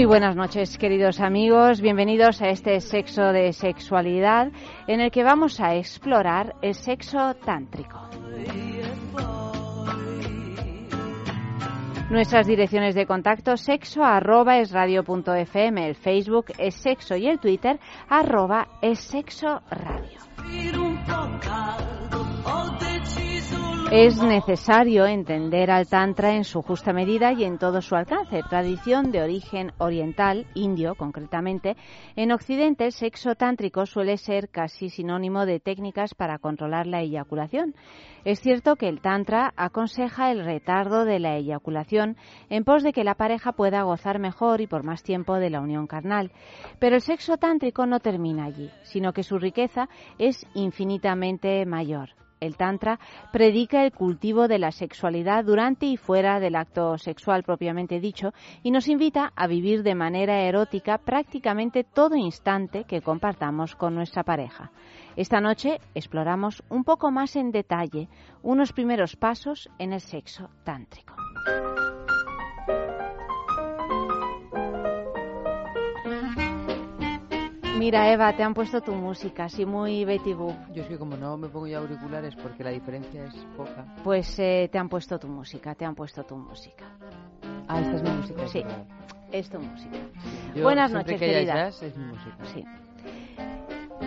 Muy buenas noches, queridos amigos. Bienvenidos a este sexo de sexualidad en el que vamos a explorar el sexo tántrico. Nuestras direcciones de contacto sexo arroba es radio fm, el Facebook es sexo y el Twitter arroba es sexo radio. Es necesario entender al Tantra en su justa medida y en todo su alcance. Tradición de origen oriental, indio concretamente, en Occidente el sexo tántrico suele ser casi sinónimo de técnicas para controlar la eyaculación. Es cierto que el Tantra aconseja el retardo de la eyaculación en pos de que la pareja pueda gozar mejor y por más tiempo de la unión carnal. Pero el sexo tántrico no termina allí, sino que su riqueza es infinitamente mayor el Tantra, predica el cultivo de la sexualidad durante y fuera del acto sexual propiamente dicho y nos invita a vivir de manera erótica prácticamente todo instante que compartamos con nuestra pareja. Esta noche exploramos un poco más en detalle unos primeros pasos en el sexo tántrico. Mira, Eva, te han puesto tu música, así muy Betty Boop. Yo es que como no me pongo ya auriculares porque la diferencia es poca. Pues eh, te han puesto tu música, te han puesto tu música. Ah, esta es mi música. Sí, es tu música. Yo, buenas noches, que querida. jazz, es mi música. Sí.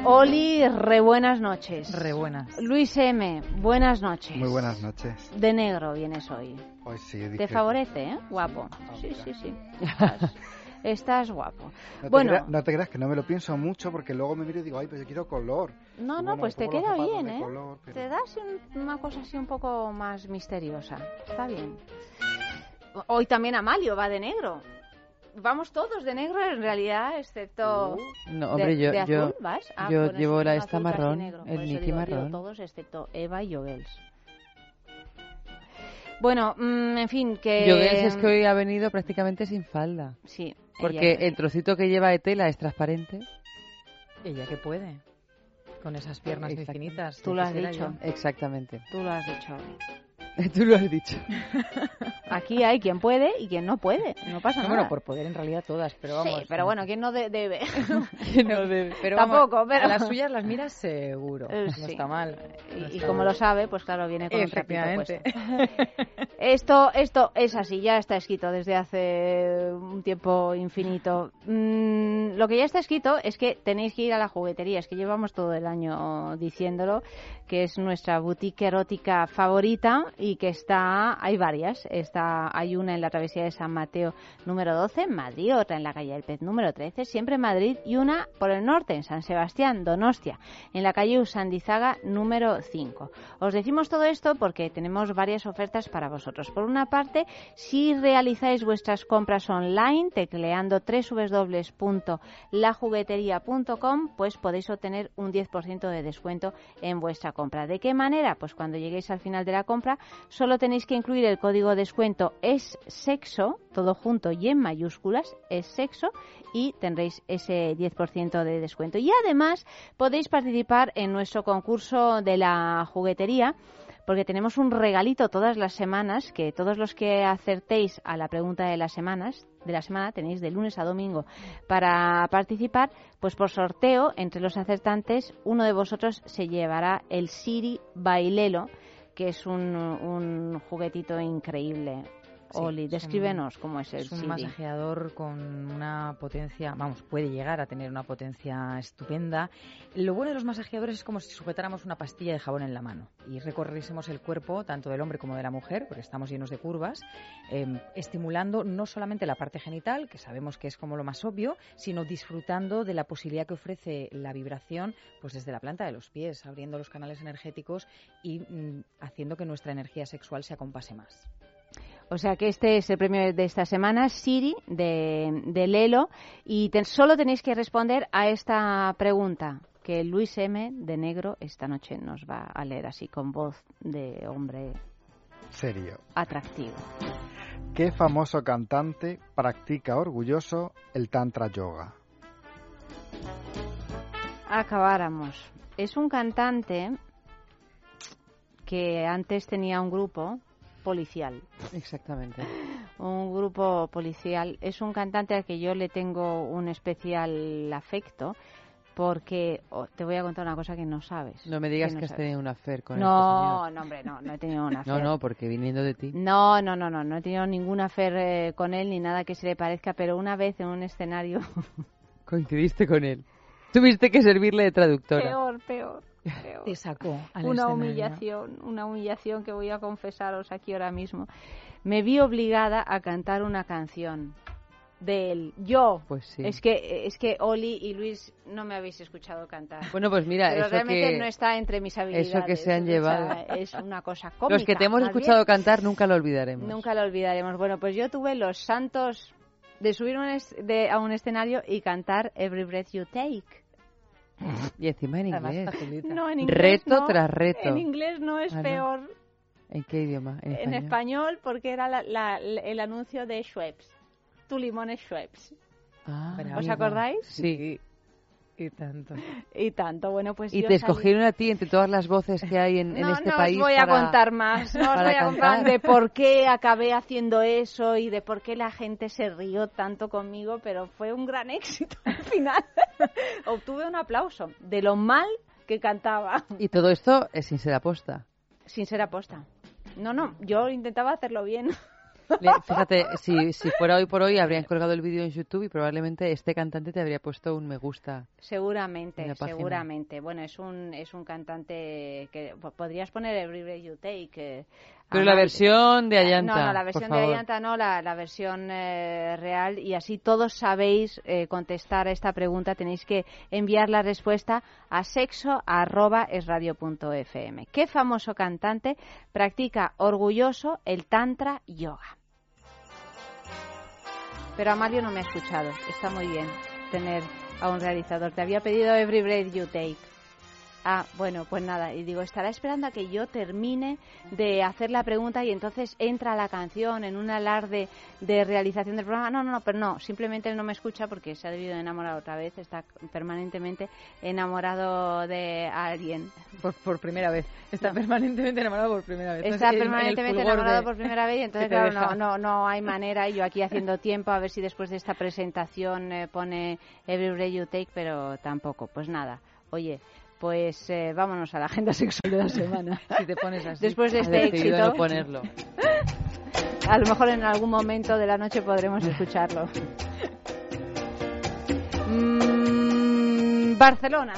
Oli, re buenas noches. Re buenas. Luis M, buenas noches. Muy buenas noches. De negro vienes hoy. Hoy sí, Te favorece, ¿eh? Guapo. Sí, mira. sí, sí. Estás, guapo. No te, Bueno. creas, no te creas que no me lo pienso mucho porque luego me miro y digo, ay, pues yo quiero color. No, no, bueno, pues te queda bien, ¿eh? color, pero- Te das un- una cosa así un poco más misteriosa. Está bien. Hoy también Amalio va de negro. Vamos todos de negro en realidad, excepto... No, de- hombre, yo, de yo, azul, ¿vas? Ah, yo bueno, llevo la esta marrón, el Nicky marrón. todos excepto Eva y Jovels. Bueno, mm, en fin, que... Es que hoy ha venido prácticamente sin falda. Sí. Porque ella- el trocito que lleva de tela es transparente. Ella que puede. Con esas piernas muy Exacto. finitas. Tú lo has dicho. yo. Exactamente. Tú lo has dicho. Tú lo has dicho. Aquí hay quien puede y quien no puede. No pasa No, nada. bueno, por poder en realidad todas, pero vamos. Sí, pero bueno, quien no de- debe. No debe. Pero tampoco, vamos, pero- A las suyas las miras seguro. Eh, No sí. está mal. No Y, y está como mal. lo sabe, pues claro, viene con un trapito Efectivamente. puesto. Esto, esto es así, ya está escrito desde hace un tiempo infinito. Mm, lo que ya está escrito es que tenéis que ir a la juguetería, es que llevamos todo el año diciéndolo, que es nuestra boutique erótica favorita y que está, hay varias, está, hay una en la travesía de San Mateo número 12 en Madrid, otra en la calle del Pez número 13, siempre en Madrid, y una por el norte en San Sebastián, Donostia, en la calle Usandizaga número 5. Os decimos todo esto porque tenemos varias ofertas para vosotros. Por una parte, si realizáis vuestras compras online tecleando www.lajugueteria.com, pues podéis obtener un 10% de descuento en vuestra compra. ¿De qué manera? Pues cuando lleguéis al final de la compra, solo tenéis que incluir el código de descuento es sexo, todo junto y en mayúsculas, es sexo, y tendréis ese 10% de descuento. Y además podéis participar en nuestro concurso de la juguetería porque tenemos un regalito todas las semanas que todos los que acertéis a la pregunta de las semanas de la semana tenéis de lunes a domingo para participar pues por sorteo entre los acertantes uno de vosotros se llevará el Siri Bailelo que es un, un juguetito increíble Oli, descríbenos cómo es el Es un masajeador con una potencia, vamos, puede llegar a tener una potencia estupenda. Lo bueno de los masajeadores es como si sujetáramos una pastilla de jabón en la mano y recorriésemos el cuerpo, tanto del hombre como de la mujer, porque estamos llenos de curvas, eh, estimulando no solamente la parte genital, que sabemos que es como lo más obvio, sino disfrutando de la posibilidad que ofrece la vibración pues desde la planta de los pies, abriendo los canales energéticos y mm, haciendo que nuestra energía sexual se acompase más. O sea que este es el premio de esta semana, Siri, de, de Lelo. Y te- solo tenéis que responder a esta pregunta que Luis M. de Negro esta noche nos va a leer así con voz de hombre Serio. atractivo. ¿Qué famoso cantante practica orgulloso el Tantra Yoga? Acabáramos. Es un cantante que antes tenía un grupo policial. Exactamente. Un grupo policial. Es un cantante al que yo le tengo un especial afecto porque oh, te voy a contar una cosa que no sabes. No me digas no que has sabes. tenido una affair con No, este no, hombre, no, no he tenido una señor. No, no, porque viniendo de ti. No, no, no, no, no he tenido ninguna affair eh, con él ni nada que se le parezca, pero una vez en un escenario Coincidiste con él. Tuviste que servirle de traductora. peor, peor, peor. Te sacó al una escenario. humillación, una humillación que voy a confesaros aquí ahora mismo. Me vi obligada a cantar una canción de él. Yo. Pues sí. Es que es que Oli y Luis no me habéis escuchado cantar. Bueno, pues mira, pero eso realmente que... no está entre mis habilidades. eso que se han llevado. es una cosa cómica. Los que te hemos escuchado bien. cantar nunca lo olvidaremos. Nunca lo olvidaremos. Bueno, pues yo tuve los santos de subir un es- de- a un escenario y cantar Every Breath You Take. Y encima en inglés. facilita. No, en inglés Reto no. tras reto. En inglés no es Ah, no. peor. ¿En qué idioma? En, En español, porque era la- la- el anuncio de Schweppes. Tu limón es Schweppes. Ah. ¿Os acordáis? Sí. Y tanto. Y tanto. Bueno, pues Y yo te salí- escogieron a ti entre todas las voces que hay en, en no, este no país. os voy para- a contar más. No os voy a contar de por qué acabé haciendo eso y de por qué la gente se rió tanto conmigo, pero fue un gran éxito al final. Obtuve un aplauso de lo mal que cantaba, Y todo esto es sin ser aposta. sin ser aposta. No, no, yo intentaba hacerlo bien. Fíjate, si, si fuera hoy por hoy, habrían colgado el vídeo en YouTube y probablemente este cantante te habría puesto un me gusta. En Seguramente, seguramente. Bueno, es un es un cantante que po- podrías poner Every Breath You Take. eh, Pero la versión de Ayanta. No, no, la versión de. Ayanta no, la, la versión eh, real. Y así todos sabéis eh, contestar a esta pregunta. Tenéis que enviar la respuesta a sexo.esradio.fm. ¿Qué famoso cantante practica orgulloso el Tantra Yoga? Pero Amalio no me ha escuchado. Está muy bien tener a un realizador. Te había pedido Every Breath You Take. Ah, bueno, pues nada. Y digo, estará esperando a que yo termine de hacer la pregunta y entonces entra la canción en un alarde de realización del programa. No, no, no, pero no. Simplemente él no me escucha porque se ha debido de enamorar otra vez. Está permanentemente enamorado de alguien. Por, por primera vez. Está permanentemente enamorado por primera vez. Está Entonces, permanentemente enamorado de- por primera vez y entonces, claro, no, no, no hay manera. Y yo aquí haciendo tiempo a ver si después de esta presentación eh, pone Every Breath You Take, pero tampoco. Pues nada, oye, pues eh, vámonos a la agenda sexual de la semana. Si te pones así. Después de este éxito, no ponerlo. a lo mejor en algún momento de la noche podremos escucharlo. Mm, Barcelona.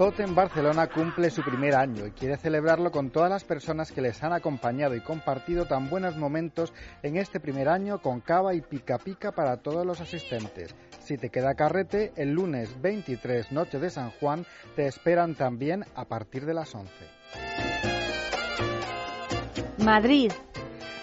Totem Barcelona cumple su primer año y quiere celebrarlo con todas las personas que les han acompañado y compartido tan buenos momentos en este primer año con cava y pica pica para todos los asistentes. Si te queda carrete, el lunes 23, noche de San Juan, te esperan también a partir de las 11. Madrid.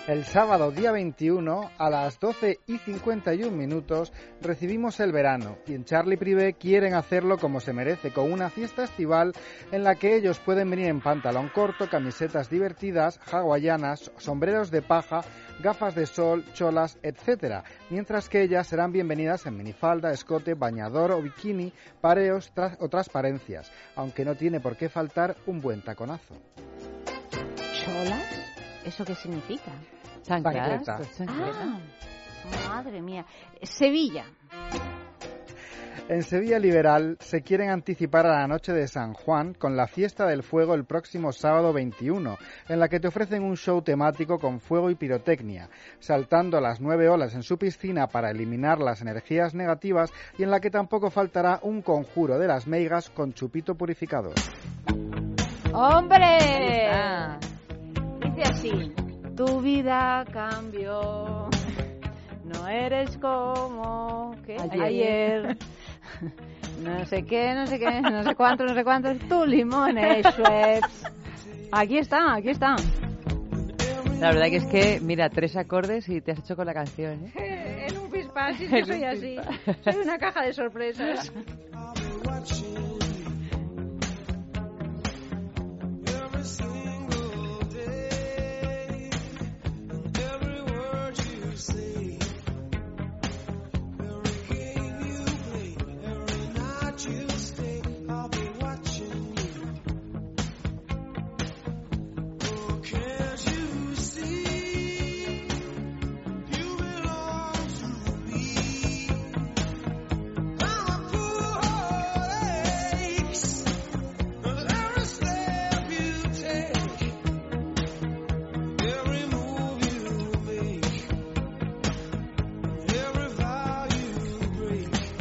El sábado día 21 a las 12 y 51 minutos recibimos el verano y en Charlie Privé quieren hacerlo como se merece, con una fiesta estival en la que ellos pueden venir en pantalón corto, camisetas divertidas, hawaianas, sombreros de paja, gafas de sol, cholas, etc. Mientras que ellas serán bienvenidas en minifalda, escote, bañador o bikini, pareos o transparencias, aunque no tiene por qué faltar un buen taconazo. ¿Cholas? ¿Eso qué significa? Chanclas, pues chancleta. Ah, madre mía. Sevilla. En Sevilla Liberal se quieren anticipar a la noche de San Juan con la fiesta del fuego el próximo sábado 21, en la que te ofrecen un show temático con fuego y pirotecnia, saltando las nueve olas en su piscina para eliminar las energías negativas y en la que tampoco faltará un conjuro de las meigas con chupito purificador. ¡Hombre! Dice así, tu vida cambió, no eres como que ayer. No sé qué, no sé qué, no sé cuánto, no sé cuántos, tu limones, Schweppes. Aquí está, aquí está. La verdad que es que, mira, tres acordes y te has hecho con la canción, ¿eh? En un pispás, sí, que soy así. Soy una caja de sorpresas.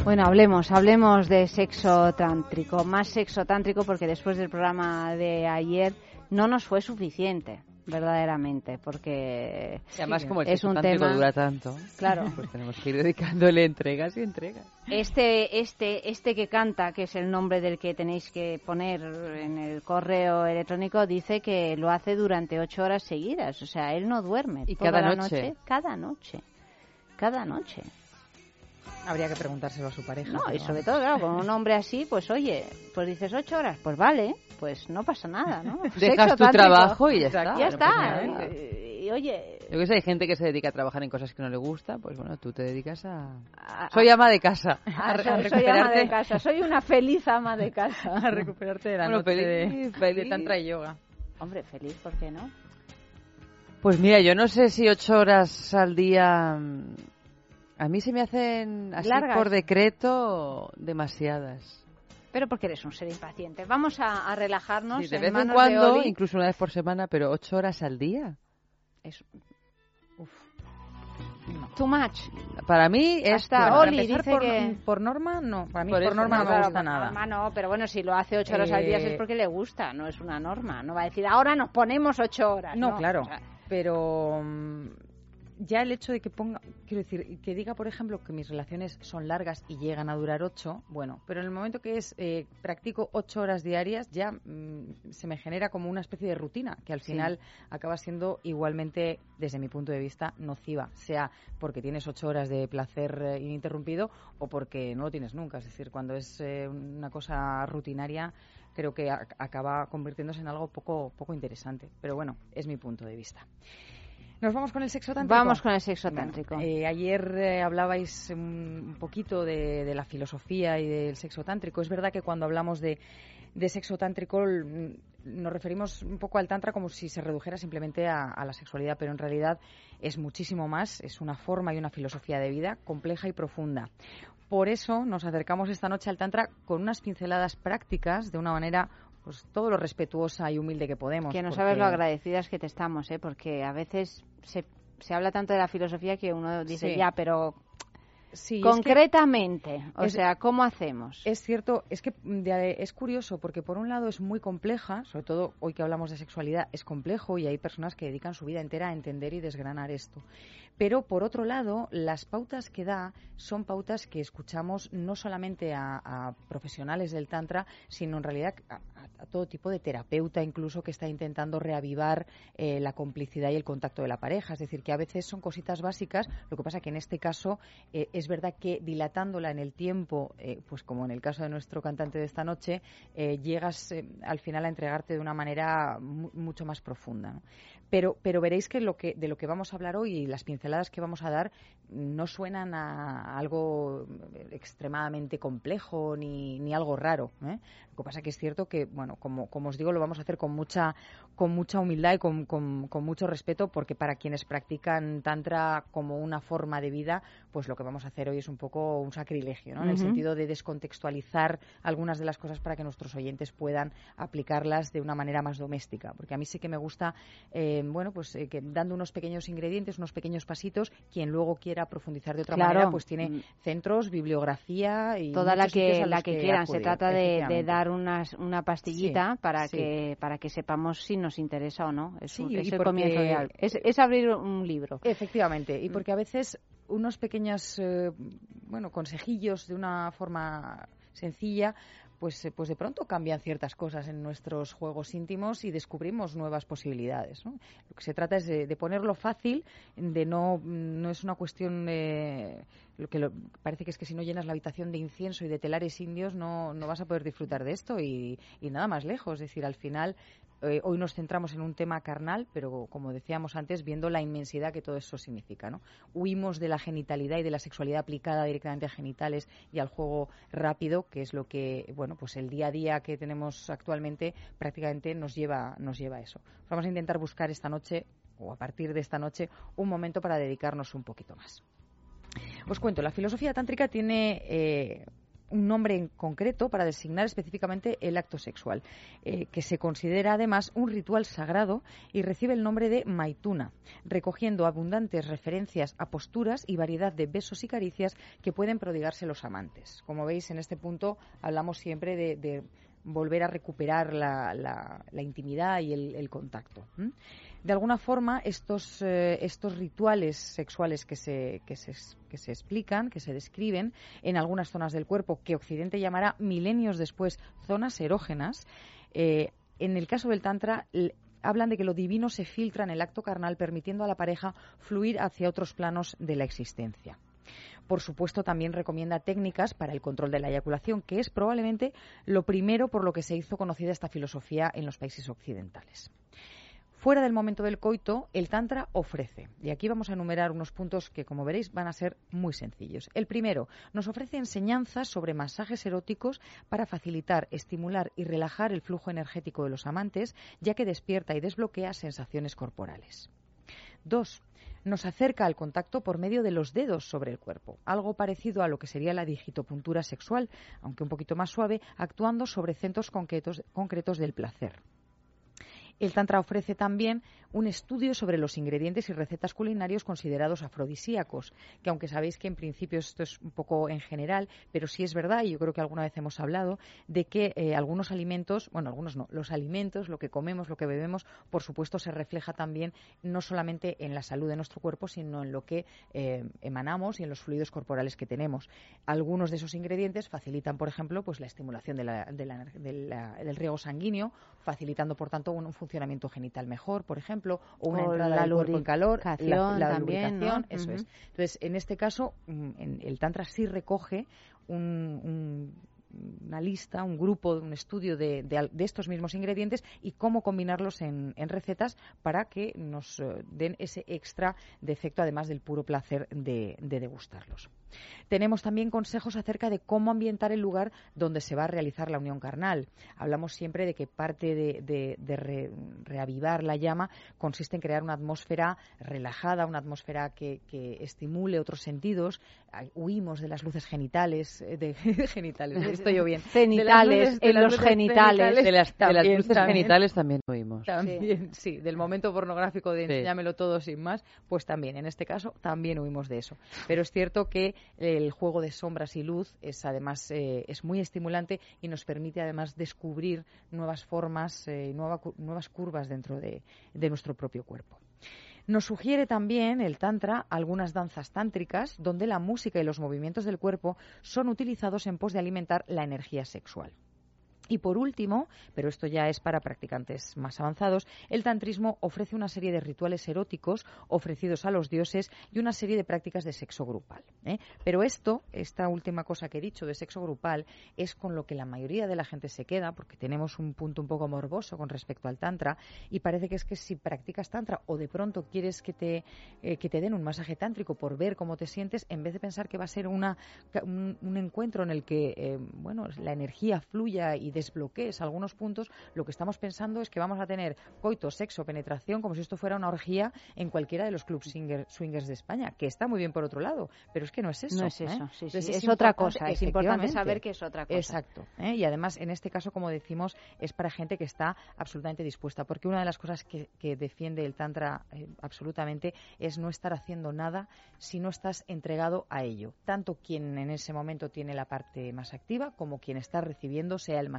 Bueno, hablemos, hablemos de sexo tántrico, más sexo tántrico porque después del programa de ayer no nos fue suficiente, verdaderamente, porque además como el es sexo un tántrico tema, dura tanto, claro. pues tenemos que ir dedicándole entregas y entregas. Este, este, este que canta, que es el nombre del que tenéis que poner en el correo electrónico, dice que lo hace durante ocho horas seguidas, o sea, él no duerme. ¿Y toda cada la noche? Cada noche, cada noche. Habría que preguntárselo a su pareja. No, y sobre todo, claro, con un hombre así, pues oye, pues dices ocho horas, pues vale, pues no pasa nada, ¿no? Dejas Sexo tu trabajo y ya está. Ya nada. Y, y, oye, Yo que sé, hay gente que se dedica a trabajar en cosas que no le gusta, pues bueno, tú te dedicas a... a- Soy ama de casa. a- a soy- soy ama de casa, soy una feliz ama de casa. a recuperarte de la Bueno, noche de, feliz, de feliz. tantra y yoga. Hombre, feliz, ¿por qué no? Pues mira, yo no sé si ocho horas al día... A mí se me hacen así Largas. por decreto demasiadas. Pero porque eres un ser impaciente. Vamos a, a relajarnos Sí, de en vez en cuando, incluso una vez por semana, pero ocho horas al día. Es... Too much. Para mí es... Hasta bueno, Oli dice por, que- por norma, no. Para mí, Por por, norma no, me claro, gusta por nada. norma no, pero bueno, si lo hace ocho horas al día Eh, es porque le gusta, no es una norma. No va a decir, ahora nos ponemos ocho horas. No, No, claro. O sea, Pero ya el hecho de que ponga, quiero decir, que diga, por ejemplo, que mis relaciones son largas y llegan a durar ocho, bueno, pero en el momento que es eh, practico ocho horas diarias, ya mm, se me genera como una especie de rutina que al Sí. final acaba siendo igualmente, desde mi punto de vista, nociva, sea porque tienes ocho horas de placer eh, ininterrumpido o porque no lo tienes nunca. Es decir, cuando es eh, una cosa rutinaria creo que ac- acaba convirtiéndose en algo poco, poco interesante. Pero bueno, es mi punto de vista. Nos vamos con el sexo tántrico. Vamos con el sexo Bueno, tántrico. eh, ayer eh, hablabais un poquito de, de la filosofía y del sexo tántrico. Es verdad que cuando hablamos de, de sexo tántrico nos referimos un poco al tantra como si se redujera simplemente a, a la sexualidad, pero en realidad es muchísimo más. Es una forma y una filosofía de vida compleja y profunda. Por eso nos acercamos esta noche al tantra con unas pinceladas prácticas de una manera pues todo lo respetuosa y humilde que podemos. que no porque- sabes lo agradecidas que te estamos, ¿eh? porque a veces se, se habla tanto de la filosofía que uno dice, Sí. ya, pero Sí, es que- concretamente, o es- sea, ¿cómo hacemos? Es cierto, es que mm, de- es curioso porque por un lado es muy compleja, sobre todo hoy que hablamos de sexualidad, es complejo y hay personas que dedican su vida entera a entender y desgranar esto. Pero por otro lado, las pautas que da son pautas que escuchamos no solamente a, profesionales del Tantra, sino en realidad a, todo tipo de terapeuta incluso que está intentando reavivar eh, la complicidad y el contacto de la pareja. Es decir, que a veces son cositas básicas, lo que pasa que en este caso eh, es verdad que dilatándola en el tiempo, eh, pues como en el caso de nuestro cantante de esta noche, llegas al final a entregarte de una manera mu- mucho más profunda. Pero, pero veréis que, lo que de lo que vamos a hablar hoy y las pinceladas que vamos a dar no suenan a algo extremadamente complejo ni, ni algo raro. ¿eh? Lo que pasa que es cierto que, bueno, como, como os digo, lo vamos a hacer con mucha, con mucha humildad y con, con- con mucho respeto, porque para quienes practican Tantra como una forma de vida, pues lo que vamos a hacer hoy es un poco un sacrilegio, ¿no? En el sentido de descontextualizar algunas de las cosas para que nuestros oyentes puedan aplicarlas de una manera más doméstica. Porque a mí sí que me gusta, eh, bueno, pues eh, que dando unos pequeños ingredientes, unos pequeños pasitos, quien luego quiera profundizar de otra manera, pues tiene mm. centros, bibliografía y toda la que la que, quieran. Se trata de, dar unas, una pastillita para que para que sepamos si nos interesa o no. Es, el comienzo de Es, abrir un libro. Efectivamente, y mm. porque a veces unos pequeños eh, bueno consejillos de una forma sencilla pues, eh, pues de pronto cambian ciertas cosas en nuestros juegos íntimos y descubrimos nuevas posibilidades. Lo que se trata es de, ponerlo fácil, de no, no es una cuestión eh, lo que parece que es que si no llenas la habitación de incienso y de telares indios no, no vas a poder disfrutar de esto y, y nada más lejos. Es decir, al final eh, hoy nos centramos en un tema carnal, pero como decíamos antes, viendo la inmensidad que todo eso significa. ¿no? Huimos de la genitalidad y de la sexualidad aplicada directamente a genitales y al juego rápido, que es lo que, bueno, pues el día a día que tenemos actualmente prácticamente nos lleva, nos lleva a eso. Vamos a intentar buscar esta noche, o a partir de esta noche, un momento para dedicarnos un poquito más. Os cuento, la filosofía tántrica tiene eh, un nombre en concreto para designar específicamente el acto sexual, eh, que se considera además un ritual sagrado y recibe el nombre de maituna, recogiendo abundantes referencias a posturas y variedad de besos y caricias que pueden prodigarse los amantes. Como veis, en este punto hablamos siempre de, volver a recuperar la, intimidad y el, contacto de alguna forma estos, eh, estos rituales sexuales que se, que, se, que se explican, que se describen en algunas zonas del cuerpo, que Occidente llamará milenios después zonas erógenas, eh, en el caso del Tantra hablan de que lo divino se filtra en el acto carnal, permitiendo a la pareja fluir hacia otros planos de la existencia. Por supuesto, también recomienda técnicas para el control de la eyaculación, que es probablemente lo primero por lo que se hizo conocida esta filosofía en los países occidentales. Fuera del momento del coito, el Tantra ofrece, y aquí vamos a enumerar unos puntos que, como veréis, van a ser muy sencillos. El primero, nos ofrece enseñanzas sobre masajes eróticos para facilitar, estimular y relajar el flujo energético de los amantes, ya que despierta y desbloquea sensaciones corporales. Dos, nos acerca al contacto por medio de los dedos sobre el cuerpo, algo parecido a lo que sería la digitopuntura sexual, aunque un poquito más suave, actuando sobre centros concretos del placer. El Tantra ofrece también un estudio sobre los ingredientes y recetas culinarios considerados afrodisíacos, que aunque sabéis que en principio esto es un poco en general, pero sí es verdad, y yo creo que alguna vez hemos hablado, de que eh, algunos alimentos, bueno, algunos no, los alimentos, lo que comemos, lo que bebemos, por supuesto se refleja también no solamente en la salud de nuestro cuerpo, sino en lo que eh, emanamos y en los fluidos corporales que tenemos. Algunos de esos ingredientes facilitan, por ejemplo, pues la estimulación del riego sanguíneo, facilitando, por tanto, un, un funcionamiento genital mejor, por ejemplo, o una entrada la del cuerpo en calor, la, la también, eso es. Entonces, en este caso, mm, el Tantra sí recoge un una lista, un grupo, un estudio de, estos mismos ingredientes y cómo combinarlos en, recetas para que nos eh, den ese extra de efecto, además del puro placer de, degustarlos. Tenemos también consejos acerca de cómo ambientar el lugar donde se va a realizar la unión carnal. Hablamos siempre de que parte de, reavivar la llama consiste en crear una atmósfera relajada, una atmósfera que, estimule otros sentidos. Huimos de las luces genitales, eh, de genitales, estoy bien. Genitales, en los genitales. De las, luces genitales también oímos. También, sí. del momento pornográfico de enséñamelo todo sin más, pues también, en este caso, también huimos de eso. Pero es cierto que el juego de sombras y luz es además eh, es muy estimulante y nos permite además descubrir nuevas formas, eh, nuevas curvas dentro de nuestro propio cuerpo. Nos sugiere también el Tantra algunas danzas tántricas donde la música y los movimientos del cuerpo son utilizados en pos de alimentar la energía sexual. Y por último, pero esto ya es para practicantes más avanzados, el tantrismo ofrece una serie de rituales eróticos ofrecidos a los dioses y una serie de prácticas de sexo grupal. ¿eh? Pero esto, esta última cosa que he dicho de sexo grupal, es con lo que la mayoría de la gente se queda, porque tenemos un punto un poco morboso con respecto al tantra, y parece que es que si practicas tantra o de pronto quieres que te, eh, que te den un masaje tántrico por ver cómo te sientes, en vez de pensar que va a ser una, un, encuentro en el que eh, bueno, la energía fluya y desbloquees algunos puntos, lo que estamos pensando es que vamos a tener coito, sexo, penetración, como si esto fuera una orgía en cualquiera de los clubs swingers de España, que está muy bien por otro lado, pero es que no es eso. No es ¿eh? eso, sí, es, otra cosa. Es importante saber que es otra cosa. Exacto. ¿eh? Y además, en este caso, como decimos, es para gente que está absolutamente dispuesta, porque una de las cosas que, defiende el Tantra eh, absolutamente es no estar haciendo nada si no estás entregado a ello. Tanto quien en ese momento tiene la parte más activa como quien está recibiendo, sea el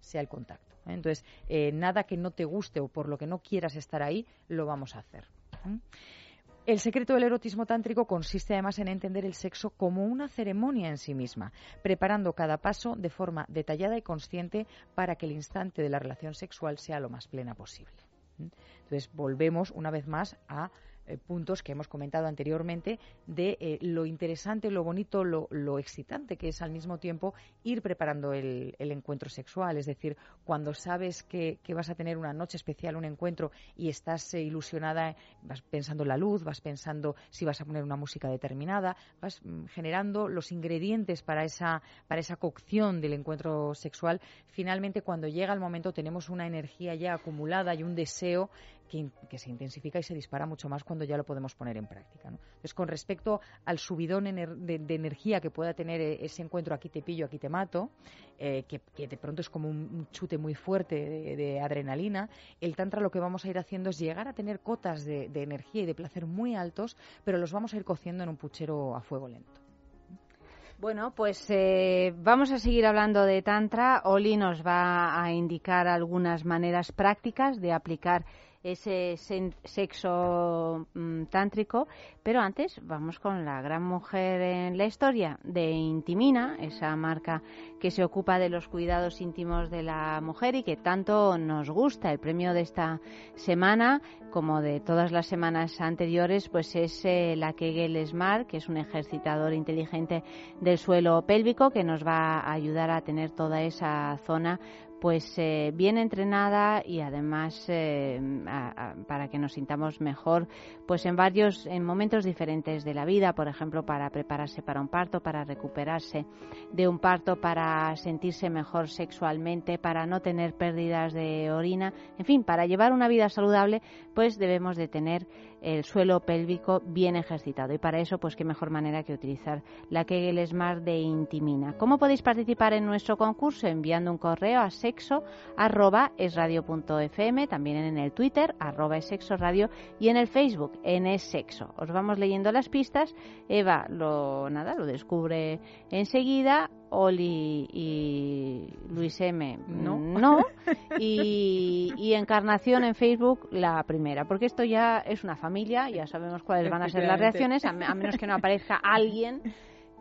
sea el contacto. ¿eh? Entonces, nada que no te guste o por lo que no quieras estar ahí, lo vamos a hacer. El secreto del erotismo tántrico consiste además en entender el sexo como una ceremonia en sí misma, preparando cada paso de forma detallada y consciente para que el instante de la relación sexual sea lo más plena posible. Entonces, volvemos una vez más a eh, puntos que hemos comentado anteriormente de eh, lo interesante, lo bonito, lo, excitante que es al mismo tiempo ir preparando el, encuentro sexual. Es decir, cuando sabes que, vas a tener una noche especial, un encuentro y estás eh, ilusionada, vas pensando en la luz, vas pensando si vas a poner una música determinada, vas mm, generando los ingredientes para esa, para esa cocción del encuentro sexual. Finalmente, cuando llega el momento, tenemos una energía ya acumulada y un deseo que, se intensifica y se dispara mucho más cuando ya lo podemos poner en práctica. Entonces, con respecto al subidón de, energía que pueda tener eh, ese encuentro aquí te pillo, aquí te mato, eh, que, de pronto es como un, chute muy fuerte de, adrenalina, el Tantra lo que vamos a ir haciendo es llegar a tener cotas de, energía y de placer muy altos, pero los vamos a ir cociendo en un puchero a fuego lento. Bueno, pues eh, vamos a seguir hablando de Tantra. Oli nos va a indicar algunas maneras prácticas de aplicar ese sexo mm, tántrico. Pero antes vamos con la gran mujer en la historia de Intimina, esa marca que se ocupa de los cuidados íntimos de la mujer y que tanto nos gusta. El premio de esta semana, como de todas las semanas anteriores, pues es eh, la Kegel Smart, que es un ejercitador inteligente del suelo pélvico que nos va a ayudar a tener toda esa zona pues eh, bien entrenada y además eh, para que nos sintamos mejor pues en varios en momentos diferentes de la vida por ejemplo para prepararse para un parto para recuperarse de un parto para sentirse mejor sexualmente para no tener pérdidas de orina en fin para llevar una vida saludable pues debemos de tener el suelo pélvico bien ejercitado. Y para eso, pues qué mejor manera que utilizar la Kegel Smart de Intimina. ¿Cómo podéis participar en nuestro concurso? Enviando un correo a sexo también en el Twitter arroba radio y en el Facebook en es sexo. Os vamos leyendo las pistas. Eva lo nada lo descubre enseguida Oli y Luis M. No. no. Y, Encarnación en Facebook la primera. Porque esto ya es una familia, ya sabemos cuáles van a ser las reacciones, a, menos que no aparezca alguien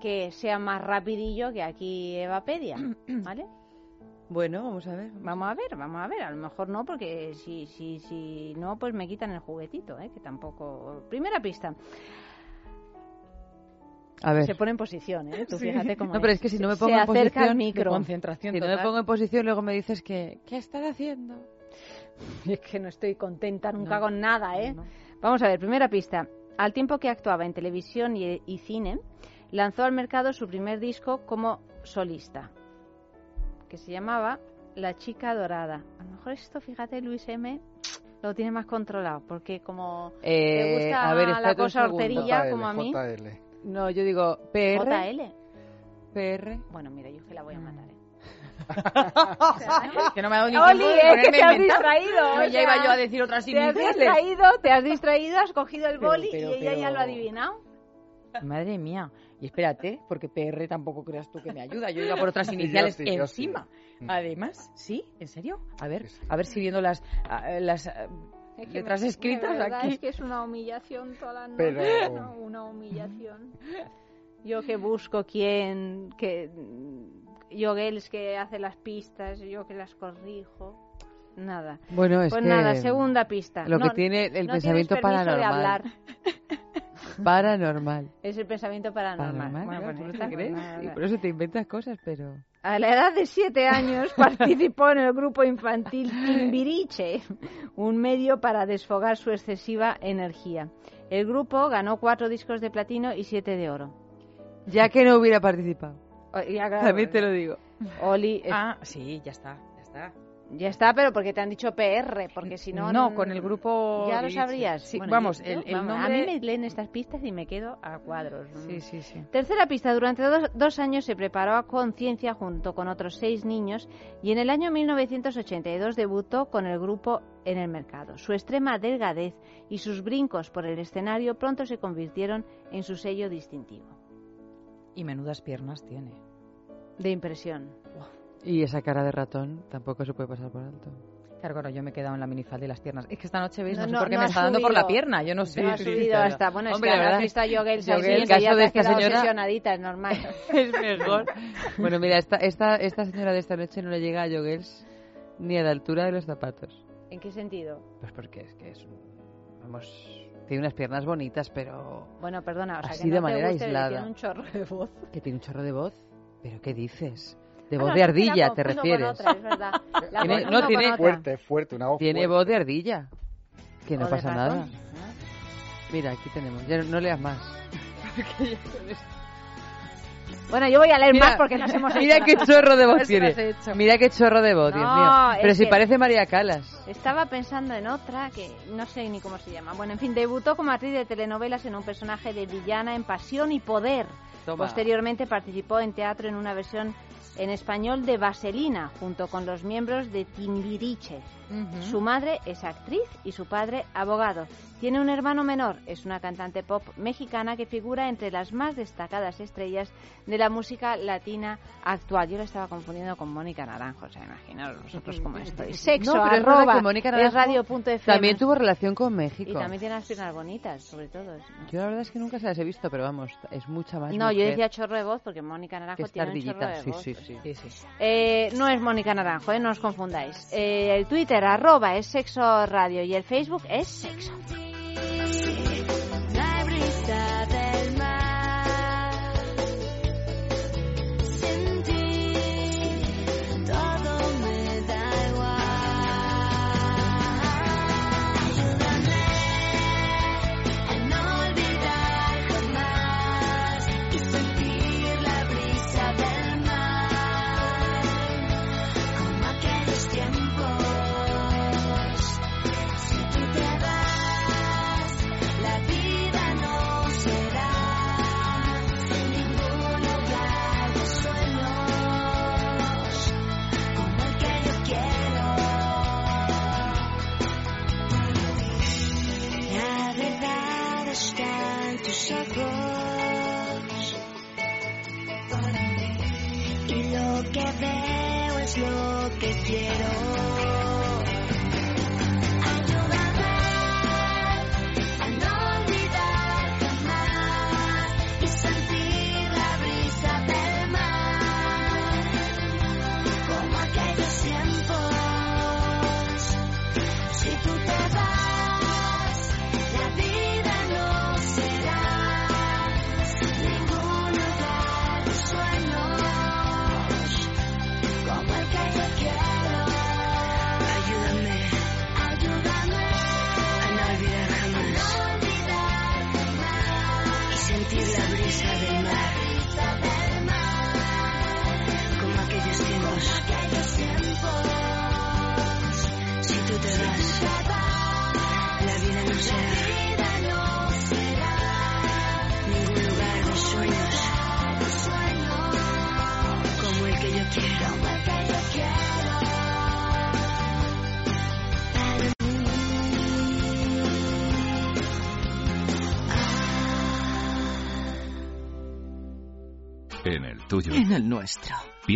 que sea más rapidillo que aquí Evapedia. ¿Vale? Bueno, vamos a ver. Vamos a ver, vamos a ver. A lo mejor no, porque si, si, si no, pues me quitan el juguetito, ¿eh? que tampoco. Primera pista. Se pone en posición, ¿eh? Tú fíjate cómo No, pero es que si no me pongo en posición... micro. concentración Si no me pongo en posición, luego me dices que... ¿Qué estás haciendo? Es que no estoy contenta nunca con nada, ¿eh? Vamos a ver, primera pista. Al tiempo que actuaba en televisión y, y cine, lanzó al mercado su primer disco como solista, que se llamaba La chica dorada. A lo mejor esto, fíjate, Luis M lo tiene más controlado, porque como eh, le gusta a ver, la cosa horterilla como a mí... No, yo digo PR. JL. PR. Bueno, mira, yo que la voy a matar, ¿eh? que no me ha dado ni Oli, es que te has distraído. ya iba yo a decir otras Te has distraído, te has distraído, has cogido el boli y ella ya lo ha adivinado. Madre mía. Y espérate, porque PR tampoco creas tú que me ayuda. Yo iba por otras iniciales encima. Mm. Además, ¿sí? ¿En serio? A ver, a ver si viendo las, las es que letras escritas aquí. Es que es una humillación toda la noche. Pero... una humillación. Yo que busco quién, que yo que hace las pistas, yo que las corrijo. Nada. Bueno, es pues nada, segunda pista. Lo que tiene el pensamiento paranormal. De hablar. paranormal. Es el pensamiento paranormal. Pues crees? Y por eso te inventas cosas, pero... A la edad de siete años participó en el grupo infantil Timbiriche, un medio para desfogar su excesiva energía. El grupo ganó cuatro discos de platino y siete de oro. Ya que no hubiera participado. Oh, También te lo digo. Oli, Ah, sí, ya está, ya está. Ya está, pero porque te han dicho PR, porque si no... No, con el grupo... Ya lo sabrías. Sí, Bueno, vamos, yo- el, el vamos, nombre... A mí me leen estas pistas y me quedo a cuadros. Sí, sí, sí. Tercera pista. Durante dos, dos años se preparó a conciencia junto con otros seis niños y en el año 1982 debutó con el grupo en el mercado. Su extrema delgadez y sus brincos por el escenario pronto se convirtieron en su sello distintivo. Y menudas piernas tiene. De impresión. Y esa cara de ratón tampoco se puede pasar por alto. Claro, claro, yo me he quedado en la minifalda y las piernas. Es que esta noche, ¿veis? No, No, sé por qué no me está dando por la subido. pierna. Yo no sé. No ha subido hasta... Bueno, Hombre, es que has visto a Joguel, así, el que caso ya de esta señora- obsesionadita, es normal. es mejor. Bueno, mira, esta, esta, esta señora de esta noche no le llega a Joguels ni a la altura de los zapatos. ¿En qué sentido? Pues porque es que es un- Vamos... Tiene unas piernas bonitas, pero... Bueno, perdona, o sea, Así que no de te manera guste, aislada. Tiene un chorro de voz. Que tiene un chorro de voz. ¿Pero qué dices? De Ah, voz de ardilla, ¿te refieres? otra, es verdad. La Tiene- no, tiene-. Fuerte, fuerte, una voz Tiene fuerte. voz de ardilla. Que no O pasa ratón. nada. Mira, aquí tenemos. Ya no, leas más. Bueno, yo voy a leer Mira, más porque nos hemos Mira hecho qué chorro de voz tiene. Mira qué chorro de voz, Dios mío. Pero si parece María Calas. Estaba pensando en otra que no sé ni cómo se llama. Bueno, en fin, debutó como actriz de telenovelas en un personaje de villana en Pasión y Poder. Toma. Posteriormente participó en teatro en una versión en español de Vaselina, junto con los miembros de Timbiriche. Su madre es actriz y su padre abogado. Tiene un hermano menor, es una cantante pop mexicana que figura entre las más destacadas estrellas de la música latina actual. Yo la estaba confundiendo con Mónica Naranjo, o sea, imaginaros vosotros cómo estoy. Sexo, No, pero arroba, es radio.fm. También tuvo relación con Y México. también tiene las piernas bonitas, sobre todo. ¿no? Yo la verdad es que nunca se las he visto, pero vamos, es mucha más No, yo mujer decía chorro de voz porque Mónica Naranjo tiene un chorro de voz. sí, sí. Eh, no es Mónica Naranjo, eh, no os confundáis. Eh, el Twitter, arroba, es Sexo Radio y el Facebook es Sexo. Lo que quiero.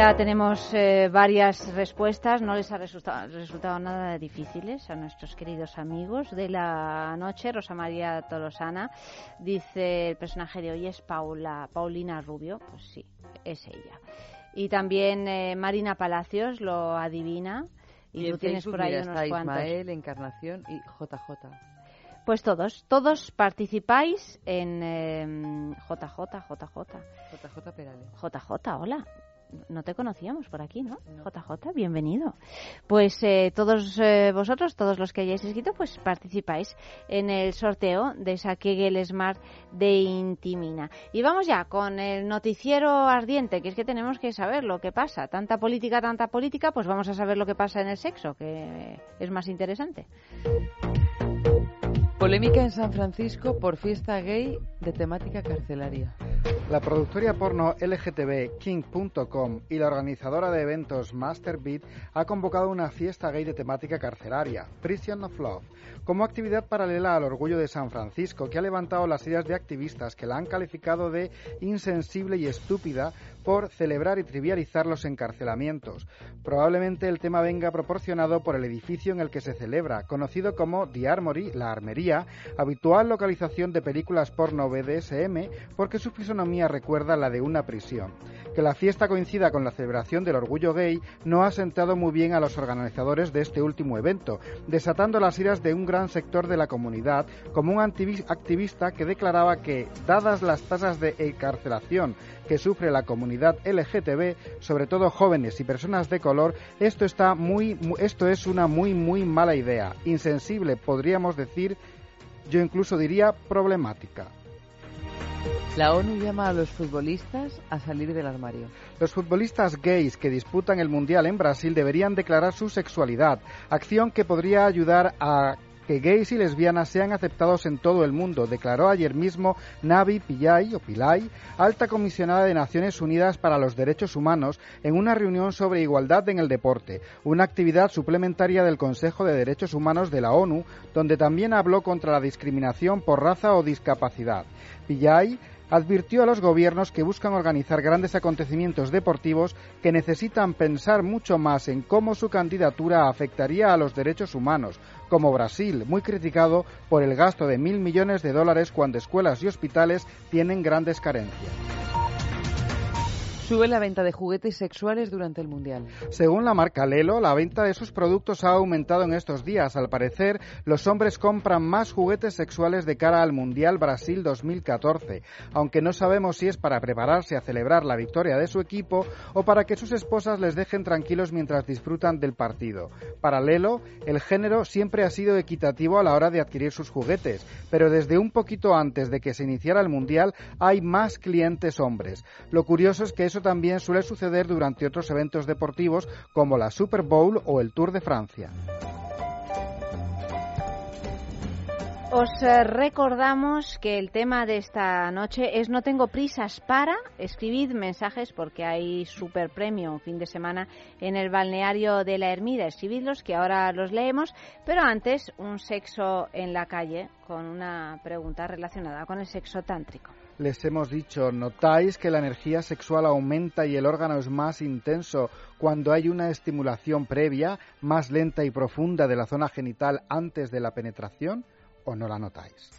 ya tenemos eh, varias respuestas. No les ha resultado, resultado nada difíciles a nuestros queridos amigos de la noche. Rosa María Tolosana dice el personaje de hoy es Paula, Paulina Rubio. Pues sí, es ella. Y también eh, Marina Palacios lo adivina. Y, tú tienes Facebook, por ahí mira, unos está cuantos. Ismael, Encarnación y JJ. Pues todos, todos participáis en eh, JJ, JJ. JJ Perales. JJ, hola. No te conocíamos por aquí, ¿no? JJ, bienvenido. Pues eh, todos eh, vosotros, todos los que hayáis escrito, pues participáis en el sorteo de esa Kegel Smart de Intimina. Y vamos ya con el noticiero ardiente, que es que tenemos que saber lo que pasa. Tanta política, tanta política, pues vamos a saber lo que pasa en el sexo, que es más interesante. Polémica en San Francisco por fiesta gay de temática carcelaria. La productora porno LGTB King.com y la organizadora de eventos Masterbeat ha convocado una fiesta gay de temática carcelaria, Prison of Love, como actividad paralela al orgullo de San Francisco, que ha levantado las ideas de activistas que la han calificado de insensible y estúpida por celebrar y trivializar los encarcelamientos. Probablemente el tema venga proporcionado por el edificio en el que se celebra, conocido como The Armory, la armería, habitual localización de películas porno BDSM, porque su fisonomía recuerda la de una prisión. Que la fiesta coincida con la celebración del orgullo gay no ha sentado muy bien a los organizadores de este último evento, desatando las iras de un gran sector de la comunidad, como un activista que declaraba que, dadas las tasas de encarcelación que sufre la comunidad LGTB, sobre todo jóvenes y personas de color, esto está muy, mu- esto es una muy muy mala idea, insensible, podríamos decir, yo incluso diría problemática. La ONU llama a los futbolistas a salir del armario. Los futbolistas gays que disputan el Mundial en Brasil deberían declarar su sexualidad, acción que podría ayudar a que gays y lesbianas sean aceptados en todo el mundo, declaró ayer mismo Navi Pillay o Pillay, alta comisionada de Naciones Unidas para los Derechos Humanos, en una reunión sobre igualdad en el deporte, una actividad suplementaria del Consejo de Derechos Humanos de la ONU, donde también habló contra la discriminación por raza o discapacidad. Pillay advirtió a los gobiernos que buscan organizar grandes acontecimientos deportivos que necesitan pensar mucho más en cómo su candidatura afectaría a los derechos humanos, como Brasil, muy criticado por el gasto de mil millones de dólares cuando escuelas y hospitales tienen grandes carencias. Sube la venta de juguetes sexuales durante el Mundial. Según la marca Lelo, la venta de sus productos ha aumentado en estos días. Al parecer, los hombres compran más juguetes sexuales de cara al Mundial Brasil 2014, aunque no sabemos si es para prepararse a celebrar la victoria de su equipo o para que sus esposas les dejen tranquilos mientras disfrutan del partido. Para Lelo, el género siempre ha sido equitativo a la hora de adquirir sus juguetes, pero desde un poquito antes de que se iniciara el Mundial hay más clientes hombres. Lo curioso es que eso también suele suceder durante otros eventos deportivos como la Super Bowl o el Tour de Francia. Os eh, recordamos que el tema de esta noche es no tengo prisas para escribid mensajes porque hay super premio fin de semana en el balneario de la Ermida. Escribidlos que ahora los leemos, pero antes un sexo en la calle con una pregunta relacionada con el sexo tántrico. Les hemos dicho, ¿notáis que la energía sexual aumenta y el órgano es más intenso cuando hay una estimulación previa, más lenta y profunda de la zona genital antes de la penetración? ¿O no la notáis?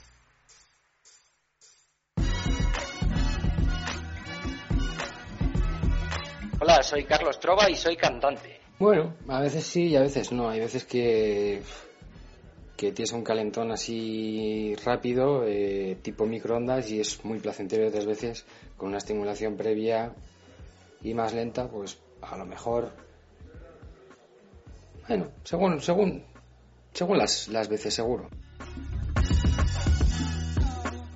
Hola, soy Carlos Trova y soy cantante. Bueno, a veces sí y a veces no. Hay veces que, que tienes un calentón así rápido, eh, tipo microondas, y es muy placentero. Otras veces, con una estimulación previa y más lenta, pues a lo mejor. Bueno, según, según, Según las, las veces, seguro.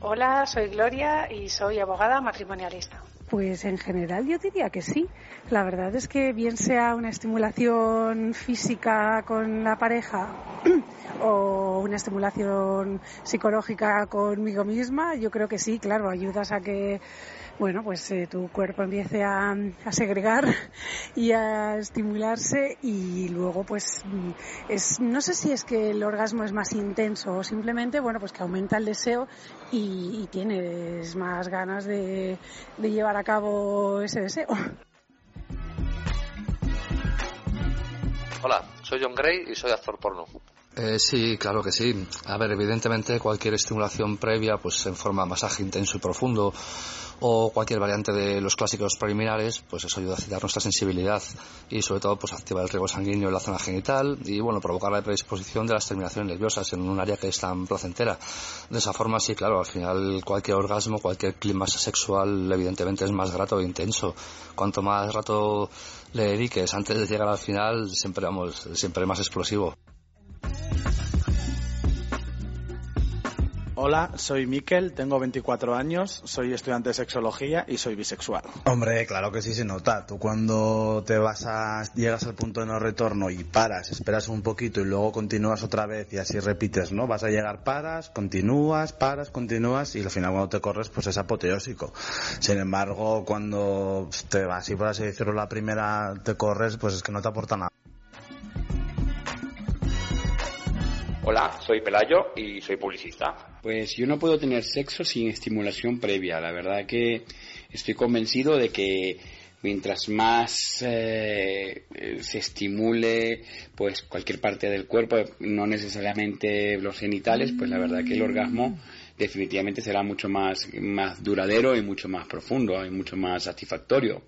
Hola, soy Gloria y soy abogada matrimonialista. Pues en general yo diría que sí. La verdad es que bien sea una estimulación física con la pareja o una estimulación psicológica conmigo misma, yo creo que sí, claro, ayudas a que bueno, pues eh, tu cuerpo empiece a, segregar y a estimularse y luego pues mm, es no sé si es que el orgasmo es más intenso o simplemente bueno pues que aumenta el deseo y, y tienes más ganas de, de llevar a cabo ese deseo. Hola, soy John Gray y soy actor porno. Eh, sí, claro que sí. A ver, evidentemente cualquier estimulación previa, pues en forma masaje intenso y profundo, o cualquier variante de los clásicos preliminares, pues eso ayuda a citar nuestra sensibilidad y sobre todo pues activa el riego sanguíneo en la zona genital y bueno, provocar la predisposición de las terminaciones nerviosas en un área que es tan placentera. De esa forma sí, claro, al final cualquier orgasmo, cualquier clima sexual evidentemente es más grato e intenso. Cuanto más rato le dediques antes de llegar al final, siempre vamos, siempre más explosivo. Hola, soy Miquel, tengo 24 años, soy estudiante de sexología y soy bisexual. Hombre, claro que sí se nota. Tú cuando te vas a llegas al punto de no retorno y paras, esperas un poquito y luego continúas otra vez y así repites, ¿no? Vas a llegar, paras, continúas, paras, continúas y al final cuando te corres pues es apoteósico. Sin embargo, cuando te vas y por así decirlo la primera te corres, pues es que no te aporta nada. Hola, soy Pelayo y soy publicista. Pues yo no puedo tener sexo sin estimulación previa. La verdad que estoy convencido de que mientras más eh, se estimule pues cualquier parte del cuerpo, no necesariamente los genitales, pues la verdad que el orgasmo definitivamente será mucho más, más duradero y mucho más profundo y mucho más satisfactorio.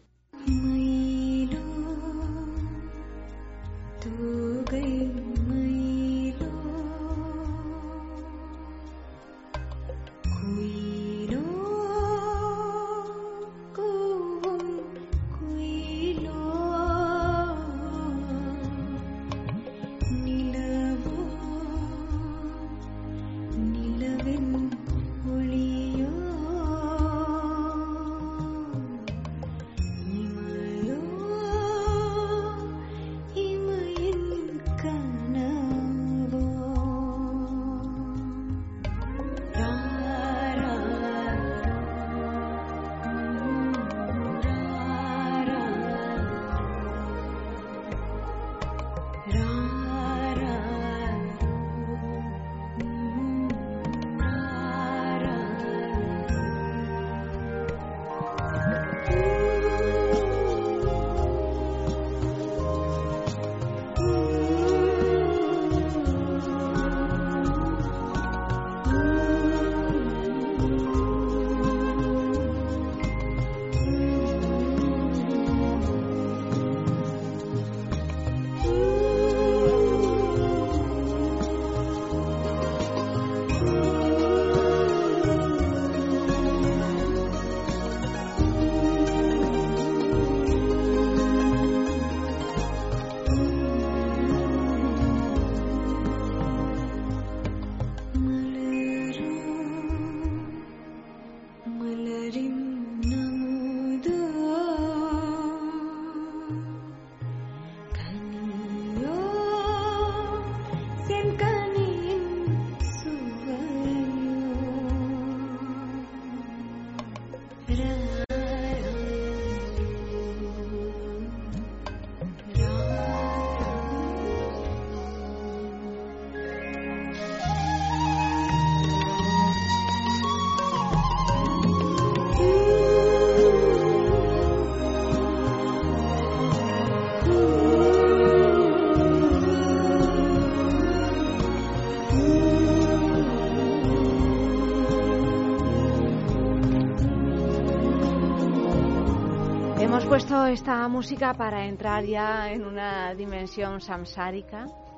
Esta música para entrar ya en una dimensión samsárica.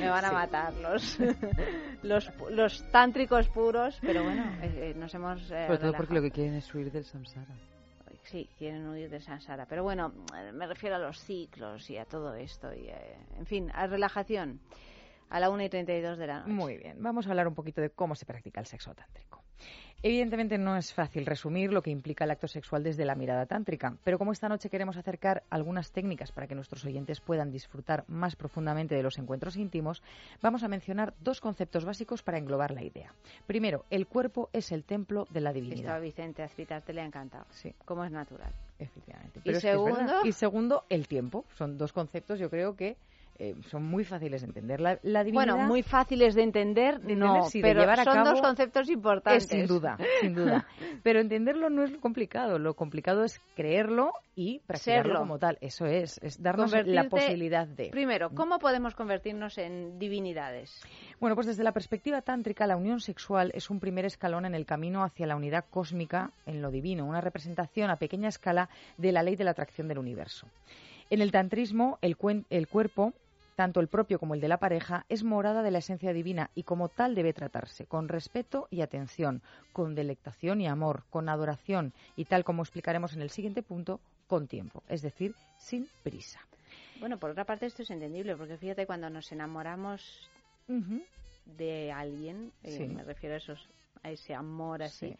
Me van a matar los, los, los tántricos puros, pero bueno, eh, eh, nos hemos... eh, Sobre todo porque lo que quieren es huir del samsara. Sí, quieren huir de Sansara. Pero bueno, eh, me refiero a los ciclos y a todo esto. Y, eh, en fin, a relajación. A la 1 y 32 de la noche. Muy bien, vamos a hablar un poquito de cómo se practica el sexo tántrico. Evidentemente no es fácil resumir lo que implica el acto sexual desde la mirada tántrica, pero como esta noche queremos acercar algunas técnicas para que nuestros oyentes puedan disfrutar más profundamente de los encuentros íntimos, vamos a mencionar dos conceptos básicos para englobar la idea. Primero, el cuerpo es el templo de la divinidad. Estaba Vicente Azpitarte, le ha encantado. Sí. Como es natural. Efectivamente. Y segundo, el tiempo. Son dos conceptos, yo creo que eh, son muy fáciles de entender. La, la divinidad, Bueno, muy fáciles de entender, de no, entender, sí, de pero llevar a son cabo dos conceptos importantes. Es sin duda, sin duda. Pero entenderlo no es lo complicado. Lo complicado es creerlo y practicarlo Serlo. como tal. Eso es, es darnos la posibilidad de. Primero, ¿cómo podemos convertirnos en divinidades? Bueno, pues desde la perspectiva tántrica, la unión sexual es un primer escalón en el camino hacia la unidad cósmica en lo divino, una representación a pequeña escala de la ley de la atracción del universo. En el tantrismo, el, cuen- el cuerpo, tanto el propio como el de la pareja, es morada de la esencia divina y como tal debe tratarse, con respeto y atención, con delectación y amor, con adoración y tal como explicaremos en el siguiente punto, con tiempo, es decir, sin prisa. Bueno, por otra parte esto es entendible, porque fíjate, cuando nos enamoramos de alguien, eh, Sí. me refiero a, esos, a ese amor así, Sí.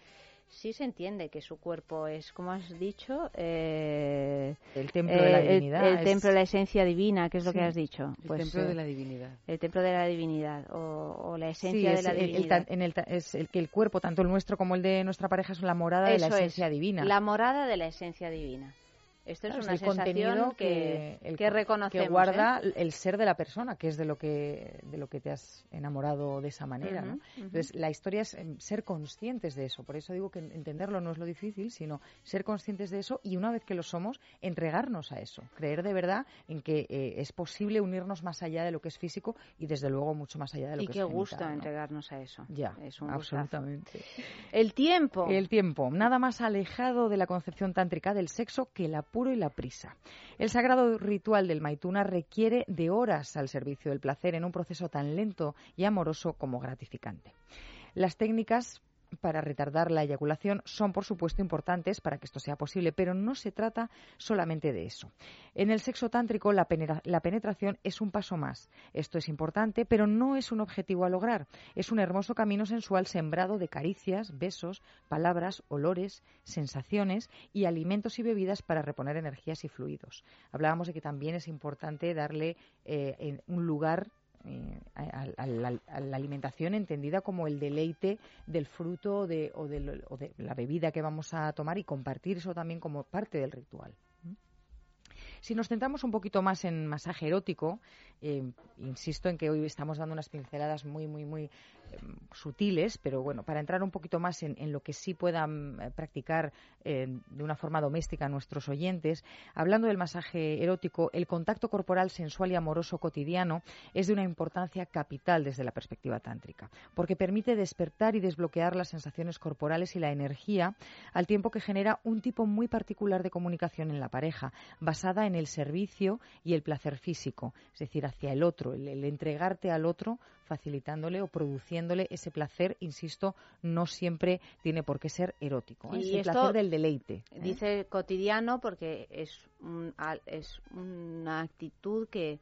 Sí. se entiende que su cuerpo es, como has dicho, eh, El templo de la el- divinidad. El, es- templo de la esencia divina, que es lo que has dicho. El Pues, templo eh, de la divinidad. El templo de la divinidad, o, o la esencia es de la el- el divinidad. tan- en el es el que el cuerpo, tanto el nuestro como el de nuestra pareja, es la morada de la es, esencia divina. La morada de la esencia divina. Esto Claro, es es una contenido sensación que, el que co- reconocemos. que guarda ¿eh? el ser de la persona, que es de lo que de lo que te has enamorado de esa manera, ¿no? Ujú, ujú. Entonces la historia es em, ser conscientes de eso. Por eso digo que entenderlo no es lo difícil, sino ser conscientes de eso y una vez que lo somos entregarnos a eso, creer de verdad en que eh, es posible unirnos más allá de lo que es físico y desde luego mucho más allá de lo Y que qué es gusto genital, ¿no? entregarnos a eso. Ya, es un gustazo. absolutamente. El tiempo. El tiempo, nada más alejado de la concepción tántrica del sexo que el apuro y la prisa. El sagrado ritual del Maituna requiere de horas al servicio del placer en un proceso tan lento y amoroso como gratificante. Las técnicas para retardar la eyaculación son, por supuesto, importantes para que esto sea posible, pero no se trata solamente de eso. En el sexo tántrico, la, la penetración es un paso más. Esto es importante, pero no es un objetivo a lograr. Es un hermoso camino sensual sembrado de caricias, besos, palabras, olores, sensaciones y alimentos y bebidas para reponer energías y fluidos. Hablábamos de que también es importante darle eh, un lugar eh, a, la, alimentación entendida como el deleite del fruto de- o, del- o de la bebida que vamos a tomar y compartir eso también como parte del ritual. Si nos centramos un poquito más en masaje erótico, eh, insisto en que hoy estamos dando unas pinceladas muy, muy, muy sutiles, pero bueno, para entrar un poquito más en, lo que sí puedan eh, practicar eh, de una forma doméstica nuestros oyentes, hablando del masaje erótico, el contacto corporal sensual y amoroso cotidiano es de una importancia capital desde la perspectiva tántrica, porque permite despertar y desbloquear las sensaciones corporales y la energía, al tiempo que genera un tipo muy particular de comunicación en la pareja, basada en el servicio y el placer físico, es decir, hacia el otro, el entregarte al otro, facilitándole o produciéndole ese placer, insisto, no siempre tiene por qué ser erótico, ¿eh? es Y el esto placer del deleite. ¿eh? Dice cotidiano porque es, un- es una actitud que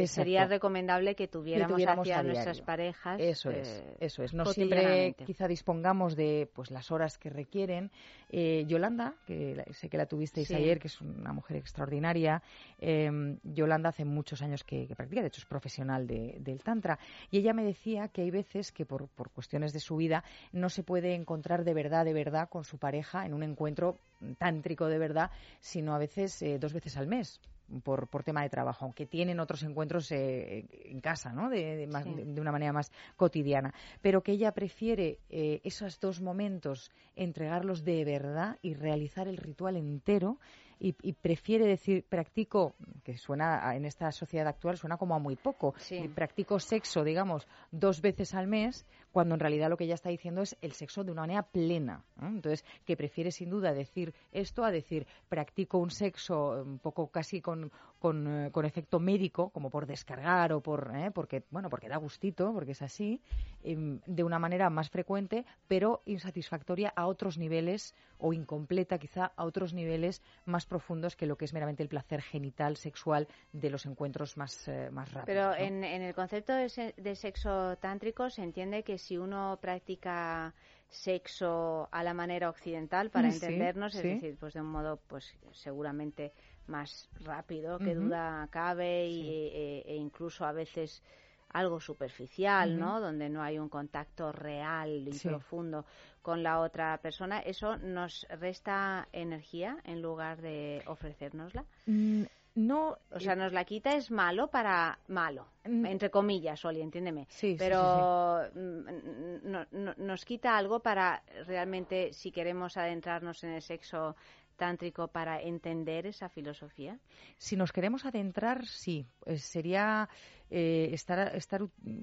Exacto. sería recomendable que tuviéramos, tuviéramos hacia a nuestras parejas. Eso es, eh, eso es. No siempre quizá dispongamos de pues las horas que requieren. Eh, Yolanda, que sé que la tuvisteis Sí. ayer, que es una mujer extraordinaria. eh, Yolanda hace muchos años que, que practica, de hecho es profesional de- del tantra. Y ella me decía que hay veces que por, por cuestiones de su vida no se puede encontrar de verdad, de verdad con su pareja en un encuentro tántrico de verdad, sino a veces eh, dos veces al mes por, por tema de trabajo, aunque tienen otros encuentros eh, en casa, ¿no? De, de más- Sí. de- de una manera más cotidiana, pero que ella prefiere eh, esos dos momentos entregarlos de verdad y realizar el ritual entero y, y prefiere decir practico, que suena en esta sociedad actual suena como a muy poco, y practico sexo, digamos, dos veces al mes, cuando en realidad lo que ella está diciendo es el sexo de una manera plena. ¿eh? Entonces, que prefiere sin duda decir esto a decir practico un sexo un poco casi con, con, eh, con efecto médico, como por descargar o por, ¿eh? porque, bueno, porque da gustito, porque es así, em, de una manera más frecuente, pero insatisfactoria a otros niveles o incompleta quizá a otros niveles más profundos que lo que es meramente el placer genital sexual de los encuentros más, eh, más rápidos. Pero ¿no? en, en el concepto de, se- de sexo tántrico se entiende que si uno practica sexo a la manera occidental, para Mm, sí, entendernos, es sí. decir, pues de un modo pues seguramente más rápido, que duda cabe y, e, e incluso a veces algo superficial. ¿no? Donde no hay un contacto real y profundo con la otra persona, eso nos resta energía en lugar de ofrecérnosla. Mm, no, O sea, nos la quita es malo para malo, entre comillas, Oli, entiéndeme. Mm. sí, Pero mm, no- no- nos quita algo para realmente, si queremos adentrarnos en el sexo tántrico, para entender esa filosofía. Si nos queremos adentrar, sí, pues sería eh, estar, estar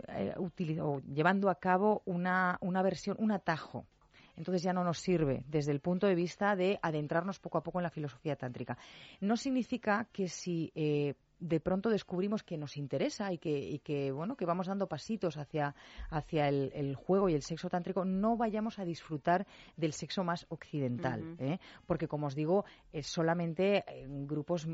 eh, o llevando a cabo una, una versión, un atajo. Entonces ya no nos sirve desde el punto de vista de adentrarnos poco a poco en la filosofía tántrica. No significa que si eh, de pronto descubrimos que nos interesa y que, y que bueno que vamos dando pasitos hacia, hacia el, el juego y el sexo tántrico, no vayamos a disfrutar del sexo más occidental. ¿eh? Porque, como os digo, eh, solamente en grupos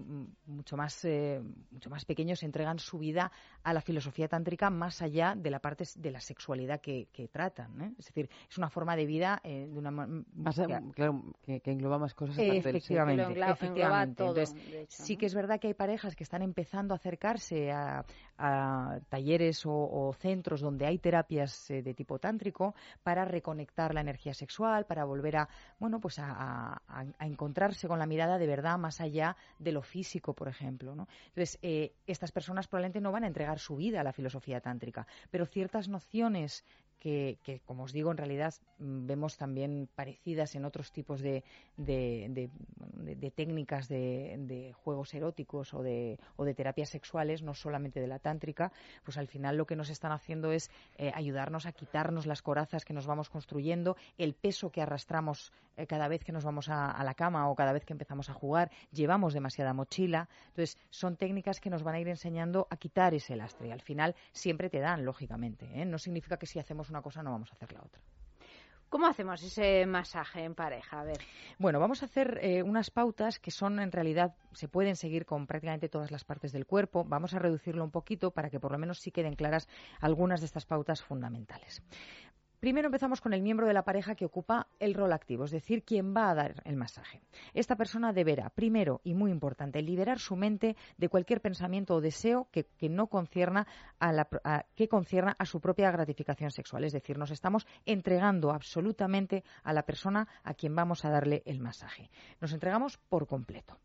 mucho más, eh, mucho más pequeños entregan su vida a la filosofía tántrica más allá de la parte s- de la sexualidad que, que tratan. ¿eh? Es decir, es una forma de vida eh, de una Más, que- claro, que, que engloba más cosas. Efectivamente, efectivamente. engloba todo, Entonces, de hecho, sí ¿no? que es verdad que hay parejas que están empezando a acercarse a, talleres o, centros donde hay terapias eh, de tipo tántrico para reconectar la energía sexual, para volver a, bueno, pues a, encontrarse con la mirada de verdad más allá de lo físico, por ejemplo. Entonces, eh, estas personas probablemente no van a entregar su vida a la filosofía tántrica, pero ciertas nociones que, como os digo, en realidad mm, vemos también parecidas en otros tipos de, de, de- de- técnicas de, juegos eróticos o de, o de terapias sexuales, no solamente de la tántrica, pues al final lo que nos están haciendo es eh, ayudarnos a quitarnos las corazas que nos vamos construyendo, el peso que arrastramos eh, cada vez que nos vamos a, la cama o cada vez que empezamos a jugar, llevamos demasiada mochila. Entonces, son técnicas que nos van a ir enseñando a quitar ese lastre. Al final siempre te dan, lógicamente. ¿eh? No significa que si hacemos una cosa no vamos a hacer la otra. ¿Cómo hacemos ese masaje en pareja? A ver. Bueno, vamos a hacer eh, unas pautas que son en realidad, se pueden seguir con prácticamente todas las partes del cuerpo. Vamos a reducirlo un poquito para que por lo menos sí queden claras algunas de estas pautas fundamentales. Primero empezamos con el miembro de la pareja que ocupa el rol activo, es decir, quien va a dar el masaje. Esta persona deberá, primero y muy importante, liberar su mente de cualquier pensamiento o deseo que, no concierna a la, que concierna a su propia gratificación sexual. Es decir, nos estamos entregando absolutamente a la persona a quien vamos a darle el masaje. Nos entregamos por completo.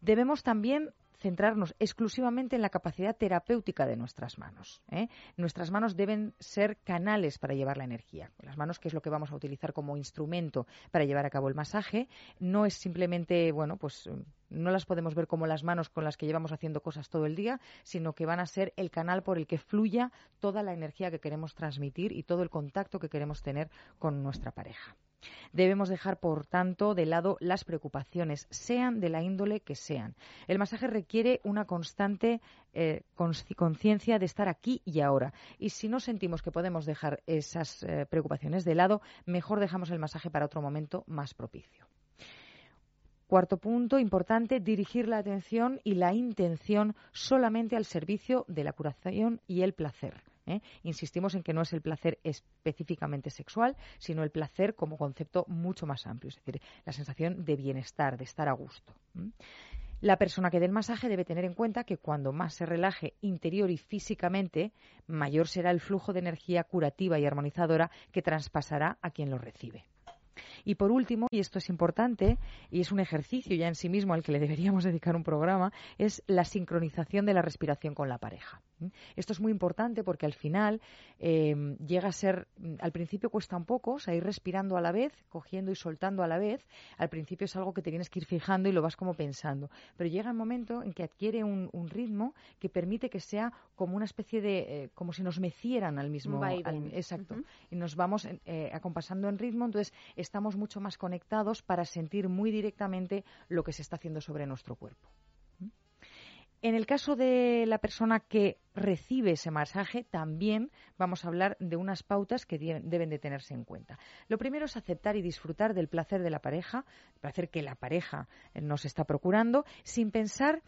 Debemos también centrarnos exclusivamente en la capacidad terapéutica de nuestras manos. ¿eh? Nuestras manos deben ser canales para llevar la energía. Las manos, que es lo que vamos a utilizar como instrumento para llevar a cabo el masaje, no es simplemente, bueno, pues no las podemos ver como las manos con las que llevamos haciendo cosas todo el día, sino que van a ser el canal por el que fluya toda la energía que queremos transmitir y todo el contacto que queremos tener con nuestra pareja. Debemos dejar, por tanto, de lado las preocupaciones, sean de la índole que sean. El masaje requiere una constante eh, conciencia de estar aquí y ahora. Y si no sentimos que podemos dejar esas eh, preocupaciones de lado, mejor dejamos el masaje para otro momento más propicio. Cuarto punto importante, dirigir la atención y la intención solamente al servicio de la curación y el placer. ¿Eh? Insistimos en que no es el placer específicamente sexual, sino el placer como concepto mucho más amplio, es decir, la sensación de bienestar, de estar a gusto. La persona que dé el masaje debe tener en cuenta que cuando más se relaje interior y físicamente, mayor será el flujo de energía curativa y armonizadora que traspasará a quien lo recibe. Y por último, y esto es importante, y es un ejercicio ya en sí mismo al que le deberíamos dedicar un programa, es la sincronización de la respiración con la pareja. Esto es muy importante porque al final eh, llega a ser, al principio cuesta un poco, o sea, ir respirando a la vez, cogiendo y soltando a la vez. Al principio es algo que te tienes que ir fijando y lo vas como pensando. Pero llega el momento en que adquiere un, un ritmo que permite que sea como una especie de, eh, como si nos mecieran al mismo. Al- exacto. Y nos vamos eh, acompasando en ritmo, entonces estamos mucho más conectados para sentir muy directamente lo que se está haciendo sobre nuestro cuerpo. En el caso de la persona que recibe ese masaje, también vamos a hablar de unas pautas que deben de tenerse en cuenta. Lo primero es aceptar y disfrutar del placer de la pareja, el placer que la pareja eh, nos está procurando, sin pensar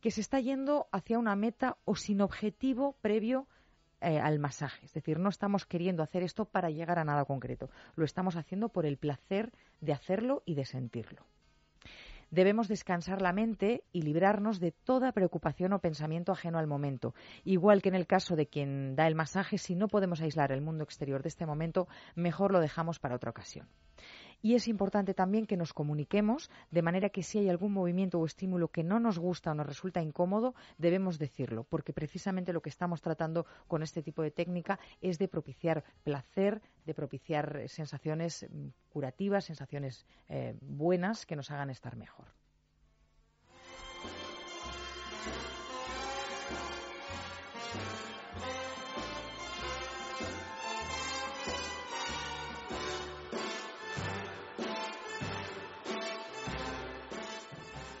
que se está yendo hacia una meta o sin objetivo previo eh, al masaje. Es decir, no estamos queriendo hacer esto para llegar a nada concreto. Lo estamos haciendo por el placer de hacerlo y de sentirlo. Debemos descansar la mente y librarnos de toda preocupación o pensamiento ajeno al momento. Igual que en el caso de quien da el masaje, si no podemos aislar el mundo exterior de este momento, mejor lo dejamos para otra ocasión. Y es importante también que nos comuniquemos de manera que si hay algún movimiento o estímulo que no nos gusta o nos resulta incómodo, debemos decirlo, porque precisamente lo que estamos tratando con este tipo de técnica es de propiciar placer, de propiciar sensaciones mm, curativas, sensaciones eh, buenas que nos hagan estar mejor.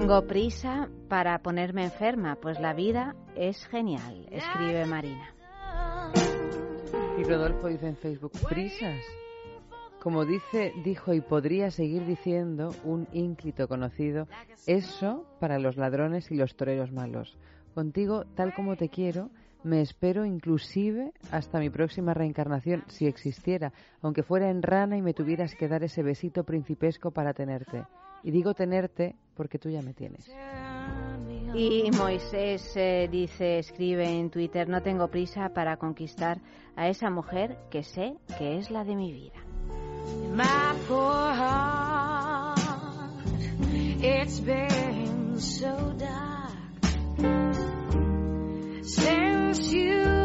tengo prisa para ponerme enferma, pues la vida es genial, escribe Marina. Y Rodolfo dice en Facebook, prisas. Como dice, dijo y podría seguir diciendo un ínclito conocido, eso para los ladrones y los toreros malos. Contigo, tal como te quiero, me espero inclusive hasta mi próxima reencarnación, si existiera, aunque fuera en rana y me tuvieras que dar ese besito principesco para tenerte. Y digo tenerte porque tú ya me tienes. Y Moisés eh, dice, escribe en Twitter, no tengo prisa para conquistar a esa mujer que sé que es la de mi vida. My poor heart, it's been so dark since you've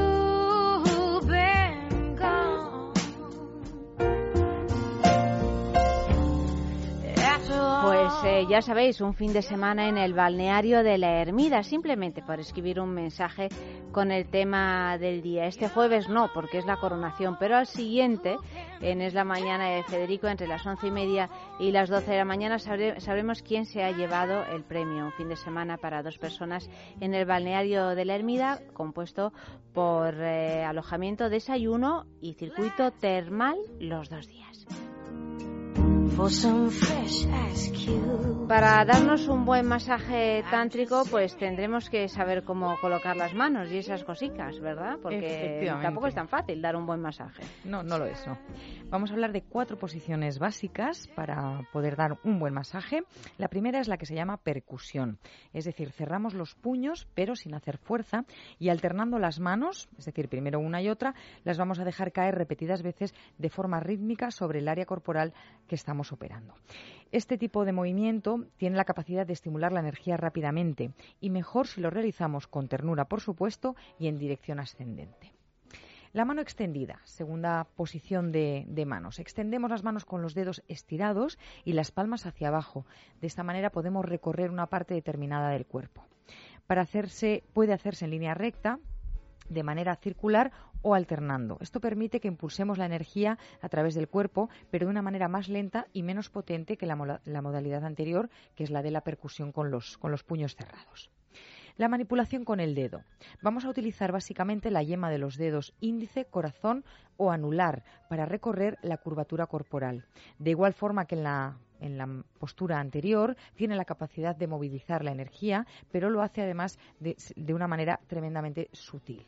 eh, ya sabéis, un fin de semana en el balneario de la Ermida, simplemente por escribir un mensaje con el tema del día. Este jueves no, porque es la coronación, pero al siguiente, en Es la Mañana de Federico, entre las once y media y las doce de la mañana, sabremos quién se ha llevado el premio. Un fin de semana para dos personas en el balneario de la Ermida, compuesto por eh, alojamiento, desayuno y circuito termal los dos días. Para darnos un buen masaje tántrico, pues tendremos que saber cómo colocar las manos y esas cositas, ¿verdad? Porque tampoco es tan fácil dar un buen masaje. No, no lo es, no. Vamos a hablar de cuatro posiciones básicas para poder dar un buen masaje. La primera es la que se llama percusión, es decir, cerramos los puños pero sin hacer fuerza y alternando las manos, es decir, primero una y otra, las vamos a dejar caer repetidas veces de forma rítmica sobre el área corporal que estamos operando. Este tipo de movimiento tiene la capacidad de estimular la energía rápidamente y mejor si lo realizamos con ternura, por supuesto, y en dirección ascendente. La mano extendida, segunda posición de, manos. Extendemos las manos con los dedos estirados y las palmas hacia abajo. De esta manera podemos recorrer una parte determinada del cuerpo. Para hacerse, puede hacerse en línea recta, de manera circular o alternando. Esto permite que impulsemos la energía a través del cuerpo, pero de una manera más lenta y menos potente que la, modalidad anterior, que es la de la percusión con los puños cerrados. La manipulación con el dedo. Vamos a utilizar básicamente la yema de los dedos índice, corazón o anular para recorrer la curvatura corporal. De igual forma que en la en la postura anterior, tiene la capacidad de movilizar la energía, pero lo hace además de, de, una manera tremendamente sutil.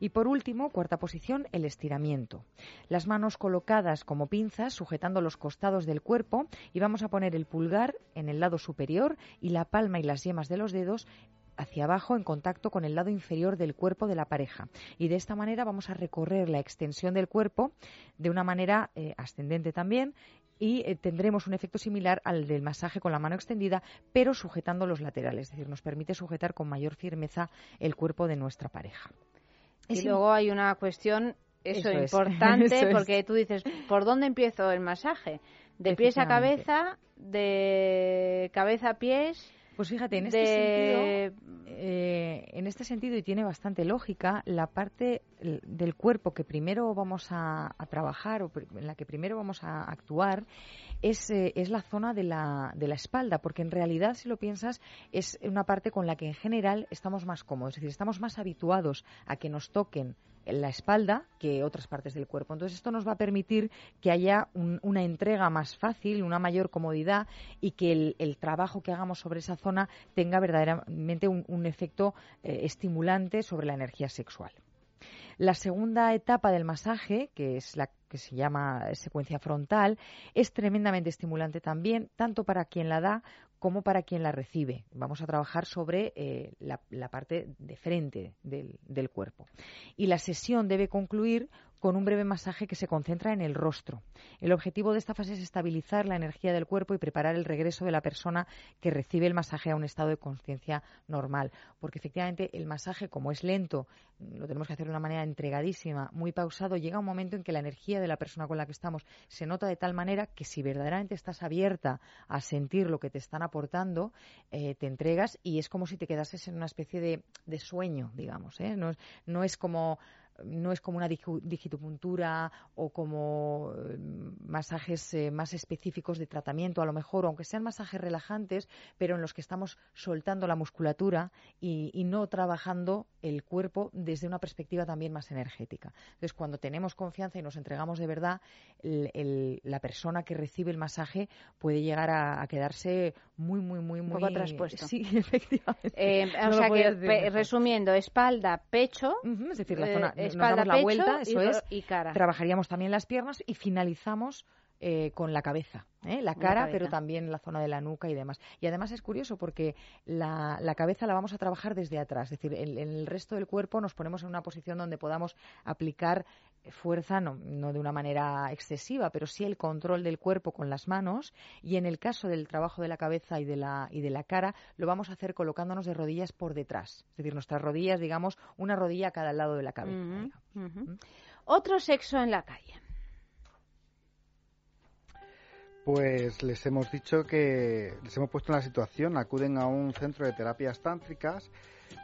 Y por último, cuarta posición, el estiramiento. Las manos colocadas como pinzas, sujetando los costados del cuerpo, y vamos a poner el pulgar en el lado superior y la palma y las yemas de los dedos hacia abajo en contacto con el lado inferior del cuerpo de la pareja. Y de esta manera vamos a recorrer la extensión del cuerpo de una manera eh, ascendente también y eh, tendremos un efecto similar al del masaje con la mano extendida, pero sujetando los laterales, es decir, nos permite sujetar con mayor firmeza el cuerpo de nuestra pareja. Y luego hay una cuestión, eso, importante, porque tú dices, ¿por dónde empiezo el masaje? ¿De pies a cabeza? ¿De cabeza a pies? Pues fíjate, en este, sentido, eh, en este sentido, y tiene bastante lógica, la parte del cuerpo que primero vamos a, trabajar o en la que primero vamos a actuar es, eh, es la zona de la, de la espalda, porque en realidad, si lo piensas, es una parte con la que en general estamos más cómodos, es decir, estamos más habituados a que nos toquen la espalda que otras partes del cuerpo. Entonces esto nos va a permitir que haya una entrega más fácil, una mayor comodidad y que el, trabajo que hagamos sobre esa zona tenga verdaderamente un, efecto eh, estimulante sobre la energía sexual. La segunda etapa del masaje, que es la que se llama secuencia frontal, es tremendamente estimulante también, tanto para quien la da como para quien la recibe. Vamos a trabajar sobre eh, la, parte de frente del, del cuerpo. Y la sesión debe concluir con un breve masaje que se concentra en el rostro. El objetivo de esta fase es estabilizar la energía del cuerpo y preparar el regreso de la persona que recibe el masaje a un estado de conciencia normal. Porque efectivamente el masaje, como es lento, lo tenemos que hacer de una manera entregadísima, muy pausado, llega un momento en que la energía de la persona con la que estamos se nota de tal manera que si verdaderamente estás abierta a sentir lo que te están aportando, eh, te entregas y es como si te quedases en una especie de, sueño, digamos. ¿eh? no es como no es como una digitopuntura o como eh, masajes eh, más específicos de tratamiento, a lo mejor, aunque sean masajes relajantes, pero en los que estamos soltando la musculatura y, no trabajando el cuerpo desde una perspectiva también más energética. Entonces, cuando tenemos confianza y nos entregamos de verdad, la persona que recibe el masaje puede llegar a, quedarse muy, muy, muy, muy... Un poco traspuesto. Sí, efectivamente. Eh, o sea que, resumiendo, espalda, pecho... es decir, la zona nos damos la vuelta, eso es, y cara. Trabajaríamos también las piernas y finalizamos eh, con la cabeza, ¿eh? la cara, pero también la zona de la nuca y demás. Y además es curioso porque la, cabeza la vamos a trabajar desde atrás, es decir, en, el resto del cuerpo nos ponemos en una posición donde podamos aplicar fuerza, no, no, de una manera excesiva, pero sí el control del cuerpo con las manos. Y en el caso del trabajo de la cabeza y de la, y de la cara, lo vamos a hacer colocándonos de rodillas por detrás, es decir, nuestras rodillas, digamos, una rodilla a cada lado de la cabeza. ¿Mm? Otro sexo en la calle. Pues les hemos dicho que les hemos puesto en la situación, acuden a un centro de terapias tántricas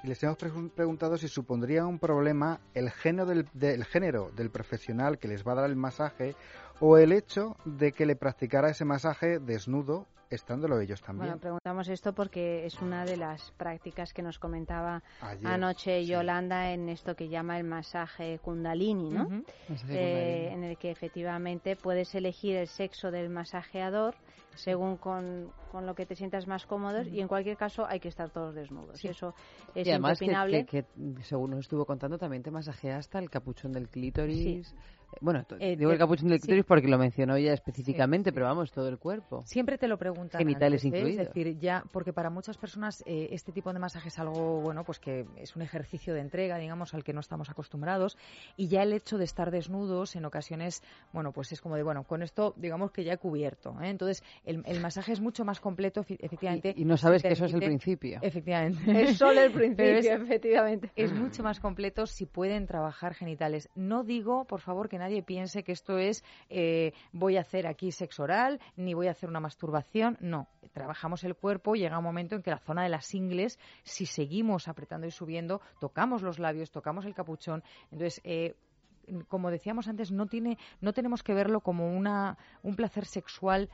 y les hemos preguntado si supondría un problema el género del, del, género del profesional que les va a dar el masaje o el hecho de que le practicara ese masaje desnudo estándolo ellos también. Bueno, preguntamos esto porque es una de las prácticas que nos comentaba anoche Yolanda en esto que llama el masaje kundalini, ¿no? Eh, en el que efectivamente puedes elegir el sexo del masajeador según con, con lo que te sientas más cómodo y en cualquier caso hay que estar todos desnudos. Eso es y además Que, que, según nos estuvo contando también te masajea hasta el capuchón del clítoris. Bueno, eh, digo el capuchón del clítoris porque lo mencionó ella específicamente, pero vamos, todo el cuerpo. Siempre te lo preguntan. Genitales antes, ¿eh? incluidos. Es decir, ya, porque para muchas personas eh, este tipo de masaje es algo, bueno, pues que es un ejercicio de entrega, digamos, al que no estamos acostumbrados. Y ya el hecho de estar desnudos en ocasiones, bueno, pues es como de, bueno, con esto, digamos que ya he cubierto. ¿eh? Entonces, el, el, masaje es mucho más completo, efectivamente. Y, y no sabes que eso es el principio. Efectivamente. Es solo el principio, es, efectivamente. Es mucho más completo si pueden trabajar genitales. No digo, por favor, que nadie piense que esto es eh, voy a hacer aquí sexo oral, ni voy a hacer una masturbación. No, trabajamos el cuerpo, llega un momento en que la zona de las ingles, si seguimos apretando y subiendo, tocamos los labios, tocamos el capuchón. Entonces, eh, como decíamos antes, no, tiene, no tenemos que verlo como una, un placer sexual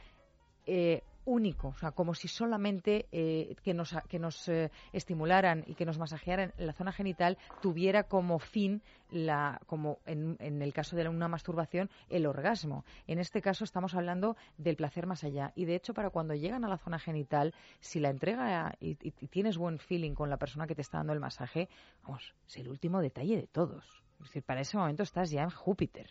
eh, único, o sea, como si solamente eh, que nos, que nos eh, estimularan y que nos masajearan la zona genital tuviera como fin, la, como en, en, el caso de una masturbación, el orgasmo. En este caso estamos hablando del placer más allá. Y de hecho, para cuando llegan a la zona genital, si la entrega y, y, y tienes buen feeling con la persona que te está dando el masaje, vamos, es el último detalle de todos. Es decir, para ese momento estás ya en Júpiter.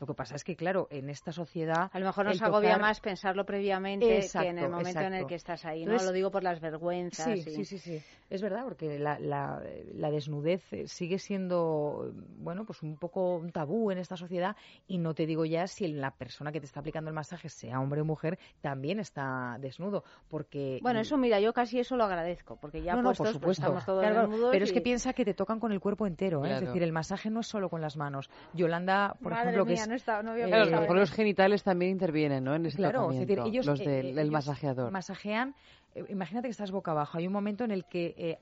Lo que pasa es que, claro, en esta sociedad. A lo mejor nos tocar... agobia más pensarlo previamente exacto, que en el momento exacto. en el que estás ahí. Entonces, ¿no? Lo digo por las vergüenzas. Sí, y... sí, sí, sí. Es verdad, porque la, la, la, desnudez sigue siendo, bueno, pues un poco un tabú en esta sociedad. Y no te digo ya si la persona que te está aplicando el masaje, sea hombre o mujer, también está desnudo. Porque. Bueno, eso, mira, yo casi eso lo agradezco. Porque ya no, puestos, no, por supuesto. Pues estamos todos claro, desnudos. Pero y... es que piensa que te tocan con el cuerpo entero. ¿eh? Claro. Es decir, el masaje no es solo con las manos. Yolanda, por Madre ejemplo, mía, que es. No no había claro, a lo mejor los genitales también intervienen, ¿no? En ese claro, es decir, ellos, los del, eh, ellos masajeador. Masajean. Eh, imagínate que estás boca abajo. Hay un momento en el que eh,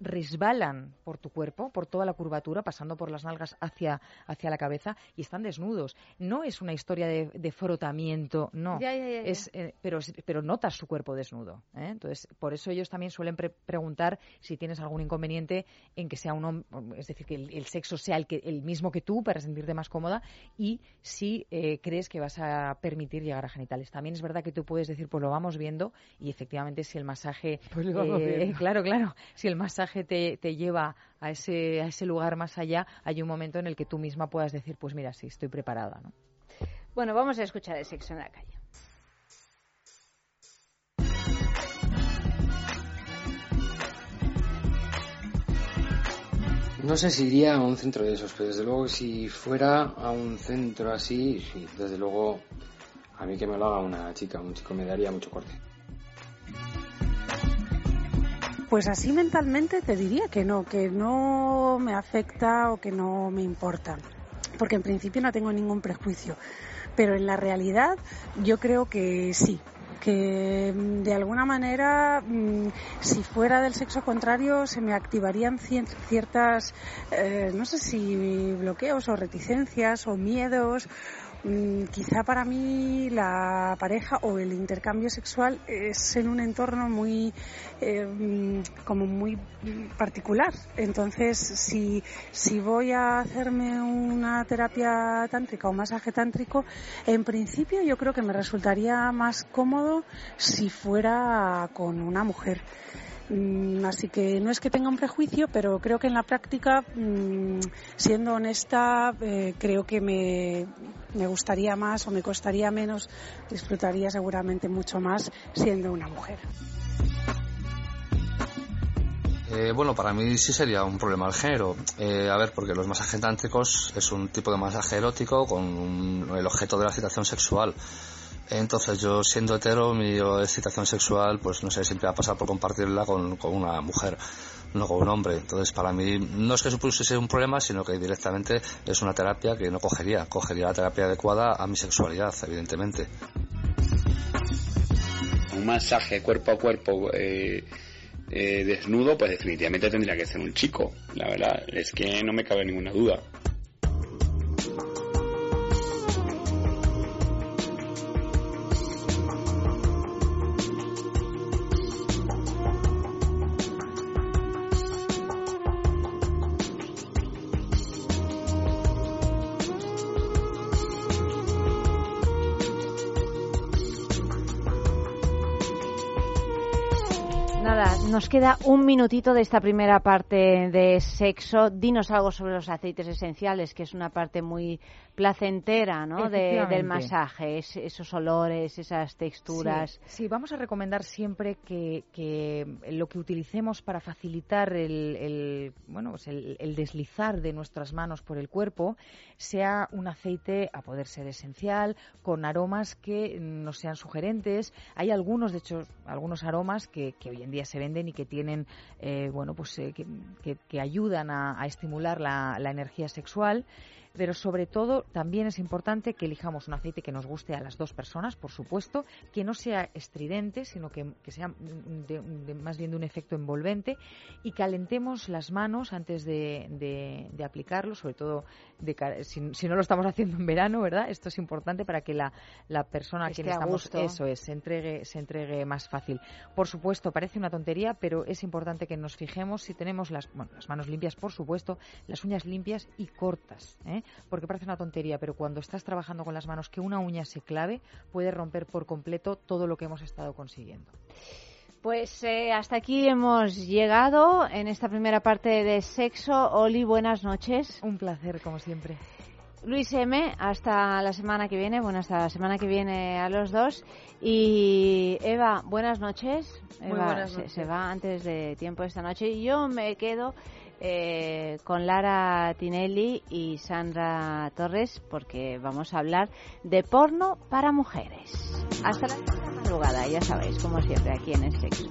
resbalan por tu cuerpo, por toda la curvatura, pasando por las nalgas hacia, hacia la cabeza y están desnudos. No es una historia de, de frotamiento, no. Ya, ya, ya, es, eh, pero, pero notas su cuerpo desnudo. ¿eh? Entonces, por eso ellos también suelen pre preguntar si tienes algún inconveniente en que sea un hombre, es decir, que el, el, sexo sea el, que, el mismo que tú para sentirte más cómoda y si eh, crees que vas a permitir llegar a genitales. También es verdad que tú puedes decir, pues lo vamos viendo y efectivamente si el masaje... Pues lo vamos viendo. Claro, claro. Si el masaje te, te lleva a ese, a ese lugar más allá, hay un momento en el que tú misma puedas decir, pues mira, sí, estoy preparada. ¿no? Bueno, vamos a escuchar el sexo en la calle. No sé si iría a un centro de esos, pero desde luego si fuera a un centro así, sí, desde luego a mí que me lo haga una chica, un chico me daría mucho corte. Pues así mentalmente te diría que no, que no me afecta o que no me importa, porque en principio no tengo ningún prejuicio, pero en la realidad yo creo que sí, que de alguna manera, si fuera del sexo contrario, se me activarían ciertas, eh, no sé si bloqueos o reticencias o miedos quizá para mí la pareja o el intercambio sexual es en un entorno muy eh, como muy particular. Entonces si, si voy a hacerme una terapia tántrica o masaje tántrico en principio yo creo que me resultaría más cómodo si fuera con una mujer Así que no es que tenga un prejuicio, pero creo que en la práctica, siendo honesta, eh, creo que me, me gustaría más o me costaría menos, disfrutaría seguramente mucho más siendo una mujer. Eh, bueno, para mí sí sería un problema el género. Eh, a ver, porque los masajes tántricos es un tipo de masaje erótico con un, el objeto de la excitación sexual. Entonces yo siendo hetero, mi excitación sexual, pues no sé, siempre va a pasar por compartirla con, una mujer, no con un hombre. Entonces para mí no es que supusiese un problema, sino que directamente es una terapia que no cogería. Cogería la terapia adecuada a mi sexualidad, evidentemente. un masaje cuerpo a cuerpo eh, eh, desnudo, pues definitivamente tendría que ser un chico. La verdad es que no me cabe ninguna duda. Nos queda un minutito de esta primera parte de sexo. Dinos algo sobre los aceites esenciales, que es una parte muy placentera ¿no? de, del masaje, es- esos olores, esas texturas. Sí, sí, vamos a recomendar siempre que, que lo que utilicemos para facilitar el, el, bueno, pues el, el deslizar de nuestras manos por el cuerpo sea un aceite a poder ser esencial, con aromas que no sean sugerentes. Hay algunos, de hecho, algunos aromas que, que hoy en día se venden y que tienen, eh, bueno, pues eh, que, que- que ayudan a, a estimular la, la energía sexual pero sobre todo también es importante que elijamos un aceite que nos guste a las dos personas, por supuesto, que no sea estridente, sino que, que sea de- de- más bien de un efecto envolvente y calentemos las manos antes de, de- aplicarlo, sobre todo si, si no lo estamos haciendo en verano, ¿verdad? Esto es importante para que la, la persona quien a estamos, eso es, se entregue, se entregue más fácil. Por supuesto, parece una tontería, pero es importante que nos fijemos si tenemos las, bueno, las manos limpias, por supuesto, las uñas limpias y cortas, ¿eh? Porque parece una tontería, pero cuando estás trabajando con las manos que una uña se clave, puede romper por completo todo lo que hemos estado consiguiendo. Pues eh, hasta aquí hemos llegado en esta primera parte de sexo. Oli, buenas noches. Un placer, como siempre. Luis M, hasta la semana que viene. Bueno, hasta la semana que viene a los dos. Y Eva, buenas noches. Muy Eva buenas se- noches. Se, va antes de tiempo esta noche. Y yo me quedo eh, con Lara Tinelli y Sandra Torres porque vamos a hablar de porno para mujeres. Hasta la próxima madrugada, ya sabéis, como siempre, aquí en el sexo.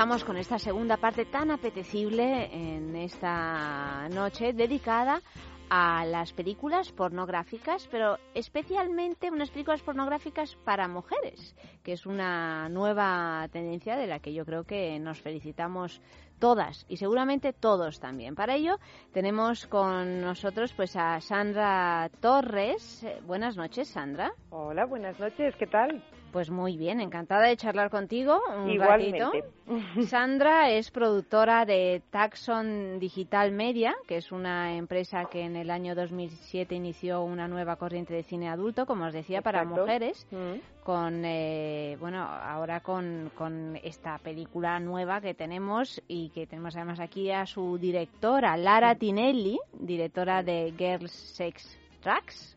Comenzamos con esta segunda parte tan apetecible en esta noche dedicada a las películas pornográficas, pero especialmente unas películas pornográficas para mujeres, que es una nueva tendencia de la que yo creo que nos felicitamos todas y seguramente todos también. Para ello tenemos con nosotros pues a Sandra Torres. Eh, Buenas noches, Sandra. Hola, buenas noches, ¿qué tal? Pues muy bien, encantada de charlar contigo un Igualmente. ratito. Sandra es productora de Taxon Digital Media, que es una empresa que en el año 2007 inició una nueva corriente de cine adulto, como os decía, para Exacto. mujeres, Mm. con, eh, bueno, ahora con, con esta película nueva que tenemos y que tenemos además aquí a su directora, Lara Tinelli, directora de Girls Sex Tracks.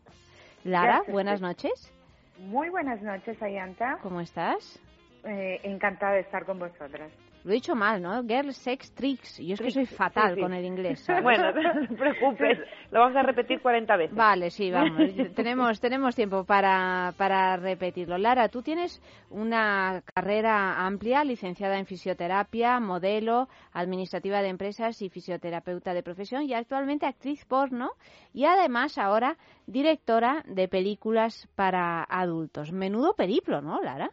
Lara, Gracias, buenas noches. Muy buenas noches, Ayanta. ¿Cómo estás? Eh, encantada de estar con vosotras. Lo he dicho mal, ¿no? Girl Sex Tricks. Yo es que soy fatal sí, sí. con el inglés. ¿sabes? Bueno, no te preocupes, lo vamos a repetir 40 veces. Vale, sí, vamos. tenemos, tenemos tiempo para, para repetirlo. Lara, tú tienes una carrera amplia, licenciada en fisioterapia, modelo, administrativa de empresas y fisioterapeuta de profesión y actualmente actriz porno y además ahora directora de películas para adultos. Menudo periplo, ¿no, Lara?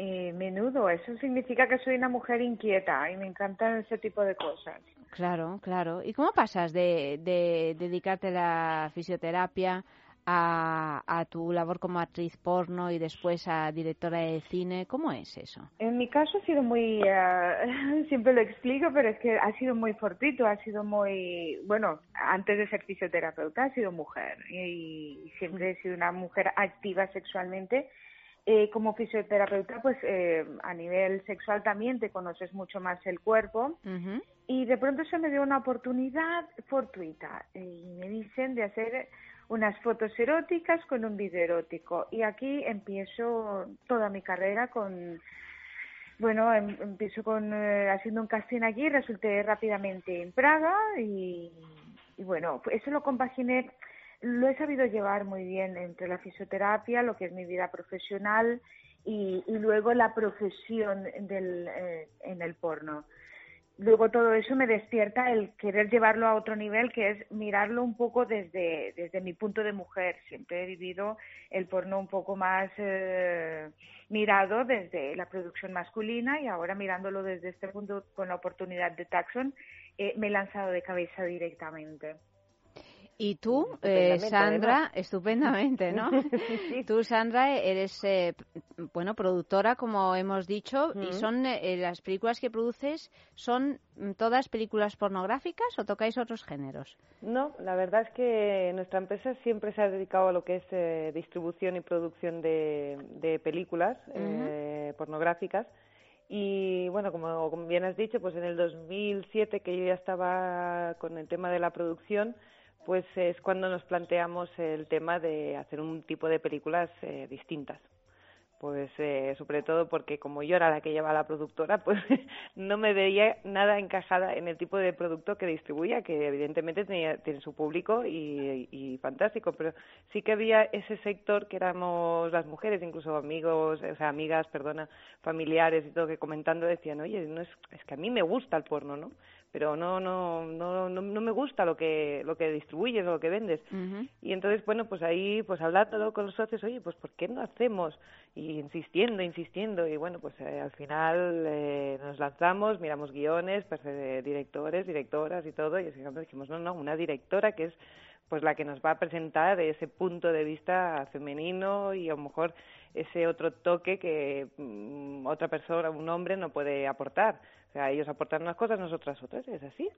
Eh, menudo, eso significa que soy una mujer inquieta y me encantan ese tipo de cosas. Claro, claro. ¿Y cómo pasas de, de dedicarte a la fisioterapia a, a tu labor como actriz porno y después a directora de cine? ¿Cómo es eso? En mi caso ha sido muy, eh, siempre lo explico, pero es que ha sido muy fortuito, ha sido muy, bueno, antes de ser fisioterapeuta ha sido mujer y, y siempre he sido una mujer activa sexualmente. Eh, como fisioterapeuta, pues eh, a nivel sexual también te conoces mucho más el cuerpo. Y de pronto se me dio una oportunidad fortuita y me dicen de hacer unas fotos eróticas con un vídeo erótico. Y aquí empiezo toda mi carrera con bueno em- empiezo con eh, haciendo un casting aquí resulté rápidamente en Praga y, y bueno pues eso lo compaginé lo he sabido llevar muy bien entre la fisioterapia lo que es mi vida profesional y, y luego la profesión del, eh, en el porno luego todo eso me despierta el querer llevarlo a otro nivel, que es mirarlo un poco desde, desde mi punto de mujer. Siempre he vivido el porno un poco más eh, mirado desde la producción masculina y ahora mirándolo desde este punto con la oportunidad de Taxon, eh, me he lanzado de cabeza directamente. Y tú, eh, Sandra, además. estupendamente, ¿no? Tú, Sandra, eres, eh, bueno, productora, como hemos dicho, y Mm. son eh, las películas que produces, ¿son mm, todas películas pornográficas o tocáis otros géneros? No, la verdad es que nuestra empresa siempre se ha dedicado a lo que es eh, distribución y producción de, de películas eh, pornográficas. Y bueno, como, como bien has dicho, pues en el 2007 que yo ya estaba con el tema de la producción, pues es cuando nos planteamos el tema de hacer un tipo de películas eh, distintas. Pues eh, sobre todo porque como yo era la que llevaba la productora, pues no me veía nada encajada en el tipo de producto que distribuía, que evidentemente tenía, tiene su público y, fantástico, pero sí que había ese sector que éramos las mujeres, incluso amigos, o sea, amigas, perdona, familiares y todo, que comentando decían, oye, no es, es que a mí me gusta el porno, ¿no? Pero no, no, no, no, no me gusta lo que, lo que distribuyes o lo que vendes. Y entonces, bueno, pues ahí, pues hablándolo con los socios, oye, pues ¿por qué no hacemos? Y insistiendo, insistiendo, y bueno, pues eh, al final eh, nos lanzamos, miramos guiones, pues, eh, directores, directoras y todo, y así dijimos, no, no, una directora que es pues la que nos va a presentar ese punto de vista femenino y a lo mejor ese otro toque que mm, otra persona, un hombre, no puede aportar. O sea, ellos aportan unas cosas, nosotras otras, es así.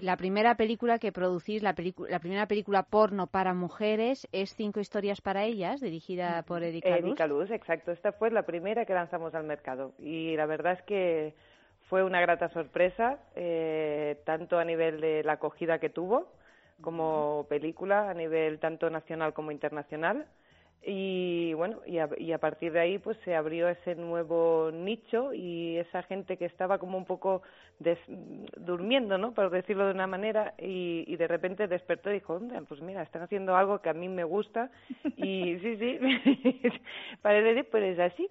La primera película que producís, la, la primera película porno para mujeres, es Cinco historias para ellas, dirigida por Erika Luz. Erika Luz, exacto. Esta fue la primera que lanzamos al mercado y la verdad es que fue una grata sorpresa, eh, tanto a nivel de la acogida que tuvo como película, a nivel tanto nacional como internacional. Y bueno, y a, y a partir de ahí pues se abrió ese nuevo nicho y esa gente que estaba como un poco des- durmiendo, ¿no? Por decirlo de una manera, y, y de repente despertó y dijo, "Onda, pues mira, están haciendo algo que a mí me gusta y sí, sí, parece que pues es así.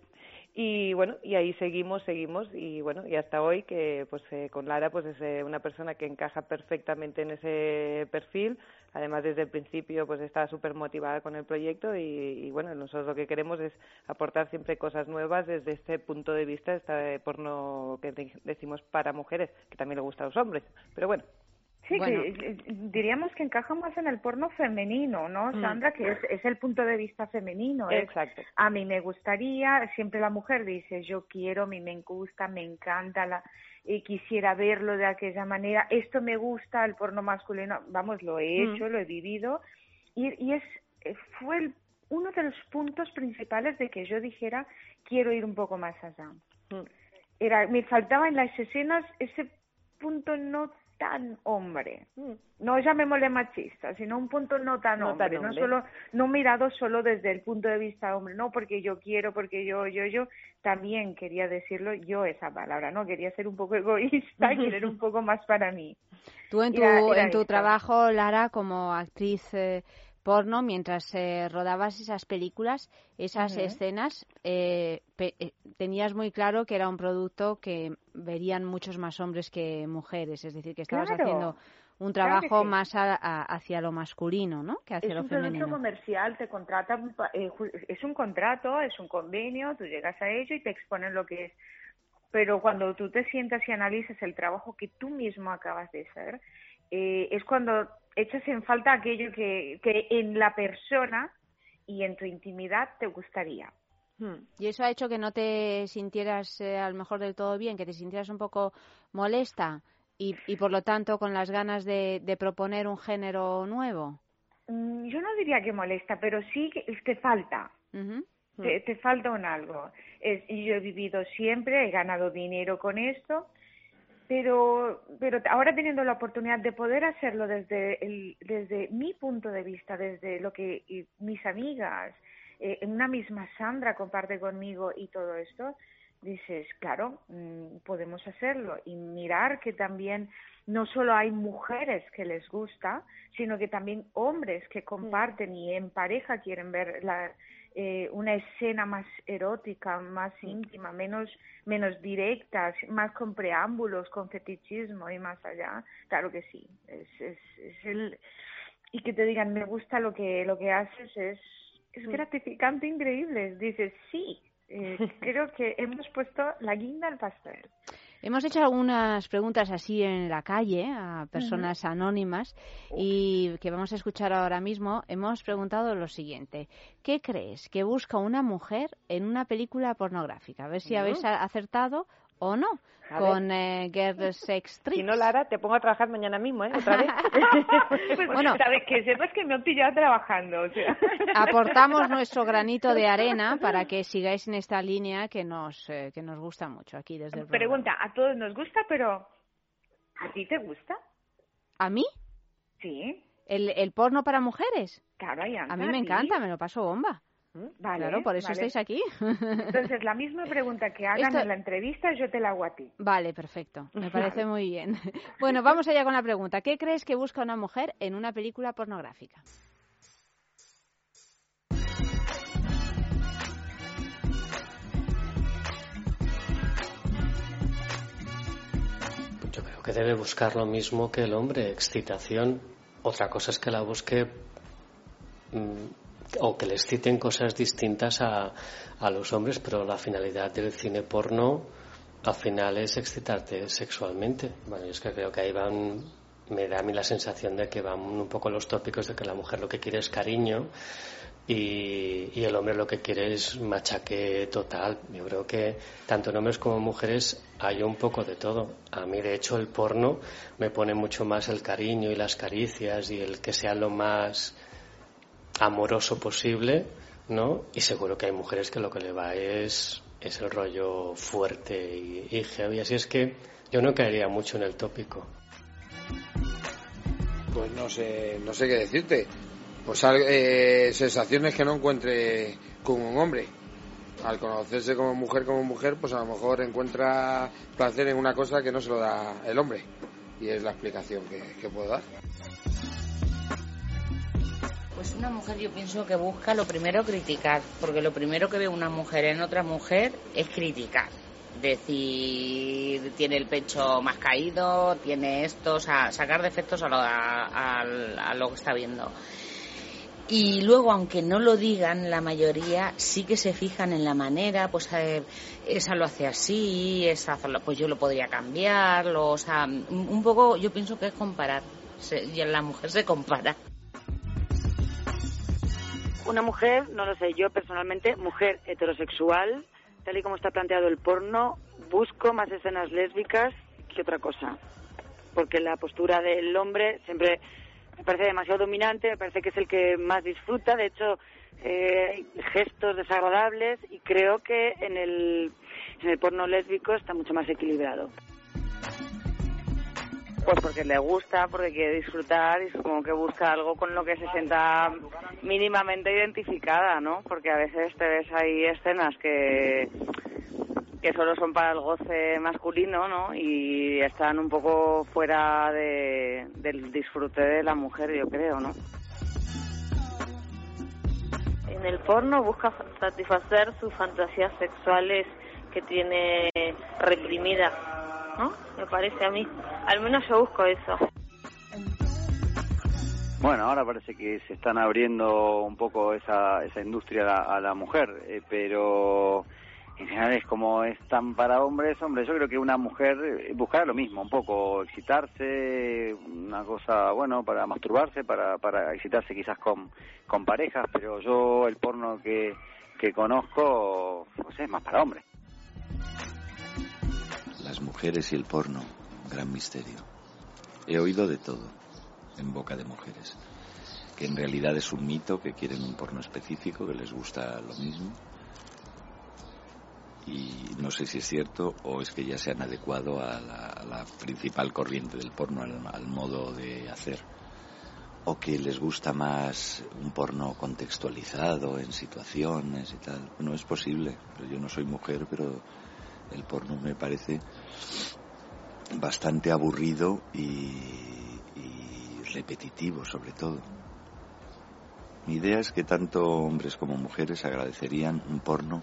Y bueno, y ahí seguimos, seguimos y bueno, y hasta hoy que pues eh, con Lara pues es eh, una persona que encaja perfectamente en ese perfil, además desde el principio pues está súper motivada con el proyecto y, y bueno, nosotros lo que queremos es aportar siempre cosas nuevas desde este punto de vista, este porno que de- decimos para mujeres, que también le gusta a los hombres, pero bueno. Sí, Bueno. que eh, diríamos que encaja más en el porno femenino, ¿no, Sandra? Que es, es el punto de vista femenino. es, Exacto. a mí me gustaría, siempre la mujer dice, yo quiero, a mí me gusta, me encanta, la, y quisiera verlo de aquella manera, esto me gusta, el porno masculino, vamos, lo he Mm. hecho, lo he vivido, y, y es eh, fue el- uno de los puntos principales de que yo dijera, quiero ir un poco más allá. Mm. Era, me faltaba en las escenas ese punto no tan hombre. No llamémosle machista, sino un punto no tan No tan hombre, no solo no mirado solo desde el punto de vista hombre, no porque yo quiero, porque yo yo yo. También quería decirlo yo esa palabra, no quería ser un poco egoísta y querer un poco más para mí. Tú en tu, Era- era en tu trabajo, Lara, como actriz eh, porno, mientras eh, rodabas esas películas, esas escenas, eh, pe- eh, tenías muy claro que era un producto que verían muchos más hombres que mujeres, es decir, que estabas Claro. haciendo un Claro trabajo sí. más a- a- hacia lo masculino, ¿no? Que hacia es lo un producto femenino. comercial, te eh, es un contrato, es un convenio, tú llegas a ello y te exponen lo que es. Pero cuando tú te sientas y analizas el trabajo que tú mismo acabas de hacer, eh, es cuando echas en falta aquello que, que en la persona y en tu intimidad te gustaría. Y eso ha hecho que no te sintieras eh, a lo mejor del todo bien, que te sintieras un poco molesta y, y por lo tanto con las ganas de, de proponer un género nuevo. Mm, Yo no diría que molesta, pero sí que te falta. te, te falta un algo. Es, y yo he vivido siempre, he ganado dinero con esto, pero, pero ahora teniendo la oportunidad de poder hacerlo desde, el, desde mi punto de vista, desde lo que mis amigas, eh, una misma Sandra comparte conmigo y todo esto, dices, claro, mm, podemos hacerlo y mirar que también no solo hay mujeres que les gusta, sino que también hombres que comparten y en pareja quieren ver la, eh, una escena más erótica, más íntima, menos, menos directa, más con preámbulos, con fetichismo y más allá. Claro que sí. Es, es, es el, y que te digan, me gusta lo que, lo que haces, es, es gratificante, increíble. Dices, sí, eh, creo que hemos puesto la guinda al pastel. Hemos hecho algunas preguntas así en la calle a personas anónimas y que vamos a escuchar ahora mismo. Hemos preguntado lo siguiente. ¿Qué crees que busca una mujer en una película pornográfica? A ver si Mm. habéis a- acertado o no A con eh, Girl Sex Tricks. Si no, Lara, te pongo a trabajar mañana mismo, ¿eh? Otra vez. Pues, Bueno. sabes que sepas que me han pillado trabajando. O sea. Aportamos nuestro granito de arena para que sigáis en esta línea que nos, eh, que nos gusta mucho aquí desde el programa. Pregunta, a todos nos gusta, pero ¿a ti te gusta? ¿A mí? Sí. ¿El, el porno para mujeres? Claro, Ayanta, A mí me encanta, me lo paso bomba. Vale, claro, por eso vale. estáis aquí. Entonces, la misma pregunta que hagan Esto- en la entrevista, yo te la hago a ti. Vale, perfecto. Me parece muy bien. Bueno, vamos allá con la pregunta. ¿Qué crees que busca una mujer en una película pornográfica? Yo creo que debe buscar lo mismo que el hombre, excitación. Otra cosa es que la busque mm, o que le exciten cosas distintas a, a los hombres, pero la finalidad del cine porno al final es excitarte sexualmente. Bueno, yo es que creo que ahí van, me da a mí la sensación de que van un poco los tópicos de que la mujer lo que quiere es cariño y, y el hombre lo que quiere es machaque total. Yo creo que tanto en hombres como mujeres hay un poco de todo. A mí, de hecho, el porno me pone mucho más el cariño y las caricias y el que sea lo más amoroso posible, ¿no? Y seguro que hay mujeres que lo que le va es, es el rollo fuerte y, y. Así es que yo no caería mucho en el tópico. Pues no sé, no sé qué decirte. Pues eh, sensaciones que no encuentre con un hombre. Al conocerse como mujer como mujer, pues a lo mejor encuentra placer en una cosa que no se lo da el hombre. Y es la explicación que puedo dar. Pues una mujer yo pienso que busca lo primero criticar, porque lo primero que ve una mujer en otra mujer es criticar. Decir, tiene el pecho más caído, tiene esto, o sea, sacar defectos a lo, a- a- lo que está viendo. Y luego, aunque no lo digan, la mayoría sí que se fijan en la manera, pues eh, esa lo hace así, esa pues yo lo podría cambiar, lo- o sea, un poco yo pienso que es comparar, Se- y la mujer se compara. Una mujer, no lo sé, yo personalmente, mujer heterosexual, tal y como está planteado el porno, busco más escenas lésbicas que otra cosa. Porque la postura del hombre siempre me parece demasiado dominante, me parece que es el que más disfruta, de hecho, eh, gestos desagradables y creo que en el, en el porno lésbico está mucho más equilibrado. Pues porque le gusta, porque quiere disfrutar y supongo que busca algo con lo que se sienta mínimamente identificada, ¿no? Porque a veces te ves ahí escenas que que solo son para el goce masculino, ¿no? Y están un poco fuera de, del disfrute de la mujer, yo creo, ¿no? En el porno busca satisfacer sus fantasías sexuales que tiene reprimidas, ¿no? Me parece a mí. Al menos yo busco eso. Bueno, ahora parece que se están abriendo un poco esa, esa industria a la, a la mujer, eh, pero en general es como es tan para hombres, hombre, yo creo que una mujer eh, buscará lo mismo, un poco excitarse, una cosa, bueno, para masturbarse, para, para excitarse quizás con, con parejas, pero yo el porno que, que conozco, pues es más para hombres. Las mujeres y el porno, gran misterio. He oído de todo en boca de mujeres, que en realidad es un mito, que quieren un porno específico, que les gusta lo mismo y no sé si es cierto o es que ya se han adecuado a la, principal corriente del porno, al, modo de hacer. O que les gusta más un porno contextualizado en situaciones y tal. No es posible, yo no soy mujer, pero el porno me parece bastante aburrido y, repetitivo sobre todo. Mi idea es que tanto hombres como mujeres agradecerían un porno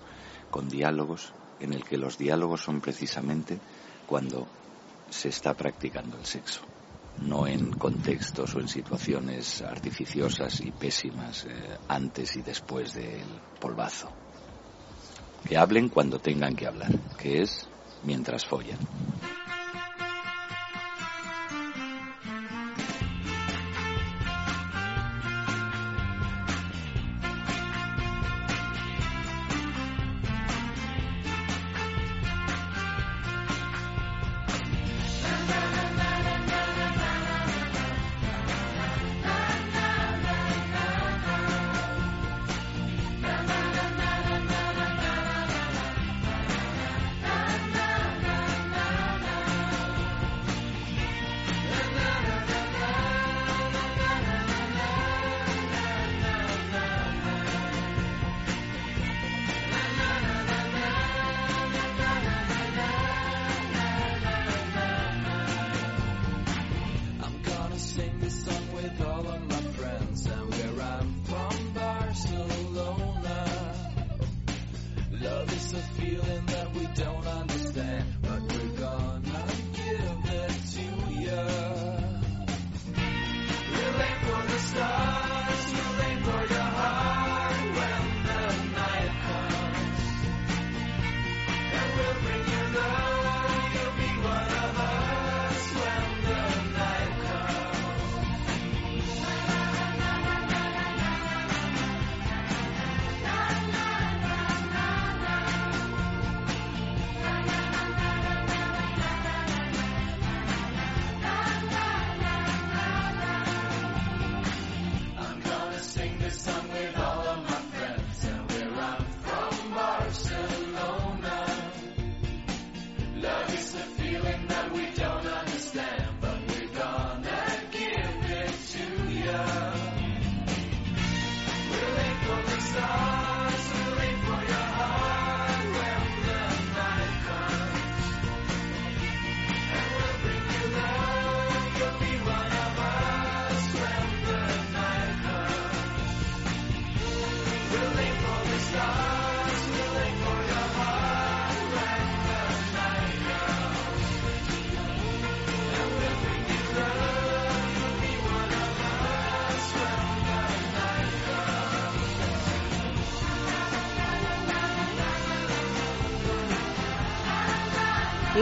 con diálogos en el que los diálogos son precisamente cuando se está practicando el sexo, no en contextos o en situaciones artificiosas y pésimas eh, antes y después del polvazo. Que hablen cuando tengan que hablar, que es mientras follan.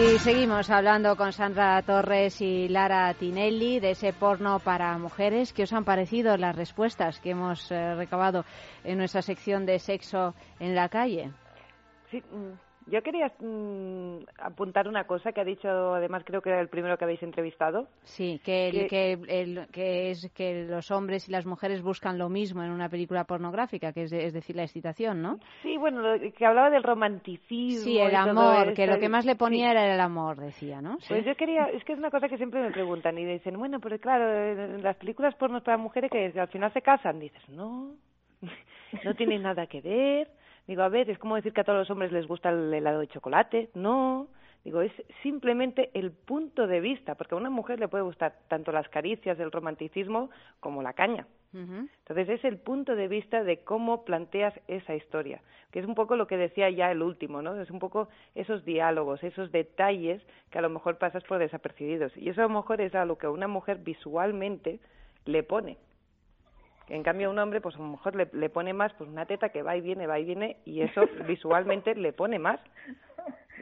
Y seguimos hablando con Sandra Torres y Lara Tinelli de ese porno para mujeres. ¿Qué os han parecido las respuestas que hemos eh, recabado en nuestra sección de sexo en la calle? Sí, mm, Yo quería mm, apuntar una cosa que ha dicho, además creo que era el primero que habéis entrevistado. Sí, que, el- que, el- que es que los hombres y las mujeres buscan lo mismo en una película pornográfica, que es, de- es decir, la excitación, ¿no? Sí, bueno, lo- que hablaba del romanticismo. Sí, el amor, que lo que más le ponía sí. era el amor, decía, ¿no? Pues yo quería, es que es una cosa que siempre me preguntan y dicen, bueno, pero claro, en las películas pornos para mujeres que al final se casan, dices, no, no tiene nada que ver. Digo, a ver, es como decir que a todos los hombres les gusta el helado de chocolate. No. Digo, es simplemente el punto de vista, porque a una mujer le puede gustar tanto las caricias del romanticismo como la caña. Entonces es el punto de vista de cómo planteas esa historia, que es un poco lo que decía ya el último, ¿no? Es un poco esos diálogos, esos detalles que a lo mejor pasas por desapercibidos. Y eso a lo mejor es a lo que a una mujer visualmente le pone. En cambio a un hombre, pues a lo mejor le, le pone más pues una teta que va y viene, va y viene, y eso visualmente le pone más.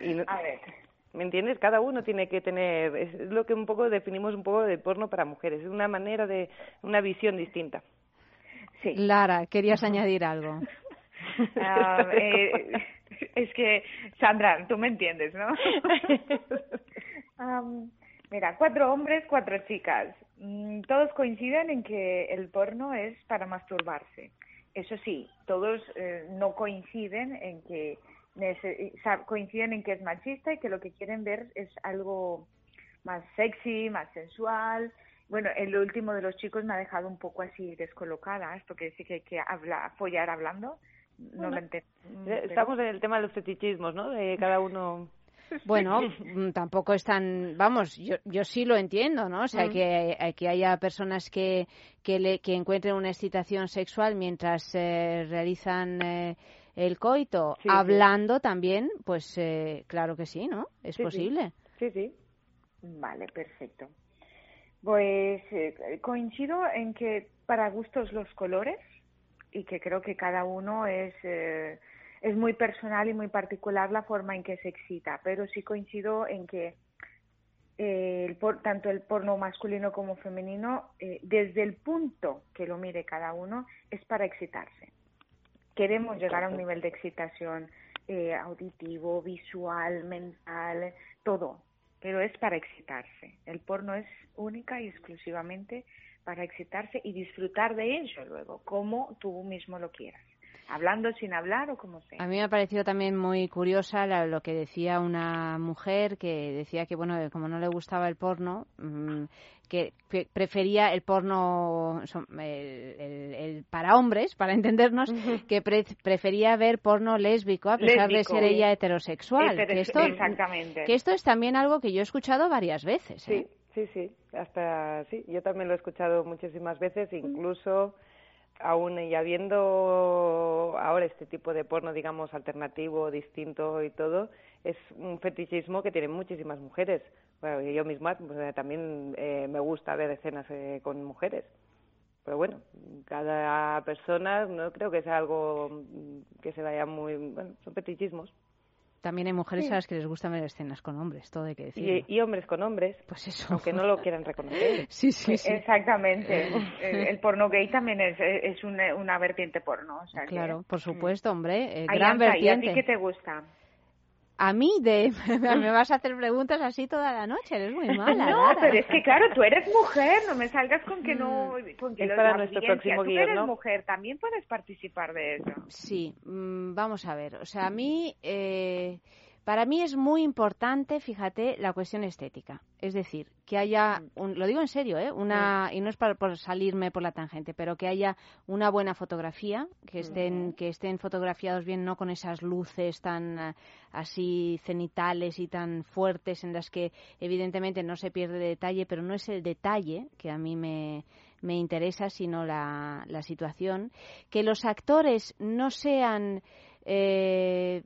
Y no- A ver. ¿Me entiendes? Cada uno tiene que tener, es lo que un poco definimos un poco de porno para mujeres, es una manera de, una visión distinta. Lara, querías añadir algo. Ah, eh, es que, Sandra, tú me entiendes, ¿no? Am, mira, cuatro hombres, cuatro chicas. Mm, Todos coinciden en que el porno es para masturbarse. Eso sí, todos eh, no coinciden en que coinciden en que es machista y que lo que quieren ver es algo más sexy, más sensual. Bueno, el último de los chicos me ha dejado un poco así descolocada. Esto que dice que hay que habla, follar hablando. No lo entiendo. Eh, Estamos en el tema de los fetichismos, ¿no? De cada uno. Bueno, mm, tampoco es tan, vamos, yo, yo sí lo entiendo, ¿no? O sea, Mm. que, que haya personas que, que, le, que encuentren una excitación sexual mientras eh, realizan eh, el coito, Sí, sí. hablando también, pues eh, claro que sí, ¿no? Es Sí, posible. Sí, sí. Vale, perfecto. Pues eh, coincido en que para gustos los colores y que creo que cada uno es eh, es muy personal y muy particular la forma en que se excita, pero sí coincido en que eh, el por- tanto el porno masculino como femenino, eh, desde el punto que lo mire cada uno, es para excitarse. Queremos llegar a un nivel de excitación eh, auditivo, visual, mental, todo, pero es para excitarse. El porno es única y exclusivamente para excitarse y disfrutar de ello luego, como tú mismo lo quieras, hablando sin hablar o como sea. A mí me ha parecido también muy curiosa la- lo que decía una mujer que decía que, bueno, como no le gustaba el porno, mm, que pre- prefería el porno el, el- el para hombres, para entendernos, que pre- prefería ver porno lésbico a pesar Lésbico. de ser ella heterosexual. Heteros- que, esto, exactamente. que esto es también algo que yo he escuchado varias veces. ¿eh? Sí, sí, sí. Hasta sí. Yo también lo he escuchado muchísimas veces, incluso aún y habiendo ahora este tipo de porno, digamos, alternativo, distinto y todo, es un fetichismo que tienen muchísimas mujeres. Bueno, yo misma pues, también eh, me gusta ver escenas eh, con mujeres. Pero bueno, cada persona no creo que sea algo mm, que se vaya muy... Bueno, son fetichismos. También hay mujeres Sí. a las que les gusta ver escenas con hombres, todo hay que decirlo. Y, y hombres con hombres, pues eso. aunque no lo quieran reconocer. Sí, sí, sí. Exactamente. el, el porno gay también es, es una, una vertiente porno. O sea que- Claro, por supuesto, hombre, eh, gran Ansa, ¿Y a vertiente. ti qué te gusta? A mí, de, me vas a hacer preguntas así toda la noche, eres muy mala. no, Lara. pero es que claro, tú eres mujer, no me salgas con que no... Con que Es para nuestro próximo tú eres ¿no? mujer, también puedes participar de eso. Sí, mm, vamos a ver. O sea, a mí, eh, para mí es muy importante, fíjate, la cuestión estética. Es decir, que haya, un- lo digo en serio, ¿eh? Una, y no es para, por salirme por la tangente, pero que haya una buena fotografía, que estén, que estén fotografiados bien, no con esas luces tan ah, así cenitales y tan fuertes en las que evidentemente no se pierde detalle, pero no es el detalle que a mí me, me interesa, sino la, la situación. Que los actores no sean, eh,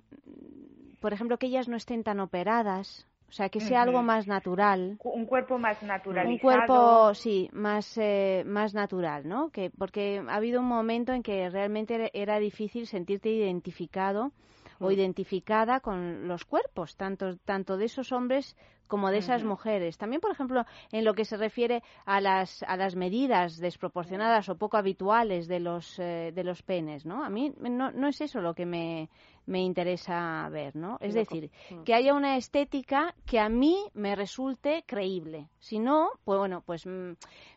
por ejemplo, que ellas no estén tan operadas, o sea, que sea algo más natural. Un cuerpo más naturalizado. Un cuerpo, sí, más, eh, más natural, ¿no? Que, porque ha habido un momento en que realmente era- era difícil sentirte identificado o identificada con los cuerpos, tanto, tanto de esos hombres como de esas mujeres. También, por ejemplo, en lo que se refiere a las, a las medidas desproporcionadas o poco habituales de los, eh, de los penes, ¿no? A mí no, no es eso lo que me, me interesa ver, ¿no? Es decir, que haya una estética que a mí me resulte creíble. Si no, pues bueno, pues mm,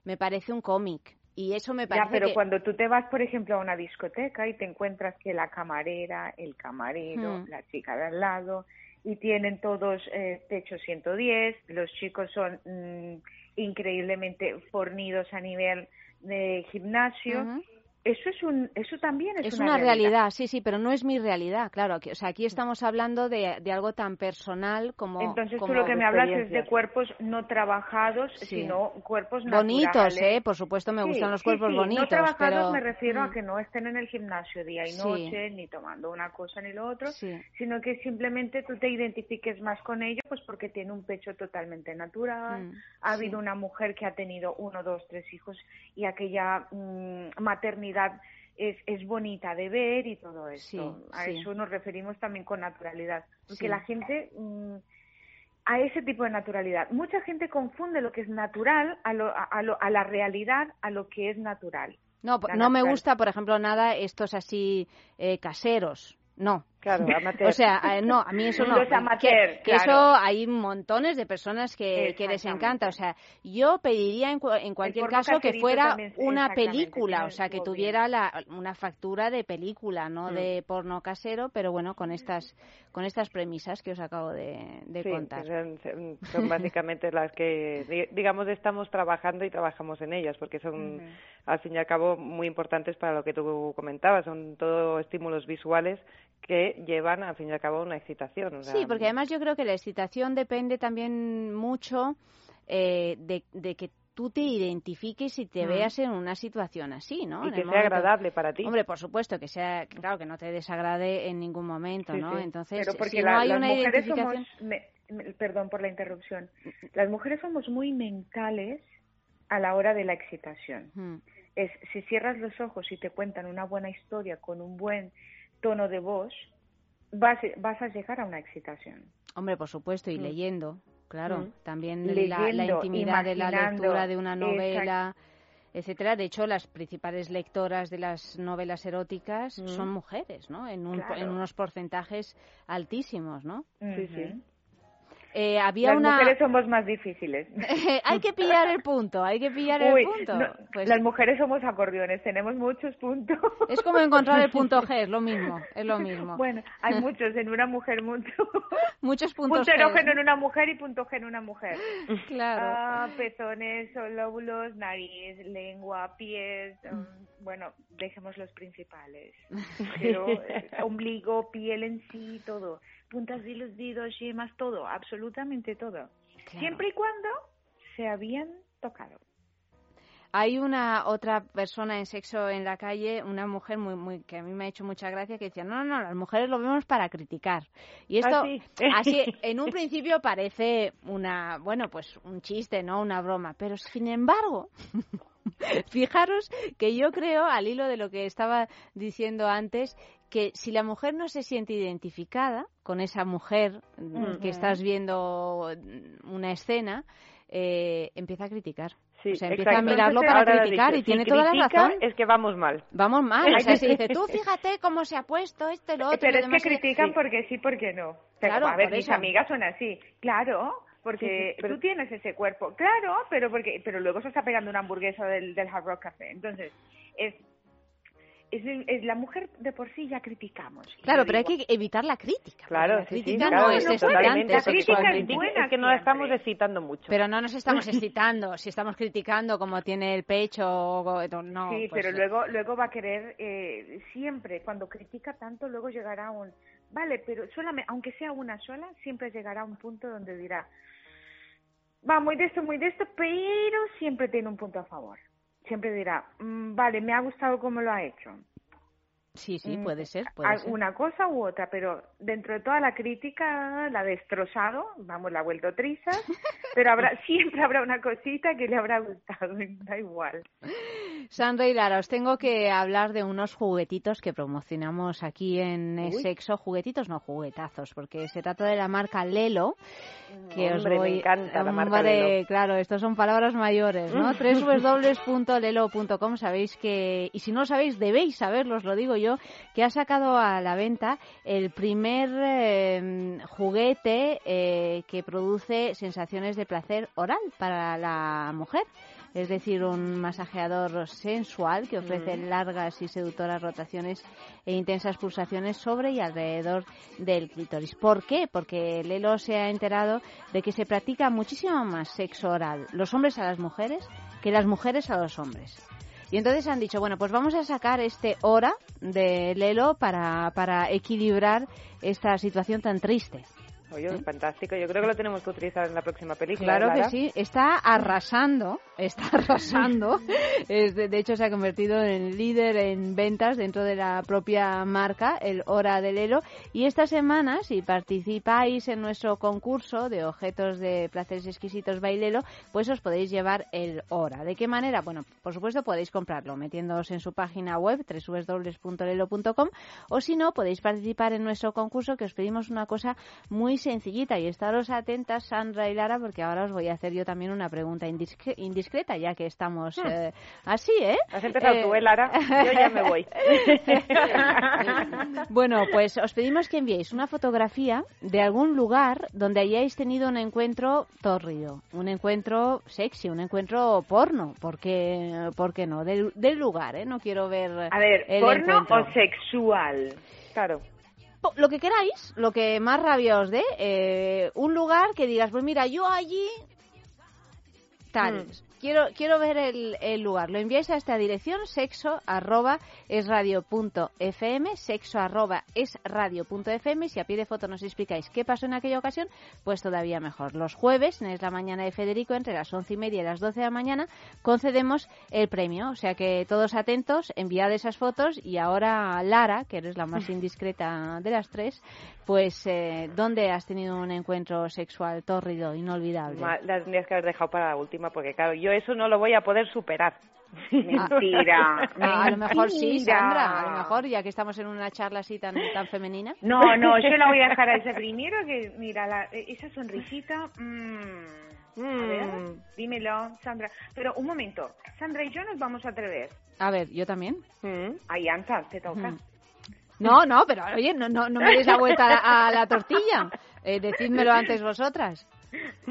me parece un cómic. Y eso me parece Ya, pero que- cuando tú te vas, por ejemplo, a una discoteca y te encuentras que la camarera, el camarero, la chica de al lado, y tienen todos eh, techo 110, los chicos son mm, increíblemente fornidos a nivel de gimnasio. Eso es un, eso también es, Es una realidad, sí, sí, pero no es mi realidad, claro. Aquí, o sea, aquí estamos hablando de, de algo tan personal como. Entonces como tú lo que me hablas es de cuerpos no trabajados, Sí. sino cuerpos Bonitos, naturales. ¿eh? Por supuesto, me Sí, gustan los cuerpos sí. bonitos, No trabajados pero. me refiero a Mm. que no estén en el gimnasio día y noche, ni tomando una cosa ni lo otro, sino que simplemente tú te identifiques más con ello, pues porque tiene un pecho totalmente natural, Mm, ha habido una mujer que ha tenido uno, dos, tres hijos y aquella mm, maternidad es, es bonita de ver y todo esto. Sí, a sí. eso nos referimos también con naturalidad, porque Sí. la gente mm, a ese tipo de naturalidad. Mucha gente confunde lo que es natural a, lo- a, lo- a la realidad, a lo que es natural. No, no me gusta, por ejemplo, nada estos así eh, caseros. No. Claro, amateur. o sea, eh, no, a mí eso no. Los amateur, que, que claro. eso hay montones de personas que, que les encanta. O sea, yo pediría en, en cualquier caso que fuera también, una película, o sea, que tuviera la, una factura de película, no Mm. de porno casero, pero bueno, con estas con estas premisas que os acabo de, de Sí, contar. son, básicamente las que, di- digamos, estamos trabajando y trabajamos en ellas, porque son, al fin y al cabo, muy importantes para lo que tú comentabas. Son todo estímulos visuales que llevan, al fin y al cabo, a una excitación. o sea, Sí, porque además yo creo que la excitación depende también mucho eh, de, de que tú te identifiques y te Mm. veas en una situación así, ¿no? Y En que el sea agradable para ti. Hombre, por supuesto, que sea, claro, que no te desagrade en ningún momento, Sí, ¿no? sí. Entonces, Pero porque si la- no hay las una mujeres identificación... somos, me- me- perdón por la interrupción, las mujeres somos muy mentales a la hora de la excitación. Mm, Es si cierras los ojos y te cuentan una buena historia con un buen tono de voz, vas, vas a llegar a una excitación. Hombre, por supuesto, y Mm. leyendo, claro. Mm. También la, intimidad de la lectura de una novela, etcétera. De hecho, las principales lectoras de las novelas eróticas Mm. son mujeres, ¿no? En, un, Claro. en unos porcentajes altísimos, ¿no? Sí, sí. Eh, había Las una... mujeres somos más difíciles. hay que pillar el punto, hay que pillar Uy, el punto. no, Pues Las mujeres somos acordeones, tenemos muchos puntos. es como encontrar el punto G, es lo mismo, es lo mismo. Bueno, hay muchos en una mujer, mucho. Muchos puntos punto erógeno en una mujer y punto G en una mujer. Claro. Ah, pezones, lóbulos, nariz, lengua, pies. um, bueno, dejemos los principales. Pero eh, ombligo, piel en sí, todo. Puntas de los dedos, yemas, todo, absolutamente todo. Siempre y cuando se habían tocado. Hay una otra persona en sexo en la calle, una mujer muy, muy que a mí me ha hecho mucha gracia, que decía, no, no, no, las mujeres lo vemos para criticar. Y esto, Ah, sí. así, en un principio parece una, bueno, pues un chiste, ¿no? Una broma. Pero sin embargo, fijaros que yo creo, al hilo de lo que estaba diciendo antes, que si la mujer no se siente identificada con esa mujer mm, que estás viendo mm, una escena, eh, empieza a criticar. Sí, o sea, empieza a mirarlo Entonces, para criticar dicho, y si tiene toda la razón. Es que vamos mal. Vamos mal. O sea, si dice, tú fíjate cómo se ha puesto esto lo otro. Pero es que demás". critican Sí. porque sí, porque no. Claro, a ver, mis eso. amigas son así. Claro, porque Sí, sí, pero- tú tienes ese cuerpo. Claro, pero porque pero luego se está pegando una hamburguesa del, del Hard Rock Café. Entonces, es, es, es la mujer de por sí ya criticamos. Claro, pero hay que evitar la crítica. Claro, la sí, sí, crítica claro, no es no excitante. La crítica es buena Es que no la estamos excitando mucho. Pero no nos estamos excitando. Si estamos criticando como tiene el pecho, o- no. sí, pues, pero luego luego va a querer eh, siempre cuando critica tanto luego llegará a un vale, pero solamente aunque sea una sola siempre llegará a un punto donde dirá va muy de esto, muy de esto, pero siempre tiene un punto a favor. Siempre dirá, "Mm, vale, me ha gustado cómo lo ha hecho. Sí, sí, Mm, puede ser. Puede a- ser. Una cosa u otra, pero dentro de toda la crítica la ha destrozado, vamos, la ha vuelto trizas, pero habrá siempre habrá una cosita que le habrá gustado, da igual. Sandra y Lara, os tengo que hablar de unos juguetitos que promocionamos aquí en Uy. Sexo. Juguetitos, no juguetazos, porque se trata de la marca Lelo. Que Hombre, os me voy... encanta la marca Lelo. Claro, estos son palabras mayores, ¿no? www.lelo.com, sabéis que, y si no lo sabéis, debéis saberlo, os lo digo yo, que ha sacado a la venta el primer eh, juguete eh, que produce sensaciones de placer oral para la mujer. Es decir, un masajeador sensual que ofrece Mm. largas y seductoras rotaciones e intensas pulsaciones sobre y alrededor del clítoris. ¿Por qué? Porque Lelo se ha enterado de que se practica muchísimo más sexo oral los hombres a las mujeres que las mujeres a los hombres. Y entonces han dicho, bueno, pues vamos a sacar este hora de Lelo para, para equilibrar esta situación tan triste. Oye, fantástico. Yo creo que lo tenemos que utilizar en la próxima película. Claro ¿eh, que sí, está arrasando, está arrasando. Es de, de hecho, se ha convertido en líder en ventas dentro de la propia marca, el Hora del Lelo. Y esta semana, si participáis en nuestro concurso de objetos de placeres exquisitos Bailelo, pues os podéis llevar el Hora. ¿De qué manera? Bueno, por supuesto podéis comprarlo metiéndoos en su página web www.lelo.com o si no, podéis participar en nuestro concurso que os pedimos una cosa muy sencillita y estaros atentas, Sandra y Lara, porque ahora os voy a hacer yo también una pregunta indiscre- indiscreta, ya que estamos eh, así, ¿eh? Has empezado tú, ¿eh, Lara? Yo ya me voy. bueno, pues os pedimos que enviéis una fotografía de algún lugar donde hayáis tenido un encuentro tórrido, un encuentro sexy, un encuentro porno, porque ¿por qué no? Del, del lugar, ¿eh? No quiero ver A ver, el ¿porno encuentro. o sexual? Claro. Lo que queráis, lo que más rabia os dé, eh, un lugar que digas, pues mira, yo allí tal. Mm. Quiero, quiero ver el, el lugar. Lo enviáis a esta dirección, sexo arroba es radio punto fm, sexo arroba es radio punto fm. Si a pie de foto nos explicáis qué pasó en aquella ocasión, pues todavía mejor. Los jueves, en la Mañana de Federico, entre las once y media y las doce de la mañana, concedemos el premio. O sea que todos atentos, enviad esas fotos y ahora Lara, que eres la más indiscreta de las tres, pues eh, ¿dónde has tenido un encuentro sexual tórrido, inolvidable? La tendrías que haber dejado para la última, porque claro, yo eso no lo voy a poder superar. Mentira. Ah, a lo mejor sí. Sandra, a lo mejor, ya que estamos en una charla así tan, tan femenina. No, no, yo la voy a dejar a ese primero que, mira, la- esa sonrisita. mm, A ver, dímelo, Sandra. Pero un momento, Sandra y yo nos vamos a atrever. A ver, yo también. Ahí, Anza, te toca. Mm. No, no, pero oye, no, no, no me deis la vuelta a la, a la tortilla. Eh, decídmelo antes vosotras.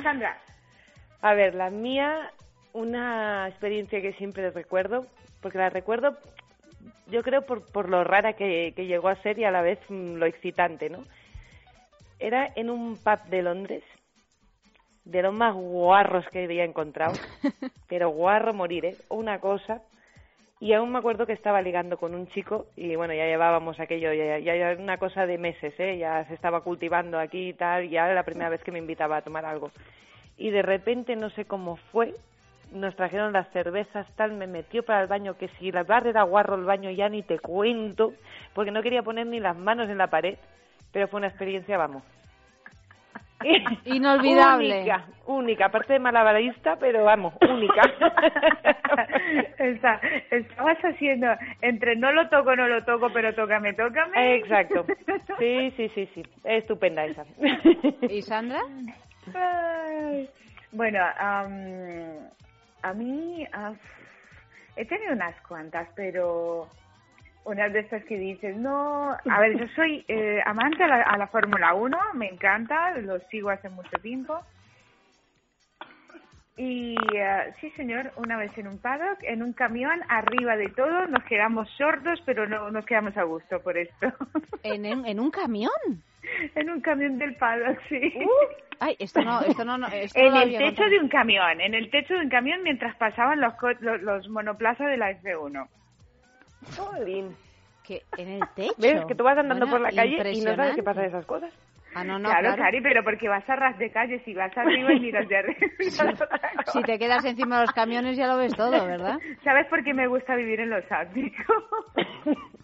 Sandra. A ver, la mía, una experiencia que siempre recuerdo, porque la recuerdo, yo creo, por, por lo rara que, que llegó a ser y a la vez mm, lo excitante, ¿no? Era en un pub de Londres, de los más guarros que había encontrado, pero guarro morir, ¿eh? Una cosa. Y aún me acuerdo que estaba ligando con un chico y bueno, ya llevábamos aquello, ya, ya era una cosa de meses, ¿eh? Ya se estaba cultivando aquí y tal, ya era la primera vez que me invitaba a tomar algo. Y de repente, no sé cómo fue, nos trajeron las cervezas, tal, me metió para el baño, que si la bar era guarro el baño ya ni te cuento, porque no quería poner ni las manos en la pared, pero fue una experiencia, vamos. Inolvidable. Única, única, aparte de malabarista, pero vamos, única. Está- estabas haciendo entre no lo toco, no lo toco, pero tócame, tócame. Exacto. Sí, sí, sí, sí. Estupenda esa. ¿Y Sandra? Ay. Bueno, am, a mí ah, he tenido unas cuantas, pero unas de estas que dices, no, a ver, yo soy eh, amante a la, la Fórmula 1, me encanta, lo sigo hace mucho tiempo. Y eh, sí, señor, una vez en un paddock, en un camión, arriba de todo, nos quedamos sordos, pero no nos quedamos a gusto por esto. ¿En, en, en un camión? en un camión del paddock, sí. Ay, esto no, esto no, esto en no el techo contado. de un camión, en el techo de un camión mientras pasaban los, co- los, los monoplazas de la F1. Jolín. Que en el techo. ¿Ves? Que tú vas andando Bueno, por la calle y no sabes qué pasa de esas cosas. Ah, no, no, claro, claro. Cari, pero porque vas a ras de calle, si vas arriba y miras de arriba. Si te quedas encima de los camiones ya lo ves todo, ¿verdad? ¿Sabes por qué me gusta vivir en los áticos?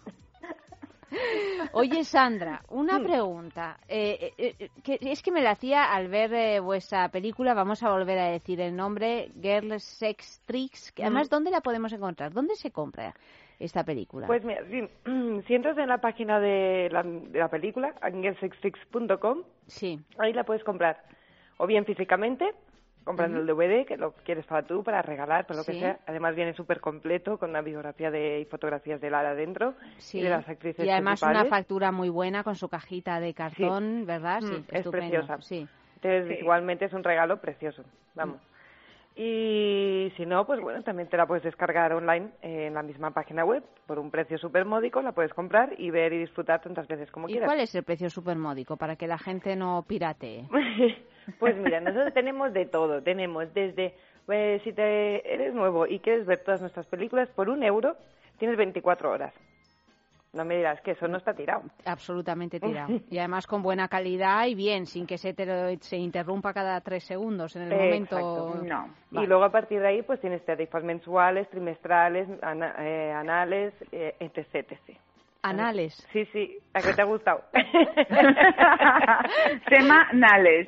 Oye, Sandra, una Mm. pregunta. Eh, eh, eh, que es que me la hacía al ver eh, vuestra película, vamos a volver a decir el nombre, Girl Sex Tricks. que Además, Mm. ¿dónde la podemos encontrar? ¿Dónde se compra esta película? Pues mira, si, si entras en la página de la, de la película, angelsextrix.com, sí. ahí la puedes comprar. O bien físicamente, comprando el DVD, que lo quieres para tú, para regalar, para lo Sí. que sea. Además viene súper completo, con una biografía de, y fotografías de Lara adentro Sí. y de las actrices y además una factura muy buena con su cajita de cartón, ¿verdad? Sí, Mm, es preciosa. Sí. Entonces, igualmente es un regalo precioso, vamos. Y si no, pues bueno, también te la puedes descargar online en la misma página web por un precio súper módico, la puedes comprar y ver y disfrutar tantas veces como ¿Y quieras. cuál es el precio supermódico para que la gente no piratee? Pues mira, nosotros tenemos de todo. Tenemos desde, pues, si te eres nuevo y quieres ver todas nuestras películas por un euro, tienes 24 horas. No me dirás que eso no está tirado. Absolutamente tirado. Y además con buena calidad y bien, sin que se, te, se interrumpa cada tres segundos en el momento. Exacto. Vale. Y luego a partir de ahí, pues tienes tarifas mensuales, trimestrales, ana- eh, anales, eh, etc, etc. Anales. Sí, sí, a que te ha gustado. Semanales.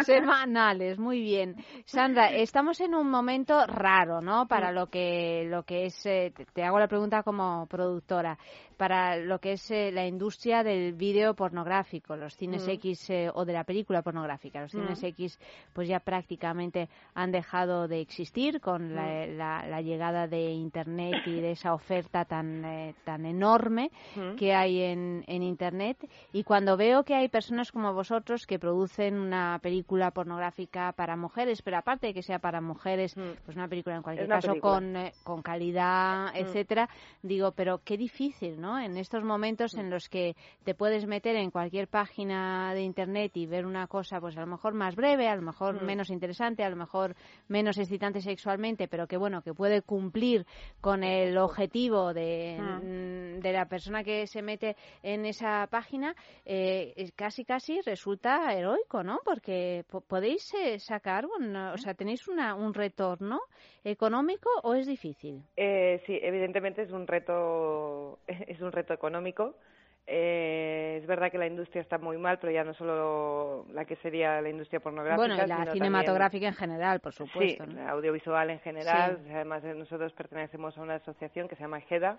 Semanales, muy bien. Sandra, estamos en un momento raro, ¿no? Para lo que lo que es, eh, te hago la pregunta como productora, para lo que es eh, la industria del vídeo pornográfico, los cines Mm. X eh, o de la película pornográfica. Los cines Mm. X, pues ya prácticamente han dejado de existir con la, Mm. la- la llegada de Internet y de esa oferta tan eh, tan enorme que hay en, en Internet. Y cuando veo que hay personas como vosotros que producen una película pornográfica para mujeres, pero aparte de que sea para mujeres, pues una película en cualquier caso película. con, eh, con calidad, etcétera, digo, pero qué difícil, ¿no? En estos momentos Mm. en los que te puedes meter en cualquier página de Internet y ver una cosa, pues a lo mejor más breve, a lo mejor Mm. menos interesante, a lo mejor menos excitante sexualmente, pero que bueno, que puede cumplir con el objetivo de, mm, de la persona que se mete en esa página, eh, casi casi resulta heroico, ¿no? Porque po- podéis eh, sacar, o sea, tenéis una, un retorno económico o es difícil. Eh, sí, evidentemente es un reto, es un reto económico. Eh, es verdad que la industria está muy mal, pero ya no solo la que sería la industria pornográfica. Bueno, y la sino cinematográfica en general, por supuesto. Sí, audiovisual en general. Sí. Además, eh, nosotros pertenecemos a una asociación que se llama GEDA,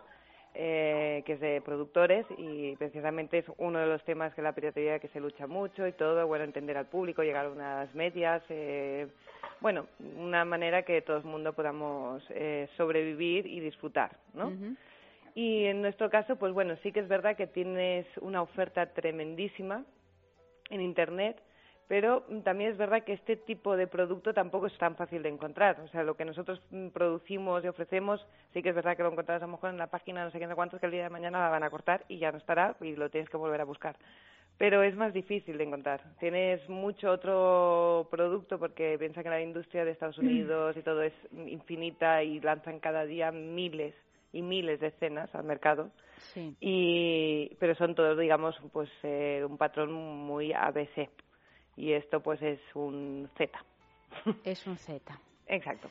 eh, que es de productores y precisamente es uno de los temas que la piratería que se lucha mucho y todo, bueno, entender al público, llegar a unas medias, eh, bueno, una manera que todo el mundo podamos eh, sobrevivir y disfrutar, ¿no? Y en nuestro caso, pues bueno, sí que es verdad que tienes una oferta tremendísima en Internet, pero también es verdad que este tipo de producto tampoco es tan fácil de encontrar. O sea, lo que nosotros mm, producimos y ofrecemos, sí que es verdad que lo encontrarás a lo mejor en la página no sé qué no cuántos, que el día de mañana la van a cortar y ya no estará y lo tienes que volver a buscar. Pero es más difícil de encontrar. Tienes mucho otro producto porque piensa que la industria de Estados Unidos y todo es infinita y lanzan cada día miles y miles de escenas al mercado Sí. y pero son todos digamos pues eh, un patrón muy ABC y esto pues es un Z Es un Z. exacto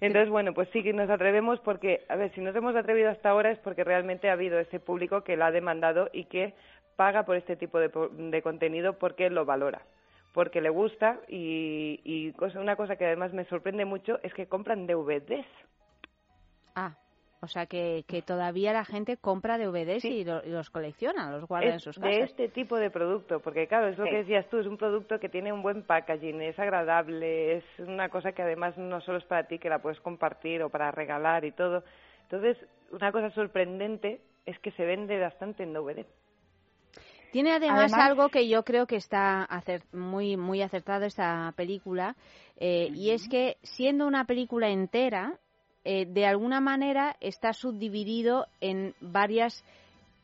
entonces bueno pues sí que nos atrevemos porque a ver si nos hemos atrevido hasta ahora es porque realmente ha habido ese público que la ha demandado y que paga por este tipo de, de contenido porque lo valora porque le gusta y, y cosa- una cosa que además me sorprende mucho es que compran DVDs Ah, o sea que, que todavía la gente compra DVDs y, lo- y los colecciona, los guarda es en sus de casas. este tipo de producto, porque claro, es lo Sí. que decías tú, es un producto que tiene un buen packaging, es agradable, es una cosa que además no solo es para ti, que la puedes compartir o para regalar y todo. Entonces, una cosa sorprendente es que se vende bastante en DVD. Tiene además, Además- algo que yo creo que está acer- muy muy acertado esta película eh, y es que siendo una película entera eh, de alguna manera está subdividido en varias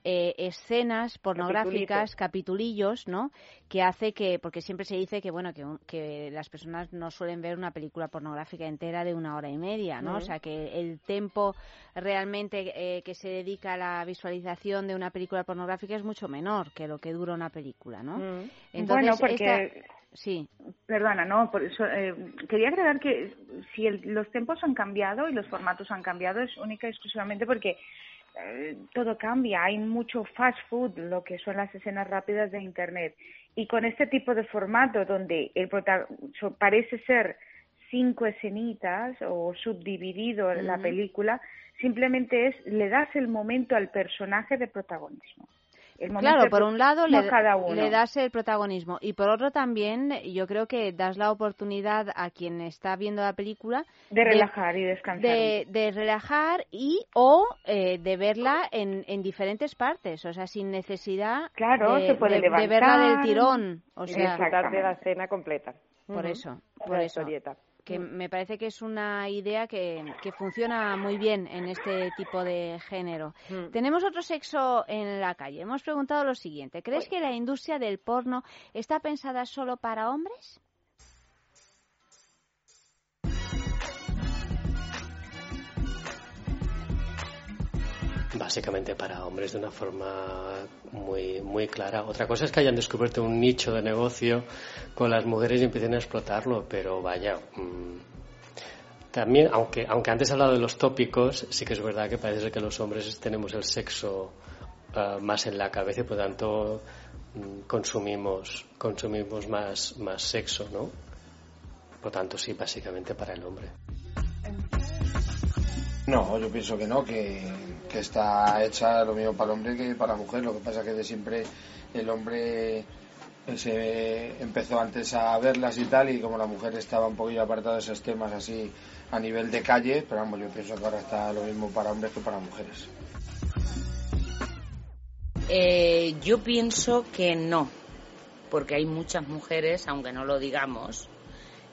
eh, escenas pornográficas, capitulillos, ¿no? Que hace que, porque siempre se dice que, bueno, que, un- que las personas no suelen ver una película pornográfica entera de una hora y media, ¿no? O sea, que el tiempo realmente eh, que se dedica a la visualización de una película pornográfica es mucho menor que lo que dura una película, ¿no? Entonces, bueno, porque esta- Sí. Perdona, no, por eso eh, quería agregar que si el- los tiempos han cambiado y los formatos han cambiado es única y exclusivamente porque todo cambia, hay mucho fast food, lo que son las escenas rápidas de Internet. Y con este tipo de formato donde el prota- so- parece ser cinco escenitas o subdividido en la película, simplemente es le das el momento al personaje de protagonismo. El momento Claro, por un lado le, cada uno. le das el protagonismo y por otro también yo creo que das la oportunidad a quien está viendo la película de relajar y descansar. de, de relajar y o eh, de verla en, en diferentes partes, o sea, sin necesidad Claro, de, se puede de- de verla del tirón. O sea, de la escena completa. por eso, por la eso. historieta. Que Mm. me parece que es una idea que, que funciona muy bien en este tipo de género. Mm. Tenemos otro sexo en la calle. Hemos preguntado lo siguiente. ¿Crees que la industria del porno está pensada solo para hombres? Básicamente para hombres de una forma muy, muy clara. Otra cosa es que hayan descubierto un nicho de negocio con las mujeres y empiecen a explotarlo, pero vaya. mm, también, aunque, aunque antes he hablado de los tópicos, sí que es verdad que parece que los hombres tenemos el sexo ah, más en la cabeza y por tanto mm, consumimos, consumimos más, más sexo, ¿no? Por tanto, sí, básicamente para el hombre. No, yo pienso que no, que, que está hecha lo mismo para el hombre que para la mujer. Lo que pasa es que de siempre el hombre eh, se empezó antes a verlas y tal, y como la mujer estaba un poquillo apartada de esos temas así a nivel de calle, pero vamos, yo pienso que ahora está lo mismo para hombres que para mujeres. Eh, yo pienso que no, porque hay muchas mujeres, aunque no lo digamos,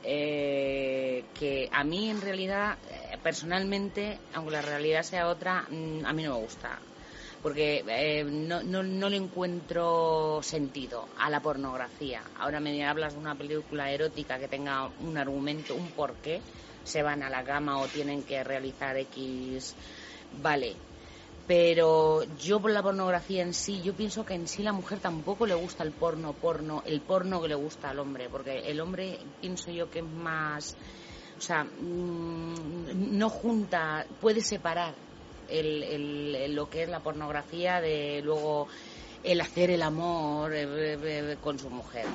eh, que a mí en realidad, eh, personalmente, aunque la realidad sea otra, mm, a mí no me gusta. Porque eh, no, no, no le encuentro sentido a la pornografía. Ahora me hablas de una película erótica que tenga un argumento, un porqué, se van a la cama o tienen que realizar X. Vale, pero yo por la pornografía en sí, yo pienso que en sí la mujer tampoco le gusta el porno, porno, el porno que le gusta al hombre, porque el hombre pienso yo que es más, o sea, mm, no junta, puede separar el, el- lo que es la pornografía de luego el hacer el amor eh, eh, eh, con su mujer.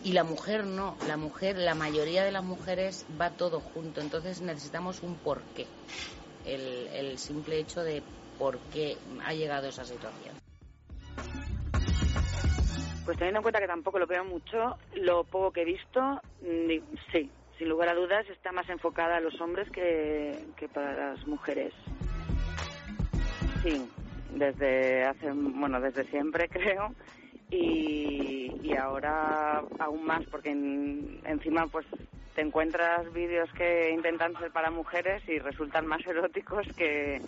Y la mujer no, la mujer, la mayoría de las mujeres va todo junto, entonces necesitamos un porqué. El, el simple hecho de por qué ha llegado esa situación. Pues teniendo en cuenta que tampoco lo veo mucho, lo poco que he visto, sí, sin lugar a dudas está más enfocada a los hombres que, que para las mujeres. Sí, desde hace, bueno, desde siempre creo, y, y ahora aún más, porque en- encima pues te encuentras vídeos que intentan ser para mujeres y resultan más eróticos que,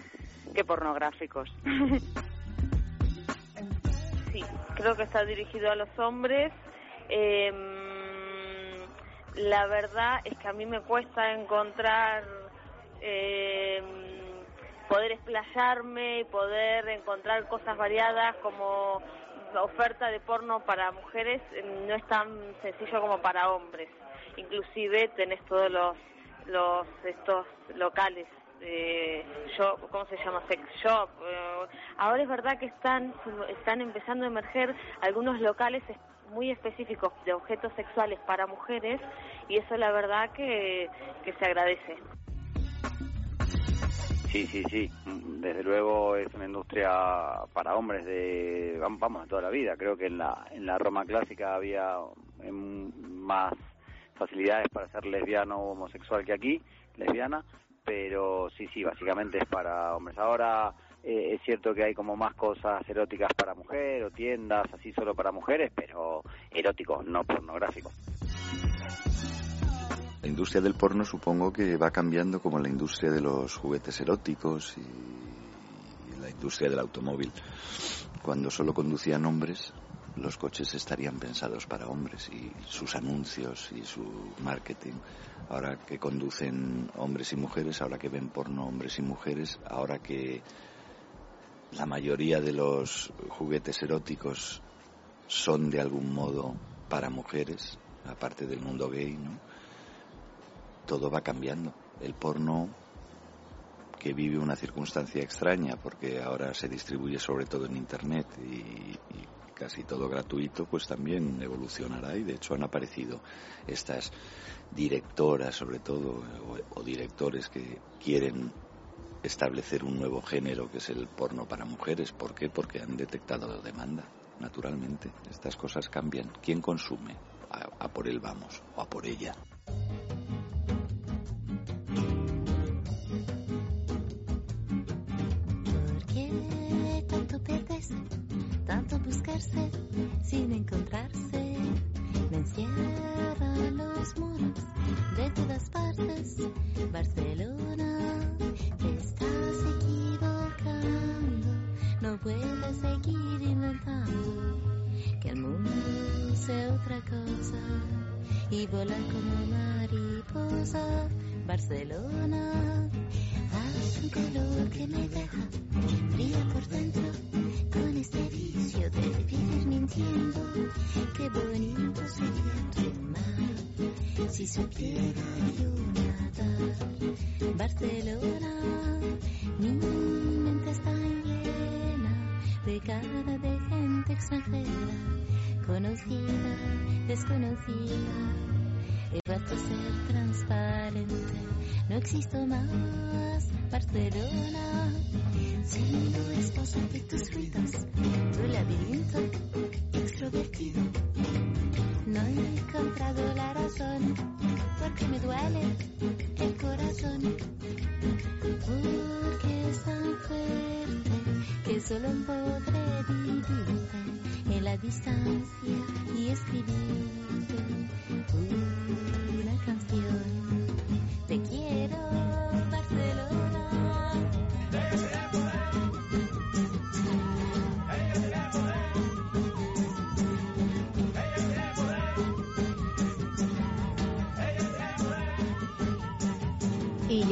que pornográficos. Sí, creo que está dirigido a los hombres. Eh, la verdad es que a mí me cuesta encontrar eh, poder explayarme y poder encontrar cosas variadas como oferta de porno para mujeres eh, no es tan sencillo como para hombres. Inclusive tenés todos los los estos locales eh, shop, ¿cómo se llama? Sex shop. eh, ahora es verdad que están, están empezando a emerger algunos locales es- muy específicos de objetos sexuales para mujeres y eso la verdad que, que se agradece. Sí, sí, sí. Desde luego es una industria para hombres de vam- vamos de toda la vida. Creo que en la en la Roma clásica había em, más facilidades para ser lesbiano o homosexual que aquí, lesbiana, pero sí, sí, básicamente es para hombres. Ahora eh, es cierto que hay como más cosas eróticas para mujer o tiendas así solo para mujeres, pero eróticos, no pornográficos. La industria del porno supongo que va cambiando como la industria de los juguetes eróticos y la industria del automóvil. Cuando solo conducían hombres, los coches estarían pensados para hombres y sus anuncios y su marketing. Ahora que conducen hombres y mujeres, ahora que ven porno hombres y mujeres, ahora que la mayoría de los juguetes eróticos son de algún modo para mujeres, aparte del mundo gay, ¿no? todo va cambiando. El porno que vive una circunstancia extraña porque ahora se distribuye sobre todo en Internet y, y casi todo gratuito, pues también evolucionará y de hecho han aparecido estas directoras sobre todo o, directores que quieren establecer un nuevo género que es el porno para mujeres. ¿Por qué? Porque han detectado demanda, naturalmente. Estas cosas cambian. ¿Quién consume? A, a por él vamos, o a por ella. Sin encontrarse? Me encierran los muros de todas partes. Barcelona, te estás equivocando. No puedes seguir inventando que el mundo sea otra cosa y volar como mariposa. Barcelona, haz un color que me deja fría por dentro con este vicio de vivir mintiendo. Qué bonito sería tu mar si supiera yo nadar. Barcelona, mi mente está llena de cara de gente extranjera, conocida, desconocida. He vuelto a ser transparente, no existo más. Barcelona, siendo esposa de tus ruidos, tu laberinto extrovertido. No he encontrado la razón, porque me duele el corazón. Porque es tan fuerte que solo podré vivirte en la distancia y escribirte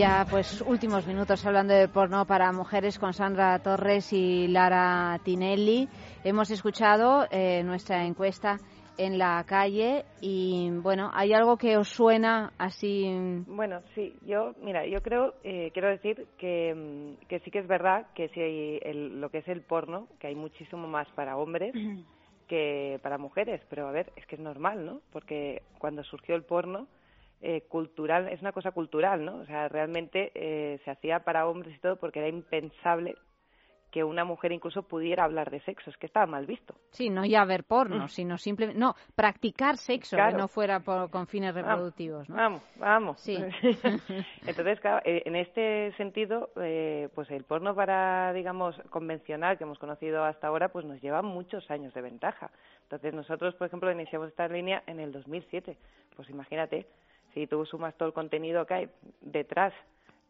ya, pues, últimos minutos hablando de porno para mujeres con Sandra Torres y Lara Tinelli. Hemos escuchado eh, nuestra encuesta en la calle y, bueno, ¿hay algo que os suena así? Bueno, sí, yo, mira, yo creo, eh, quiero decir que, mm, que sí que es verdad que si hay el- lo que es el porno, que hay muchísimo más para hombres que para mujeres, pero a ver, es que es normal, ¿no? Porque cuando surgió el porno, eh, cultural, es una cosa cultural, ¿no? O sea, realmente eh, se hacía para hombres y todo porque era impensable que una mujer incluso pudiera hablar de sexo, es que estaba mal visto. Sí, no ya ver porno, sino simplemente, no, practicar sexo, Claro. que no fuera por, con fines reproductivos, ¿no? Vamos, vamos. Sí. Entonces, claro, eh, en este sentido, eh, pues el porno para, digamos, convencional que hemos conocido hasta ahora, pues nos lleva muchos años de ventaja. Entonces, nosotros, por ejemplo, iniciamos esta línea en el 2007. Pues imagínate, si tú sumas todo el contenido que hay detrás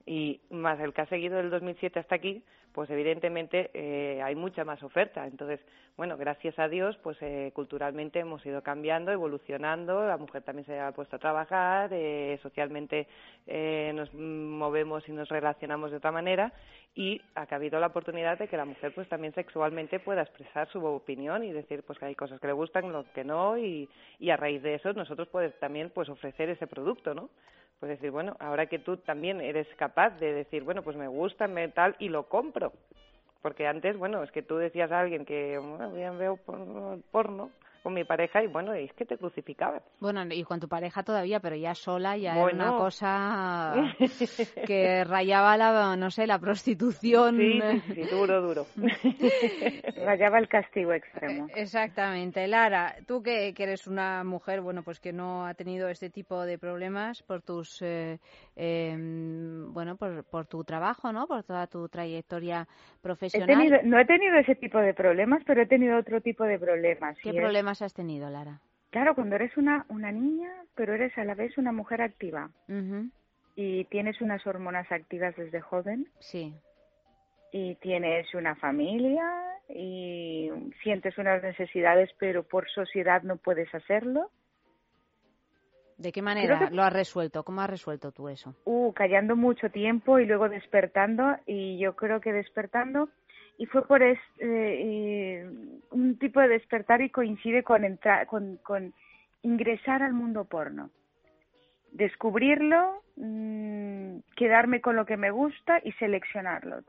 y más el que ha seguido del 2007 hasta aquí, pues evidentemente eh, hay mucha más oferta. Entonces, bueno, gracias a Dios, pues eh, culturalmente hemos ido cambiando, evolucionando, la mujer también se ha puesto a trabajar, eh, socialmente eh, nos movemos y nos relacionamos de otra manera y ha habido la oportunidad de que la mujer pues también sexualmente pueda expresar su opinión y decir pues que hay cosas que le gustan, lo que no y, y a raíz de eso nosotros pues también pues ofrecer ese producto, ¿no? Pues decir, bueno, ahora que tú también eres capaz de decir, bueno, pues me gusta, me tal, y lo compro. Porque antes, bueno, es que tú decías a alguien que bueno, bien veo porno, porno con mi pareja y bueno, es que te crucificaban. Bueno, y con tu pareja todavía, pero ya sola ya era Bueno. una cosa que rayaba la, no sé, la prostitución. Sí, sí, sí, duro, duro. Rayaba el castigo extremo. Exactamente. Lara, tú que, que eres una mujer, bueno, pues que no ha tenido este tipo de problemas por tus, eh, eh, bueno, por, por tu trabajo, ¿no? Por toda tu trayectoria He profesional. tenido, no he tenido ese tipo de problemas, pero he tenido otro tipo de problemas. ¿Qué y has tenido, Lara? Claro, cuando eres una, una niña, pero eres a la vez una mujer activa y tienes unas hormonas activas desde joven Sí. y tienes una familia y sientes unas necesidades, pero por sociedad no puedes hacerlo. ¿De qué manera que- lo has resuelto? ¿Cómo has resuelto tú eso? uh, callando mucho tiempo y luego despertando y yo creo que despertando y fue por es, eh, eh, un tipo de despertar y coincide con entrar con, con ingresar al mundo porno descubrirlo mm, quedarme con lo que me gusta y seleccionarlo.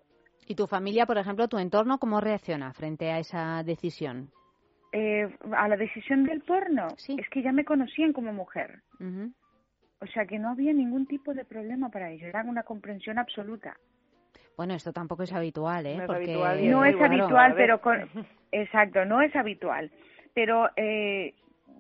¿Y tu familia, por ejemplo, tu entorno, cómo reacciona frente a esa decisión? Eh, a la decisión del porno, es que ya me conocían como mujer. O sea que no había ningún tipo de problema para ellos, era una comprensión absoluta. Bueno, esto tampoco es habitual, ¿eh? No es Porque... habitual, no es habitual pero con... Exacto, no es habitual. Pero eh,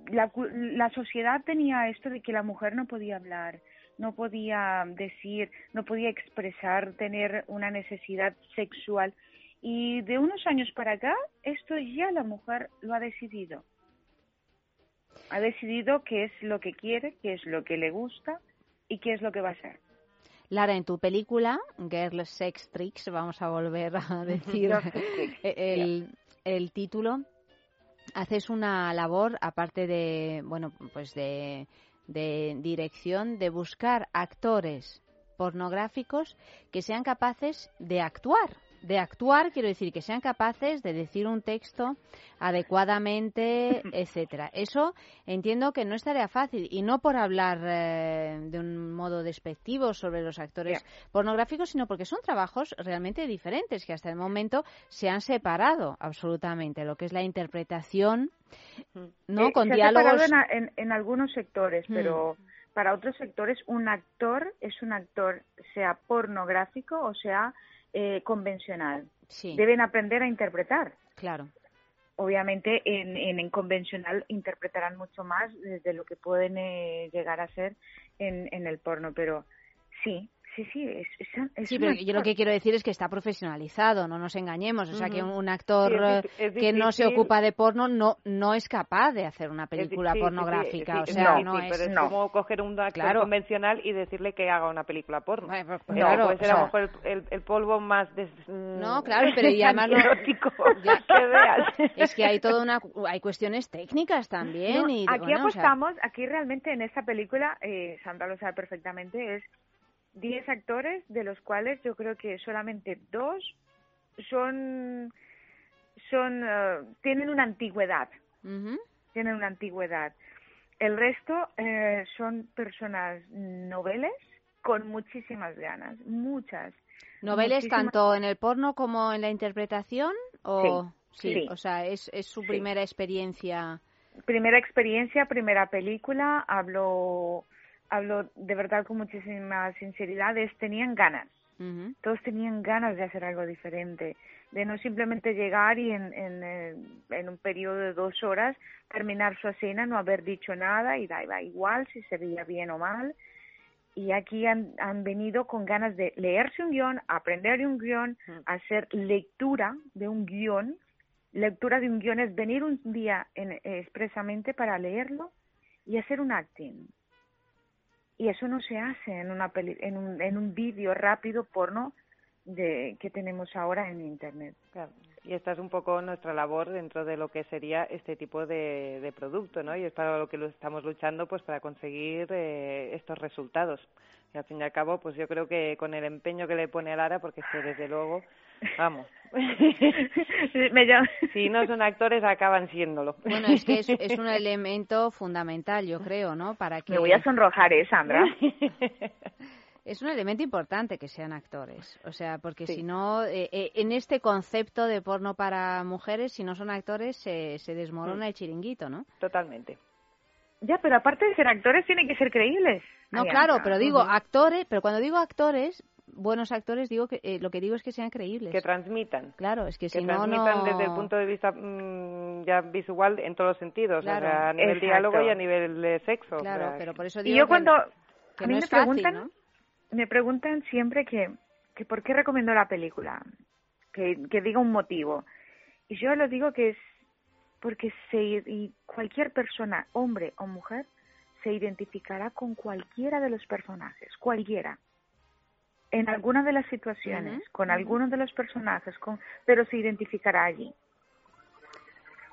la, cu- la sociedad tenía esto de que la mujer no podía hablar, no podía decir, no podía expresar, tener una necesidad sexual. Y de unos años para acá, esto ya la mujer lo ha decidido. Ha decidido qué es lo que quiere, qué es lo que le gusta y qué es lo que va a hacer. Lara, en tu película, Girl Sex Tricks, vamos a volver a decir el, el título, haces una labor, aparte de, bueno, pues de, de dirección, de buscar actores pornográficos que sean capaces de actuar. De actuar, quiero decir, que sean capaces de decir un texto adecuadamente, etcétera. Eso entiendo que no es tarea fácil y no por hablar eh, de un modo despectivo sobre los actores pornográficos, sino porque son trabajos realmente diferentes que hasta el momento se han separado absolutamente lo que es la interpretación, no Eh, con se ha separado diálogos. en, a- en, en algunos sectores, Mm. pero para otros sectores un actor es un actor, sea pornográfico o sea eh, convencional. Sí. Deben aprender a interpretar. Claro. Obviamente en, en, en convencional interpretarán mucho más desde lo que pueden eh, llegar a ser en, en el porno, pero sí, sí, sí, es, Sí, pero yo lo que quiero decir es que está profesionalizado, no nos engañemos. O sea, que un actor Sí, es dif- es que no se ocupa de porno no no es capaz de hacer una película pornográfica. o sea, no es... pero es como coger un actor Claro. convencional y decirle que haga una película porno. pues, no, claro, puede ser a lo mejor el, el- el polvo más des... mm, No, claro, pero y además Ya. que veas. Es que hay toda una hay cuestiones técnicas también No, y aquí bueno, o sea, apostamos, aquí realmente en esta película, eh, Sandra lo sabe perfectamente, es 10 actores, de los cuales yo creo que solamente dos son, son eh, tienen una antigüedad, tienen una antigüedad. El resto eh, son personas noveles con muchísimas ganas, muchas. ¿Noveles muchísimas- tanto en el porno como en la interpretación? O... Sí, sí. o sea, es, es su Sí. primera experiencia. primera experiencia, primera película, hablo, hablo de verdad con muchísima sinceridad, es tenían ganas, todos tenían ganas de hacer algo diferente, de no simplemente llegar y en, en, eh, en un periodo de dos horas terminar su escena, no haber dicho nada y da, igual si se veía bien o mal. Y aquí han, han venido con ganas de leerse un guion, aprender de un guion, hacer lectura de un guion. Lectura de un guion es venir un día en- eh, expresamente para leerlo y hacer un acting. Y eso no se hace en una peli, en un, en un vídeo rápido porno de que tenemos ahora en internet. Claro. Y esta es un poco nuestra labor dentro de lo que sería este tipo de, de producto, ¿no? Y es para lo que lo estamos luchando, pues para conseguir eh, estos resultados. Y al fin y al cabo, pues yo creo que con el empeño que le pone Lara, porque es que desde luego, vamos, Me si no son actores acaban siéndolo. Bueno, es que es, es un elemento fundamental, yo creo, ¿no? Para que Me voy a sonrojar, ¿eh, Sandra? Es un elemento importante que sean actores, o sea, porque Sí. si no, eh, eh, en este concepto de porno para mujeres, si no son actores, se, se desmorona Mm. el chiringuito, ¿no? Totalmente. Ya, pero aparte de ser actores, tienen que ser creíbles. No, Ay, claro, pero digo Ujú. actores, pero cuando digo actores, buenos actores, digo que eh, lo que digo es que sean creíbles. Que transmitan. Claro, es que, que si no, transmitan no... desde el punto de vista mm, ya visual en todos los sentidos, Claro. o sea, a nivel Exacto. diálogo y a nivel de sexo. o Claro, sea, pero por eso Y digo yo que- cuando que a mí no me fácil, preguntan, ¿no? me preguntan siempre que, que por qué recomiendo la película, que, que diga un motivo. Y yo les digo que es porque se, y cualquier persona, hombre o mujer, se identificará con cualquiera de los personajes, cualquiera. En alguna de las situaciones, con algunos de los personajes, con, pero se identificará allí.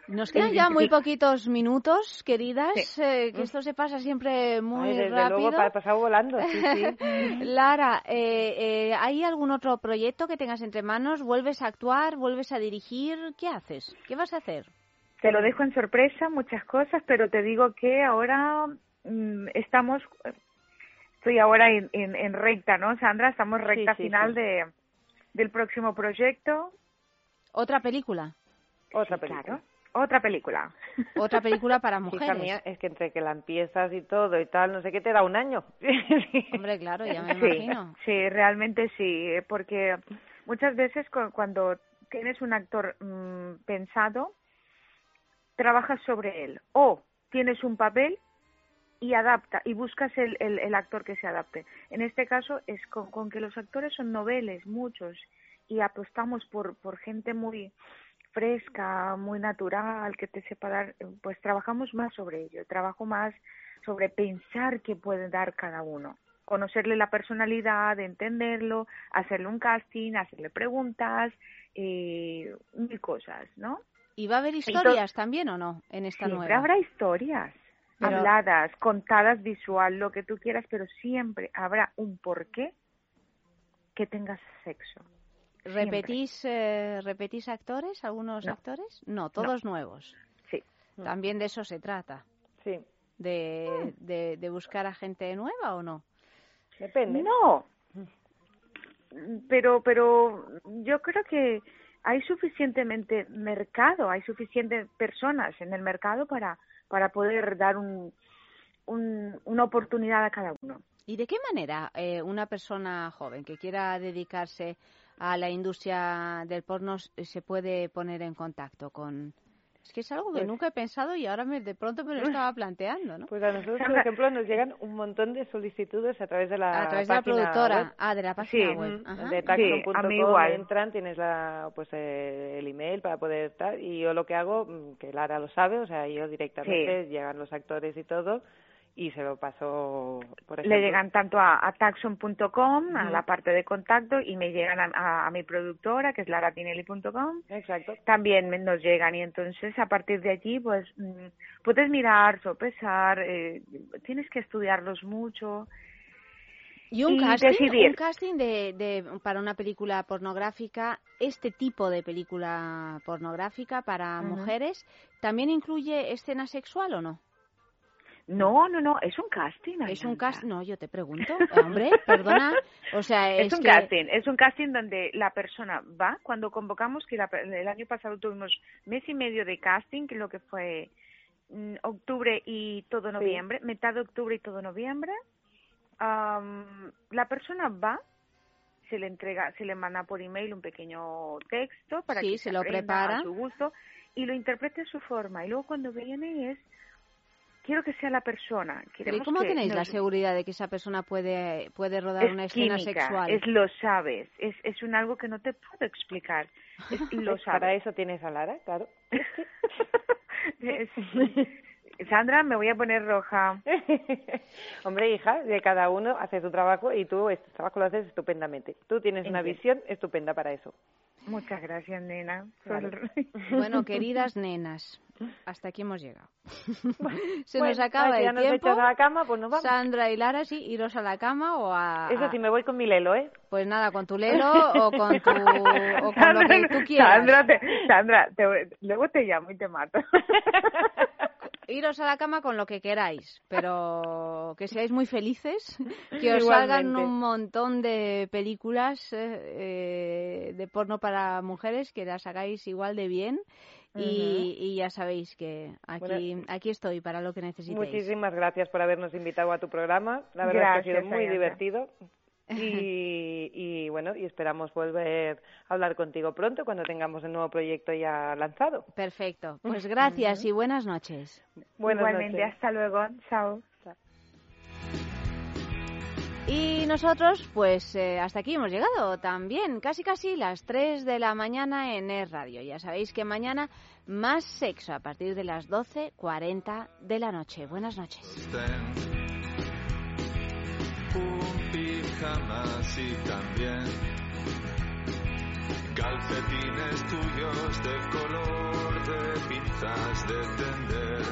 Nos quedan ya muy poquitos minutos, queridas, Sí. eh, que esto se pasa siempre muy Ay, desde rápido. luego pa- ha pasado volando, sí, sí. Lara, eh, eh, ¿hay algún otro proyecto que tengas entre manos? ¿Vuelves a actuar? ¿Vuelves a dirigir? ¿Qué haces? ¿Qué vas a hacer? Te lo dejo en sorpresa, muchas cosas, pero te digo que ahora mm, estamos estoy ahora en, en, en recta, ¿no, Sandra? Estamos recta sí, final sí. de del próximo proyecto. ¿Otra película? Otra Sí, película. claro. Otra película. Otra película para Hija mujeres. mía, es que entre que la empiezas y todo y tal, no sé qué, te da un año. Hombre, claro, ya me sí, imagino. sí, realmente sí, eh, porque muchas veces cu- cuando tienes un actor mm, pensado, trabajas sobre él o tienes un papel y adapta y buscas el, el, el actor que se adapte. En este caso es con, con que los actores son noveles, muchos, y apostamos por, por gente muy fresca, muy natural, que te sepa dar, pues trabajamos más sobre ello, trabajo más sobre pensar qué puede dar cada uno, conocerle la personalidad, entenderlo, hacerle un casting, hacerle preguntas, eh, mil cosas, ¿no? ¿Y va a haber historias también o no en esta Siempre nueva? habrá historias Pero- habladas, contadas visual, lo que tú quieras, pero siempre habrá un porqué que tengas sexo. Siempre. ¿Repetís, eh, ¿Repetís actores, algunos No. actores? No, todos nuevos. Sí. También de eso se trata. Sí. De, de, de buscar a gente nueva o no? Depende. No, pero, pero yo creo que hay suficientemente mercado, hay suficientes personas en el mercado para, para poder dar un, un, una oportunidad a cada uno. ¿Y de qué manera eh, una persona joven que quiera dedicarse a la industria del porno s- se puede poner en contacto con...? Es que es algo que Pues- nunca he pensado y ahora me, de pronto me lo estaba planteando, ¿no? Pues a nosotros, por ejemplo, nos llegan un montón de solicitudes a través de la A través de la productora. web. Ah, de la página Sí, web. Mm, Ajá. de Sí, mí igual. entran, tienes la, pues eh, el email para poder estar y yo lo que hago, mm, que Lara lo sabe, o sea, yo directamente llegan los actores y todo y se lo paso, por ejemplo. Le llegan tanto a, a taxon.com, a la parte de contacto, y me llegan a, a- a mi productora, que es laratinelli.com. Exacto. También nos llegan y entonces a partir de allí, pues mm, puedes mirar, sopesar, eh, tienes que estudiarlos mucho. Y un y casting, decidir. un casting de, de, para una película pornográfica, este tipo de película pornográfica para mujeres, ¿también incluye escena sexual o no? No, no, no, es un casting. Es un casting, no, yo te pregunto, hombre, perdona, o sea, es, Es un que casting, es un casting donde la persona va, cuando convocamos, que la- el año pasado tuvimos mes y medio de casting, que lo que fue mm, octubre y todo noviembre, mitad de octubre y todo noviembre, am, la persona va, se le entrega, se le manda por email un pequeño texto para Sí, que se lo prepara. a su gusto y lo interprete a su forma. Y luego cuando viene es, quiero que sea la persona. Pero ¿y queremos cómo que tenéis la seguridad de que esa persona puede, puede rodar es una escena química, sexual? es lo sabes, es, es un algo que no te puedo explicar, es lo Pues Para sabes. eso tienes a Lara, claro. Sandra, me voy a poner roja. Hombre, hija, de cada uno hace su trabajo y tú este trabajo lo haces estupendamente. Tú tienes una visión estupenda para eso. Muchas gracias, nena. Claro. Bueno, queridas nenas, hasta aquí hemos llegado. Se nos Bueno, acaba ay, si ya el nos tiempo. echas a la cama, pues nos vamos. Sandra y Lara, sí, iros a la cama o a... Eso sí, me voy con mi lelo, ¿eh? Pues nada, con tu lelo o con, tu, o con lo que tú quieras. Sandra, te- Sandra te- luego te llamo y te mato. Iros a la cama con lo que queráis, pero que seáis muy felices, que os salgan Igualmente. un montón de películas eh, eh, de porno para mujeres, que las hagáis igual de bien y, y ya sabéis que aquí, Bueno. aquí estoy para lo que necesitéis. Muchísimas gracias por habernos invitado a tu programa. La verdad es que ha Gracias, sido muy divertido. Y, y bueno, y esperamos volver a hablar contigo pronto cuando tengamos el nuevo proyecto ya lanzado. Perfecto, pues gracias y buenas noches. Buenas Igualmente, noches. hasta luego. Chao. Y nosotros, pues eh, hasta aquí hemos llegado también, casi casi las 3 de la mañana en Es Radio. Ya sabéis que mañana más sexo a partir de las 12.40 de la noche. Buenas noches. Un pijamas y también. Calcetines tuyos de color de pinzas de tender.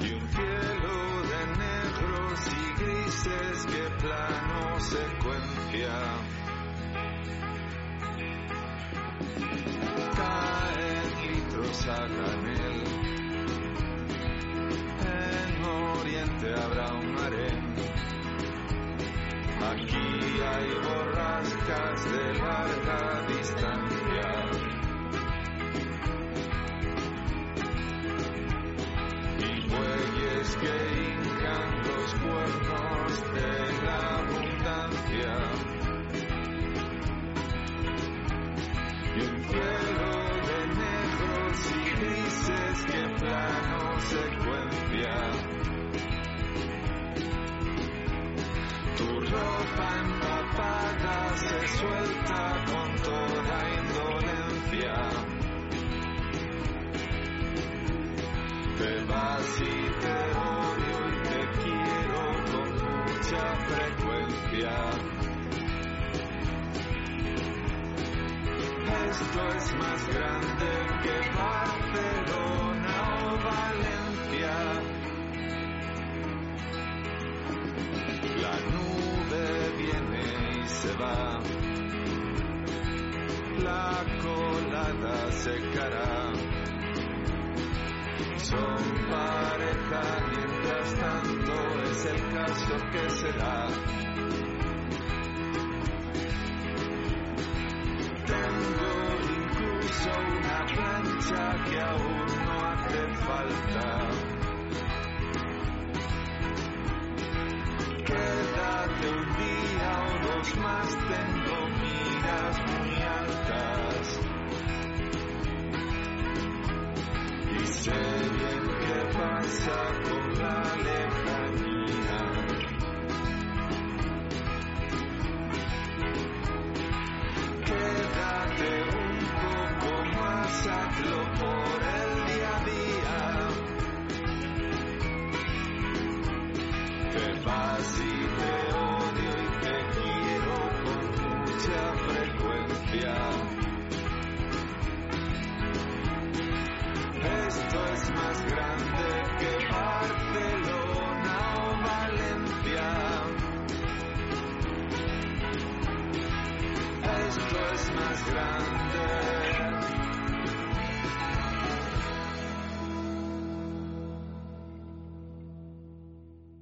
Y un cielo de negros y grises que plano secuencia. Caen litros a granel en siempre habrá un harén. Aquí hay borrascas de larga distancia. Y bueyes que hincan los cuernos de la abundancia. Y un cielo negros y grises que plano secuencia. Tu ropa empapada se suelta con toda indolencia. Te vas y te odio y te quiero con mucha frecuencia. Esto es más grande que Barcelona o Valencia. La nube viene y se va. La colada secará. Son pareja mientras tanto es el caso que será. Una plancha que aún no hace falta. Quédate un día o dos más, tengo miras muy altas. Y sé bien qué pasa con la lejanía. Quédate un poco más, hazlo por el día a día. Te vas y te odio y te quiero con mucha frecuencia. Esto es más grande que Barcelona o Valencia. Esto es más grande